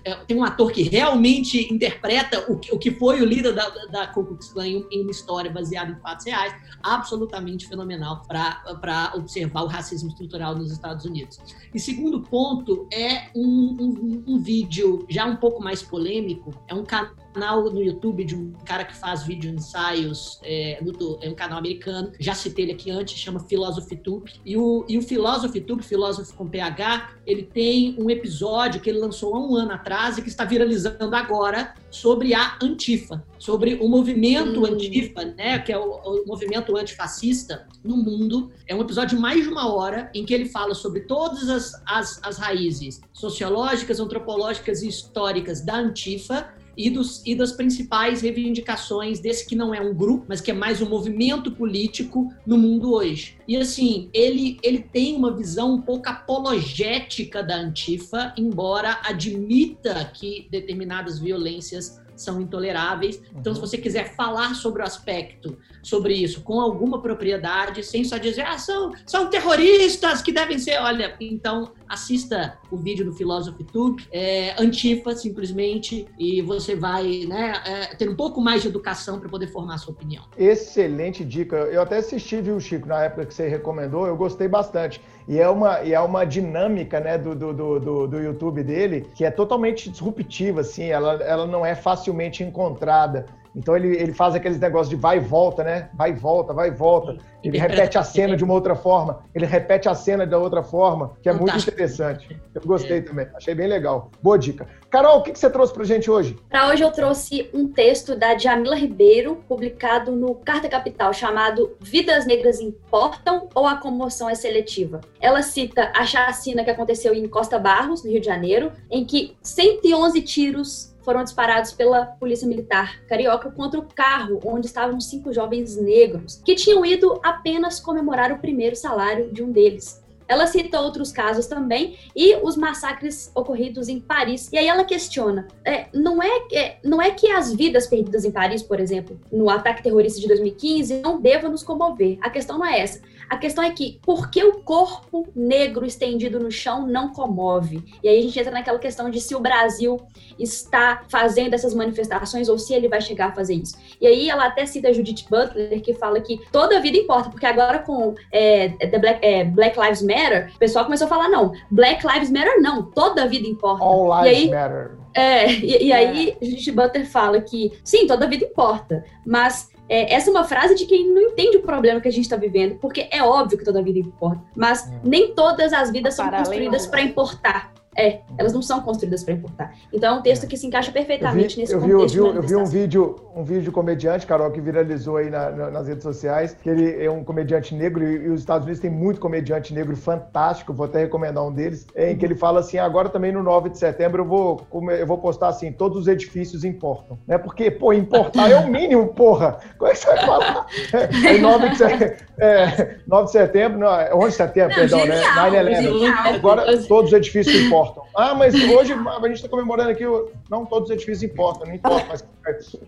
[SPEAKER 2] é, tem um ator que realmente interpreta o, o que foi o líder da, da Ku Klux Klan em, em uma história baseada em fatos reais, absolutamente fenomenal para observar o racismo estrutural nos Estados Unidos. E segundo ponto é um, um, um vídeo já um pouco mais polêmico, é um canal canal no YouTube de um cara que faz vídeo ensaios, é, no, é um canal americano, já citei ele aqui antes, chama Philosophy Tube. E o, e o Philosophy Tube, Philosophy com PH, ele tem um episódio que ele lançou há um ano atrás e que está viralizando agora sobre a Antifa, sobre o movimento hum. Antifa, né, que é o, o movimento antifascista no mundo. É um episódio de mais de uma hora em que ele fala sobre todas as, as, as raízes sociológicas, antropológicas e históricas da Antifa e, dos, e das principais reivindicações desse que não é um grupo, mas que é mais um movimento político no mundo hoje. E assim, ele, ele tem uma visão um pouco apologética da Antifa, embora admita que determinadas violências são intoleráveis. Então, se uhum. você quiser falar sobre o aspecto, sobre isso, com alguma propriedade, sem só dizer, ah, são, são terroristas que devem ser. Olha, então assista o vídeo do Philosophy Tube, é, Antifa, simplesmente, e você vai né, é, ter um pouco mais de educação para poder formar a sua opinião.
[SPEAKER 1] Excelente dica. Eu até assisti, viu, Chico, na época que você recomendou, eu gostei bastante. E é uma, e é uma dinâmica né, do, do, do, do YouTube dele que é totalmente disruptiva, assim, ela, ela não é facilmente encontrada. Então ele, ele faz aqueles negócios de vai e volta, né? Vai e volta, vai e volta. Ele repete a cena de uma outra forma, ele repete a cena da outra forma, que é muito interessante. Eu gostei também, achei bem legal. Boa dica. Carol, o que, que você trouxe pra gente hoje?
[SPEAKER 3] Para hoje eu trouxe um texto da Jamila Ribeiro, publicado no Carta Capital, chamado Vidas Negras Importam ou a Comoção é Seletiva? Ela cita a chacina que aconteceu em Costa Barros, no Rio de Janeiro, em que 111 tiros foram disparados pela Polícia Militar Carioca contra o carro onde estavam cinco jovens negros, que tinham ido apenas comemorar o primeiro salário de um deles. Ela cita outros casos também e os massacres ocorridos em Paris. E aí ela questiona: é, não, é, é, não é que as vidas perdidas em Paris, por exemplo, no ataque terrorista de 2015, não devam nos comover. A questão não é essa. A questão é que, por que o corpo negro estendido no chão não comove? E aí a gente entra naquela questão de se o Brasil está fazendo essas manifestações ou se ele vai chegar a fazer isso. E aí ela até cita a Judith Butler, que fala que toda vida importa, porque agora com é, The Black, é, Black Lives Matter, o pessoal começou a falar, não, Black Lives Matter não, toda vida importa.
[SPEAKER 1] All lives aí, matter.
[SPEAKER 3] É, e, e aí é. Judith Butler fala que, sim, toda vida importa, mas é, essa é uma frase de quem não entende o problema que a gente está vivendo, porque é óbvio que toda vida importa, mas é. nem todas as vidas são construídas para importar. É, elas não são construídas para importar. Então é um texto que se encaixa perfeitamente vi, nesse
[SPEAKER 1] eu
[SPEAKER 3] contexto.
[SPEAKER 1] Vi, eu, vi, eu vi um vídeo, um vídeo de comediante, Carol, que viralizou aí na, na, nas redes sociais, que ele é um comediante negro e, e, os Estados Unidos tem muito comediante negro fantástico, vou até recomendar um deles, em que ele fala assim, agora também no 9 de setembro eu vou, eu vou postar assim, todos os edifícios importam, né? Porque, pô, importar é o mínimo, porra. Como é que você vai falar? É, 9 de setembro, é, 9 de setembro, não, 11 é de setembro, não, perdão, né? genial, né? 9-11. Agora todos os edifícios importam importam. Ah, mas hoje a gente está comemorando aqui, não todos os edifícios importam, não importa, mas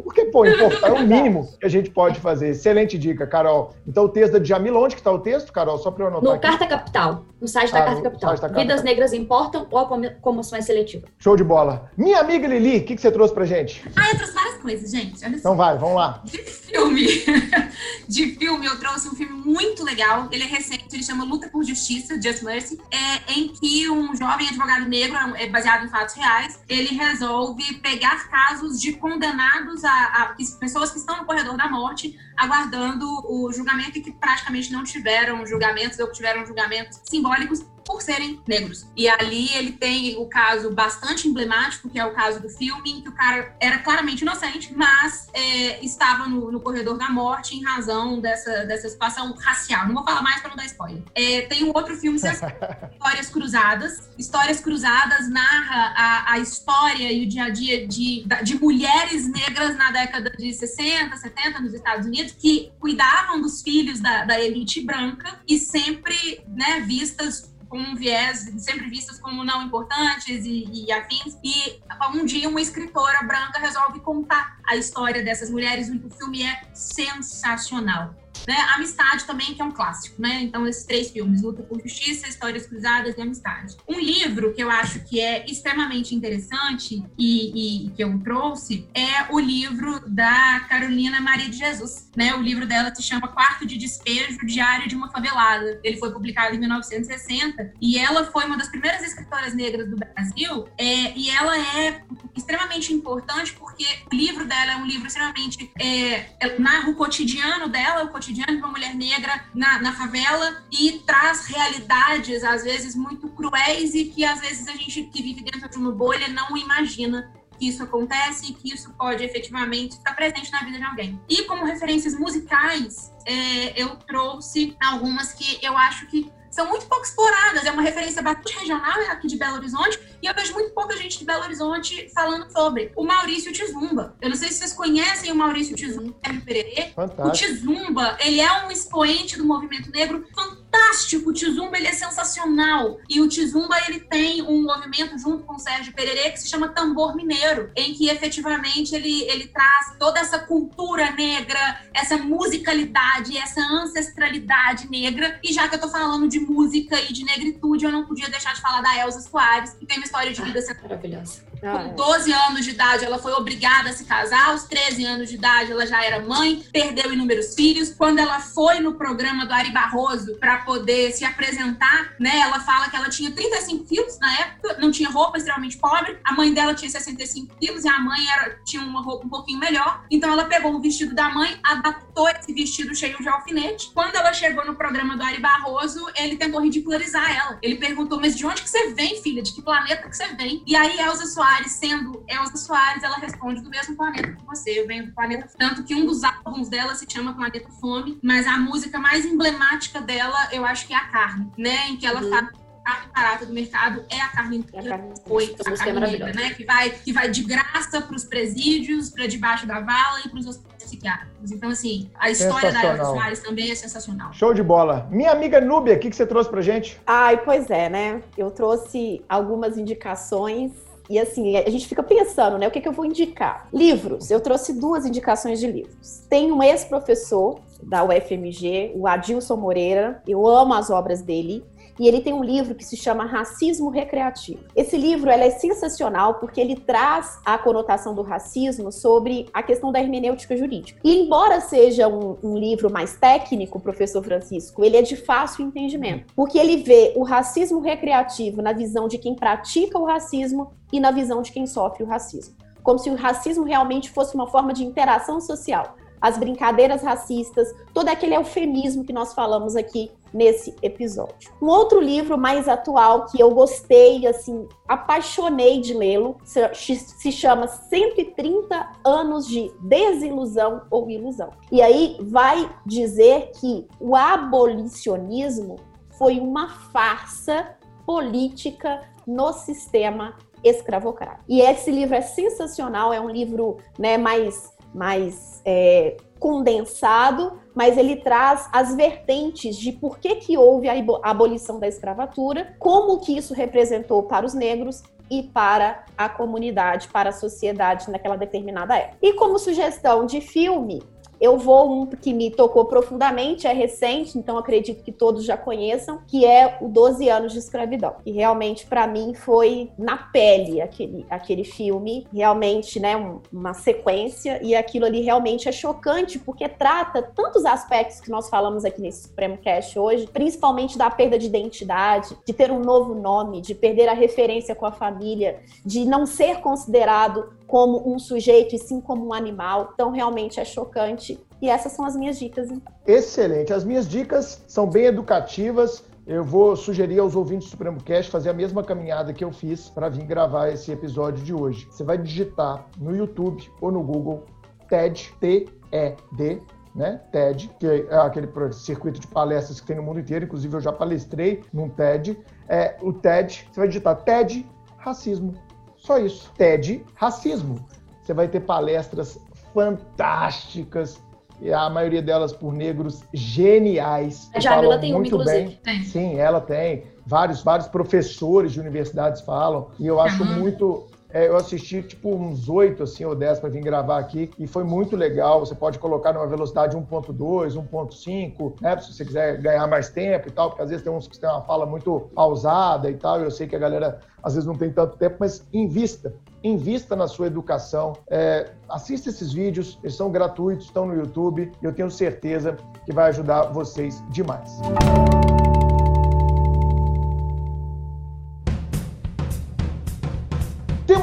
[SPEAKER 1] porque, pô, importar é o mínimo que a gente pode fazer. Excelente dica, Carol. Então, o texto da Djamila, onde que está o texto, Carol? Só para eu anotar.
[SPEAKER 3] No
[SPEAKER 1] aqui.
[SPEAKER 3] Carta Capital, no site da ah, Carta Capital. Da Carta Vidas Negras importam ou a comoção é seletiva.
[SPEAKER 1] Show de bola. Minha amiga Lili, o que, que você trouxe pra gente?
[SPEAKER 4] Ah, eu trouxe várias coisas, gente. Olha
[SPEAKER 1] então vai, vamos lá.
[SPEAKER 4] De filme. <laughs> De filme, eu trouxe um filme muito legal. Ele é recente, ele chama Luta por Justiça, Just Mercy, é, em que um jovem advogado negro, é baseado em fatos reais, ele resolve pegar casos de condenados a a, pessoas que estão no corredor da morte aguardando o julgamento e que praticamente não tiveram julgamentos ou tiveram julgamentos simbólicos por serem negros. E ali ele tem o caso bastante emblemático, que é o caso do filme, em que o cara era claramente inocente, mas é, estava no, no, corredor da morte em razão dessa, dessa situação racial. Não vou falar mais para não dar spoiler. É, tem um outro filme, <laughs> Histórias Cruzadas. Histórias Cruzadas narra a, a história e o dia a dia de, de mulheres negras na década de 60, 70 nos Estados Unidos, que cuidavam dos filhos da, da elite branca e sempre né, vistas com um viés sempre vistas como não importantes e, e, afins. E um dia uma escritora branca resolve contar a história dessas mulheres. O filme é sensacional. Né? Amistade também, que é um clássico, né? Então, esses três filmes, Luta por Justiça, Histórias Cruzadas e Amistade. Um livro que eu acho que é extremamente interessante e, e que eu trouxe é o livro da Carolina Maria de Jesus, né? O livro dela se chama Quarto de Despejo, Diário de uma Favelada. Ele foi publicado em 1960 e ela foi uma das primeiras escritoras negras do Brasil é, e ela é extremamente importante porque o livro dela é um livro extremamente é, narra o cotidiano dela, o cotidiano de uma mulher negra na, na favela e traz realidades às vezes muito cruéis e que às vezes a gente que vive dentro de uma bolha não imagina que isso acontece e que isso pode efetivamente estar presente na vida de alguém. E como referências musicais, é, eu trouxe algumas que eu acho que são muito pouco exploradas. É uma referência bastante regional é aqui de Belo Horizonte e eu vejo muito pouca gente de Belo Horizonte falando sobre o Maurício Tizumba. Eu não sei se vocês conhecem o Maurício Tizumba, Pererê. O Tizumba, ele é um expoente do movimento negro fantástico. O Tizumba, ele é sensacional. E o Tizumba, ele tem um movimento junto com o Sérgio Pererê que se chama Tambor Mineiro, em que efetivamente ele, ele traz toda essa cultura negra, essa musicalidade, essa ancestralidade negra. E já que eu tô falando de música e de negritude, eu não podia deixar de falar da Elza Soares, que tem uma história de vida
[SPEAKER 3] ah, maravilhosa.
[SPEAKER 4] Com 12 ah, anos de idade, ela foi obrigada a se casar. Aos 13 anos de idade, ela já era mãe, perdeu inúmeros filhos. Quando ela foi no programa do Ari Barroso para poder se apresentar, né, ela fala que ela tinha 35 filhos na época, não tinha roupa, extremamente pobre. A mãe dela tinha 65 quilos e a mãe era, tinha uma roupa um pouquinho melhor. Então ela pegou o vestido da mãe, adaptou esse vestido cheio de alfinete. Quando ela chegou no programa do Ari Barroso, ele tentou ridicularizar ela. Ele perguntou: Mas de onde que você vem, filha? De que planeta que você vem? E aí Elza Soares, sendo Elza Soares, ela responde do mesmo planeta que você. Eu venho do planeta. Tanto que um dos álbuns dela se chama Planeta Fome, mas a música mais emblemática dela, eu acho que é a Carne, né? Em que ela uhum. fala carne barata do mercado é a carne é a carne, foi a carne negra, né? Que vai, que vai de graça para os presídios, para debaixo da vala e para os hospitais psiquiátricos. Então, assim, a história da Elza Soares também é sensacional.
[SPEAKER 1] Show de bola. Minha amiga Núbia, o que, que você trouxe pra gente?
[SPEAKER 5] Ai, pois é, né? Eu trouxe algumas indicações e assim, a gente fica pensando, né? O que, que eu vou indicar? Livros. Eu trouxe duas indicações de livros. Tem um ex-professor da UFMG, o Adilson Moreira. Eu amo as obras dele e ele tem um livro que se chama Racismo Recreativo. Esse livro é sensacional porque ele traz a conotação do racismo sobre a questão da hermenêutica jurídica. E embora seja um, um livro mais técnico, professor Francisco, ele é de fácil entendimento, porque ele vê o racismo recreativo na visão de quem pratica o racismo e na visão de quem sofre o racismo. Como se o racismo realmente fosse uma forma de interação social as brincadeiras racistas, todo aquele eufemismo que nós falamos aqui nesse episódio. Um outro livro mais atual que eu gostei, assim, apaixonei de lê-lo, se chama 130 anos de desilusão ou ilusão. E aí vai dizer que o abolicionismo foi uma farsa política no sistema escravocrata. E esse livro é sensacional, é um livro né, mais mais é, condensado, mas ele traz as vertentes de por que, que houve a abolição da escravatura, como que isso representou para os negros e para a comunidade, para a sociedade naquela determinada época. E como sugestão de filme, eu vou um que me tocou profundamente, é recente, então acredito que todos já conheçam, que é o 12 anos de escravidão. E realmente para mim foi na pele aquele, aquele filme, realmente, né, um, uma sequência e aquilo ali realmente é chocante porque trata tantos aspectos que nós falamos aqui nesse Supremo Cast hoje, principalmente da perda de identidade, de ter um novo nome, de perder a referência com a família, de não ser considerado como um sujeito e sim como um animal. Então, realmente é chocante. E essas são as minhas dicas.
[SPEAKER 1] Excelente. As minhas dicas são bem educativas. Eu vou sugerir aos ouvintes do Supremo Cast fazer a mesma caminhada que eu fiz para vir gravar esse episódio de hoje. Você vai digitar no YouTube ou no Google TED, T-E-D, né? TED, que é aquele circuito de palestras que tem no mundo inteiro, inclusive eu já palestrei num TED. É, o TED, você vai digitar TED racismo. Só isso. TED Racismo. Você vai ter palestras fantásticas, e a maioria delas por negros geniais.
[SPEAKER 3] A Jamila tem muito uma,
[SPEAKER 1] bem. Sim, ela tem. Vários, vários professores de universidades falam. E eu acho uhum. muito É, eu assisti tipo uns oito assim, ou dez para vir gravar aqui e foi muito legal. Você pode colocar numa velocidade 1.2, 1.5, né? Se você quiser ganhar mais tempo e tal, porque às vezes tem uns que têm uma fala muito pausada e tal. Eu sei que a galera às vezes não tem tanto tempo, mas invista. Invista na sua educação. É, assista esses vídeos, eles são gratuitos, estão no YouTube e eu tenho certeza que vai ajudar vocês demais.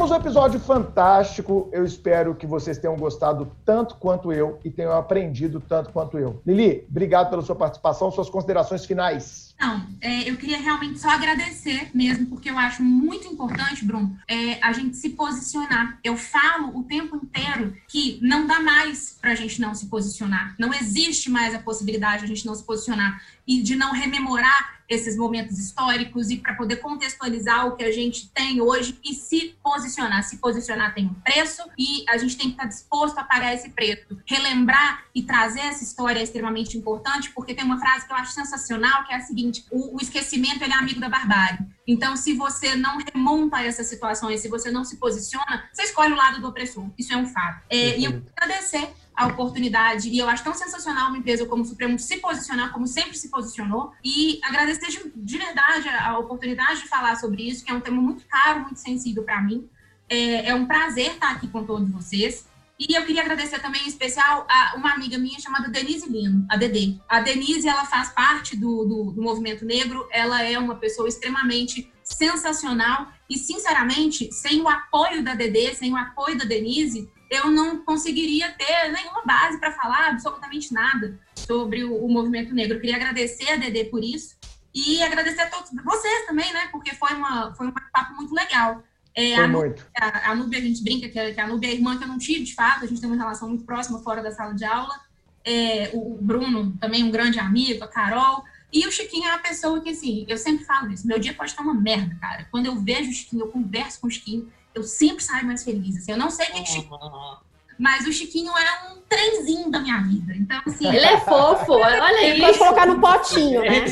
[SPEAKER 1] Temos um episódio fantástico. Eu espero que vocês tenham gostado tanto quanto eu e tenham aprendido tanto quanto eu. Lili, obrigado pela sua participação. Suas considerações finais.
[SPEAKER 4] Não, é, eu queria realmente só agradecer mesmo, porque eu acho muito importante, Bruno, é, a gente se posicionar. Eu falo o tempo inteiro que não dá mais para a gente não se posicionar. Não existe mais a possibilidade de a gente não se posicionar e de não rememorar esses momentos históricos e para poder contextualizar o que a gente tem hoje e se posicionar. Se posicionar tem um preço e a gente tem que estar disposto a pagar esse preço. Relembrar e trazer essa história é extremamente importante, porque tem uma frase que eu acho sensacional, que é a seguinte: o, o esquecimento é amigo da barbárie. Então, se você não remonta essas situações, se você não se posiciona, você escolhe o lado do opressor. Isso é um fato. É, e eu agradecer a oportunidade, e eu acho tão sensacional uma empresa como o Supremo se posicionar como sempre se posicionou, e agradecer de, de verdade a, oportunidade de falar sobre isso, que é um tema muito caro, muito sensível para mim. É, é, um prazer estar aqui com todos vocês. E eu queria agradecer também em especial a uma amiga minha chamada Denise Lino, a Dedê. A Denise, ela faz parte do, do, do movimento negro, ela é uma pessoa extremamente sensacional e, sinceramente, sem o apoio da Dedê, sem o apoio da Denise, eu não conseguiria ter nenhuma base para falar absolutamente nada sobre o, o, movimento negro. Eu queria agradecer a Dedê por isso e agradecer a todos vocês também, né? Porque foi, uma, foi um papo muito legal.
[SPEAKER 1] É, foi a, muito.
[SPEAKER 4] A, a Nubia, a gente brinca que a, que a Nubia é a irmã que eu não tive, de fato, a gente tem uma relação muito próxima fora da sala de aula. É, o, o Bruno, também um grande amigo, a Carol. E o Chiquinho é uma pessoa que, assim, eu sempre falo isso, meu dia pode estar uma merda, cara. Quando eu vejo o Chiquinho, eu converso com o Chiquinho, eu sempre saio mais feliz. Assim, eu não sei o que é Chiquinho. Mas o Chiquinho é um trenzinho da minha vida. Então, assim.
[SPEAKER 3] Ele é fofo, olha Ele <laughs> isso.
[SPEAKER 5] Pode colocar no potinho, né?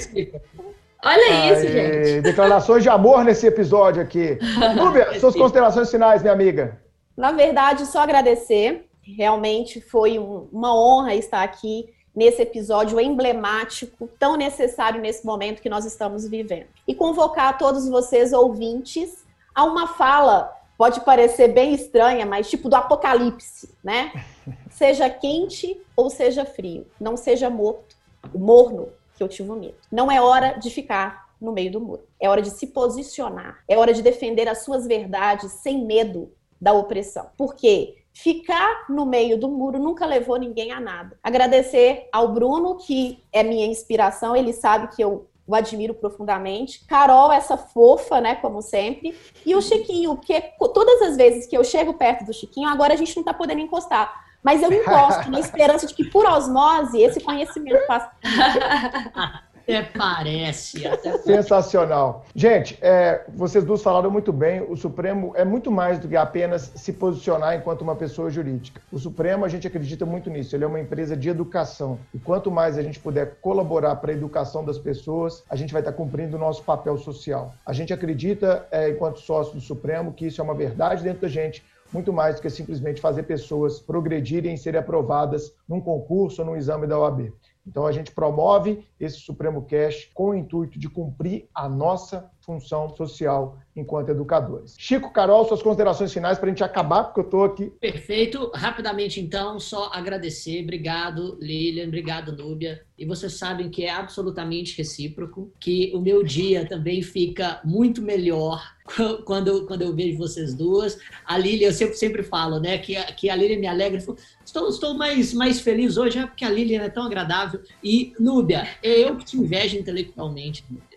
[SPEAKER 3] Olha isso, gente.
[SPEAKER 1] Declarações de amor nesse episódio aqui. <laughs> Núbia, suas considerações finais, minha amiga.
[SPEAKER 5] Na verdade, só agradecer. Realmente foi um, uma honra estar aqui nesse episódio emblemático, tão necessário nesse momento que nós estamos vivendo. E convocar todos vocês, ouvintes, a uma fala pode parecer bem estranha, mas tipo do apocalipse, né? <laughs> Seja quente ou seja frio, não seja morto, morno, que eu te vomito. Não é hora de ficar no meio do muro. É hora de se posicionar. É hora de defender as suas verdades sem medo da opressão. Porque ficar no meio do muro nunca levou ninguém a nada. Agradecer ao Bruno, que é minha inspiração, ele sabe que eu o admiro profundamente. Carol, essa fofa, né, como sempre. E o Chiquinho, porque todas as vezes que eu chego perto do Chiquinho, agora a gente não tá podendo encostar. Mas eu encosto na esperança de que, por osmose, esse conhecimento faça. <laughs>
[SPEAKER 2] Até parece. Até
[SPEAKER 1] Sensacional. Gente, é, vocês duas falaram muito bem. O Supremo é muito mais do que apenas se posicionar enquanto uma pessoa jurídica. O Supremo, a gente acredita muito nisso. Ele é uma empresa de educação. E quanto mais a gente puder colaborar para a educação das pessoas, a gente vai estar cumprindo o nosso papel social. A gente acredita, é, enquanto sócio do Supremo, que isso é uma verdade dentro da gente muito mais do que simplesmente fazer pessoas progredirem e serem aprovadas num concurso ou num exame da OAB. Então a gente promove esse Supremo Cash com o intuito de cumprir a nossa função social enquanto educadores. Chico, Carol, suas considerações finais para a gente acabar, porque eu estou aqui.
[SPEAKER 2] Perfeito. Rapidamente, então, só agradecer. Obrigado, Lilian. Obrigado, Núbia. E vocês sabem que é absolutamente recíproco, que o meu dia também fica muito melhor <laughs> quando, quando eu vejo vocês duas. A Lilian, eu sempre, sempre falo, né, que que a Lilian me alegra. Estou, estou mais, mais feliz hoje, é porque a Lilian é tão agradável. E, Núbia, é eu que te invejo intelectualmente, Núbia.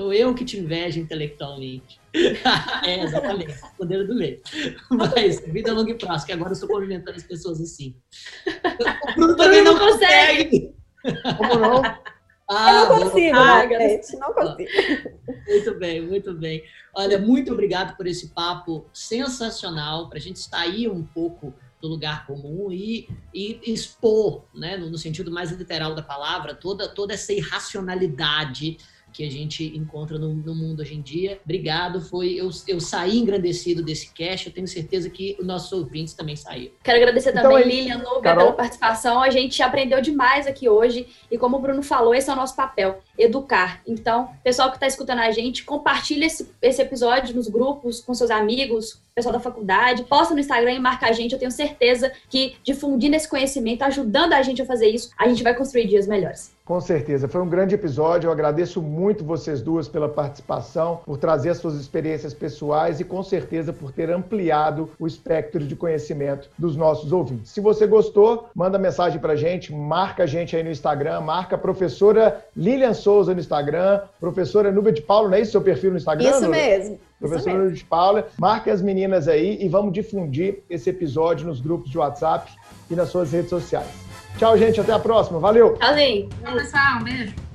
[SPEAKER 2] Sou eu que te invejo intelectualmente. <laughs> é, exatamente. Poder do meio. Mas vida longa e próxima, que agora eu estou convimentando as pessoas assim.
[SPEAKER 3] O Bruno também não, consegue.
[SPEAKER 1] Como não?
[SPEAKER 5] Ah, eu não consigo, ah, gente, não consigo.
[SPEAKER 2] Muito bem, muito bem. Olha, muito obrigado por esse papo sensacional, para a gente sair um pouco do lugar comum e, e expor, né, no, no, sentido mais literal da palavra, toda, toda essa irracionalidade que a gente encontra no, no mundo hoje em dia. Obrigado, foi eu, eu saí engrandecido desse cast, eu tenho certeza que os nossos ouvintes também saíram.
[SPEAKER 3] Quero agradecer então, também, é Lilian, pela participação. A gente aprendeu demais aqui hoje e como o Bruno falou, esse é o nosso papel, educar. Então, pessoal que está escutando a gente, compartilhe esse, esse episódio nos grupos, com seus amigos, pessoal da faculdade, posta no Instagram e marca a gente. Eu tenho certeza que difundindo esse conhecimento, ajudando a gente a fazer isso, a gente vai construir dias melhores.
[SPEAKER 1] Com certeza, foi um grande episódio. Eu agradeço muito vocês duas pela participação, por trazer as suas experiências pessoais e com certeza por ter ampliado o espectro de conhecimento dos nossos ouvintes. Se você gostou, manda mensagem pra gente, marca a gente aí no Instagram, marca a professora Lilian Souza no Instagram, professora Nubia de Paulo, não é isso seu perfil no Instagram?
[SPEAKER 5] Isso mesmo.
[SPEAKER 1] Professora Nubia de Paula, marque as meninas aí e vamos difundir esse episódio nos grupos de WhatsApp e nas suas redes sociais. Tchau, gente. Até a próxima. Valeu.
[SPEAKER 3] Tchauzinho.
[SPEAKER 4] Tchau, pessoal. Um beijo.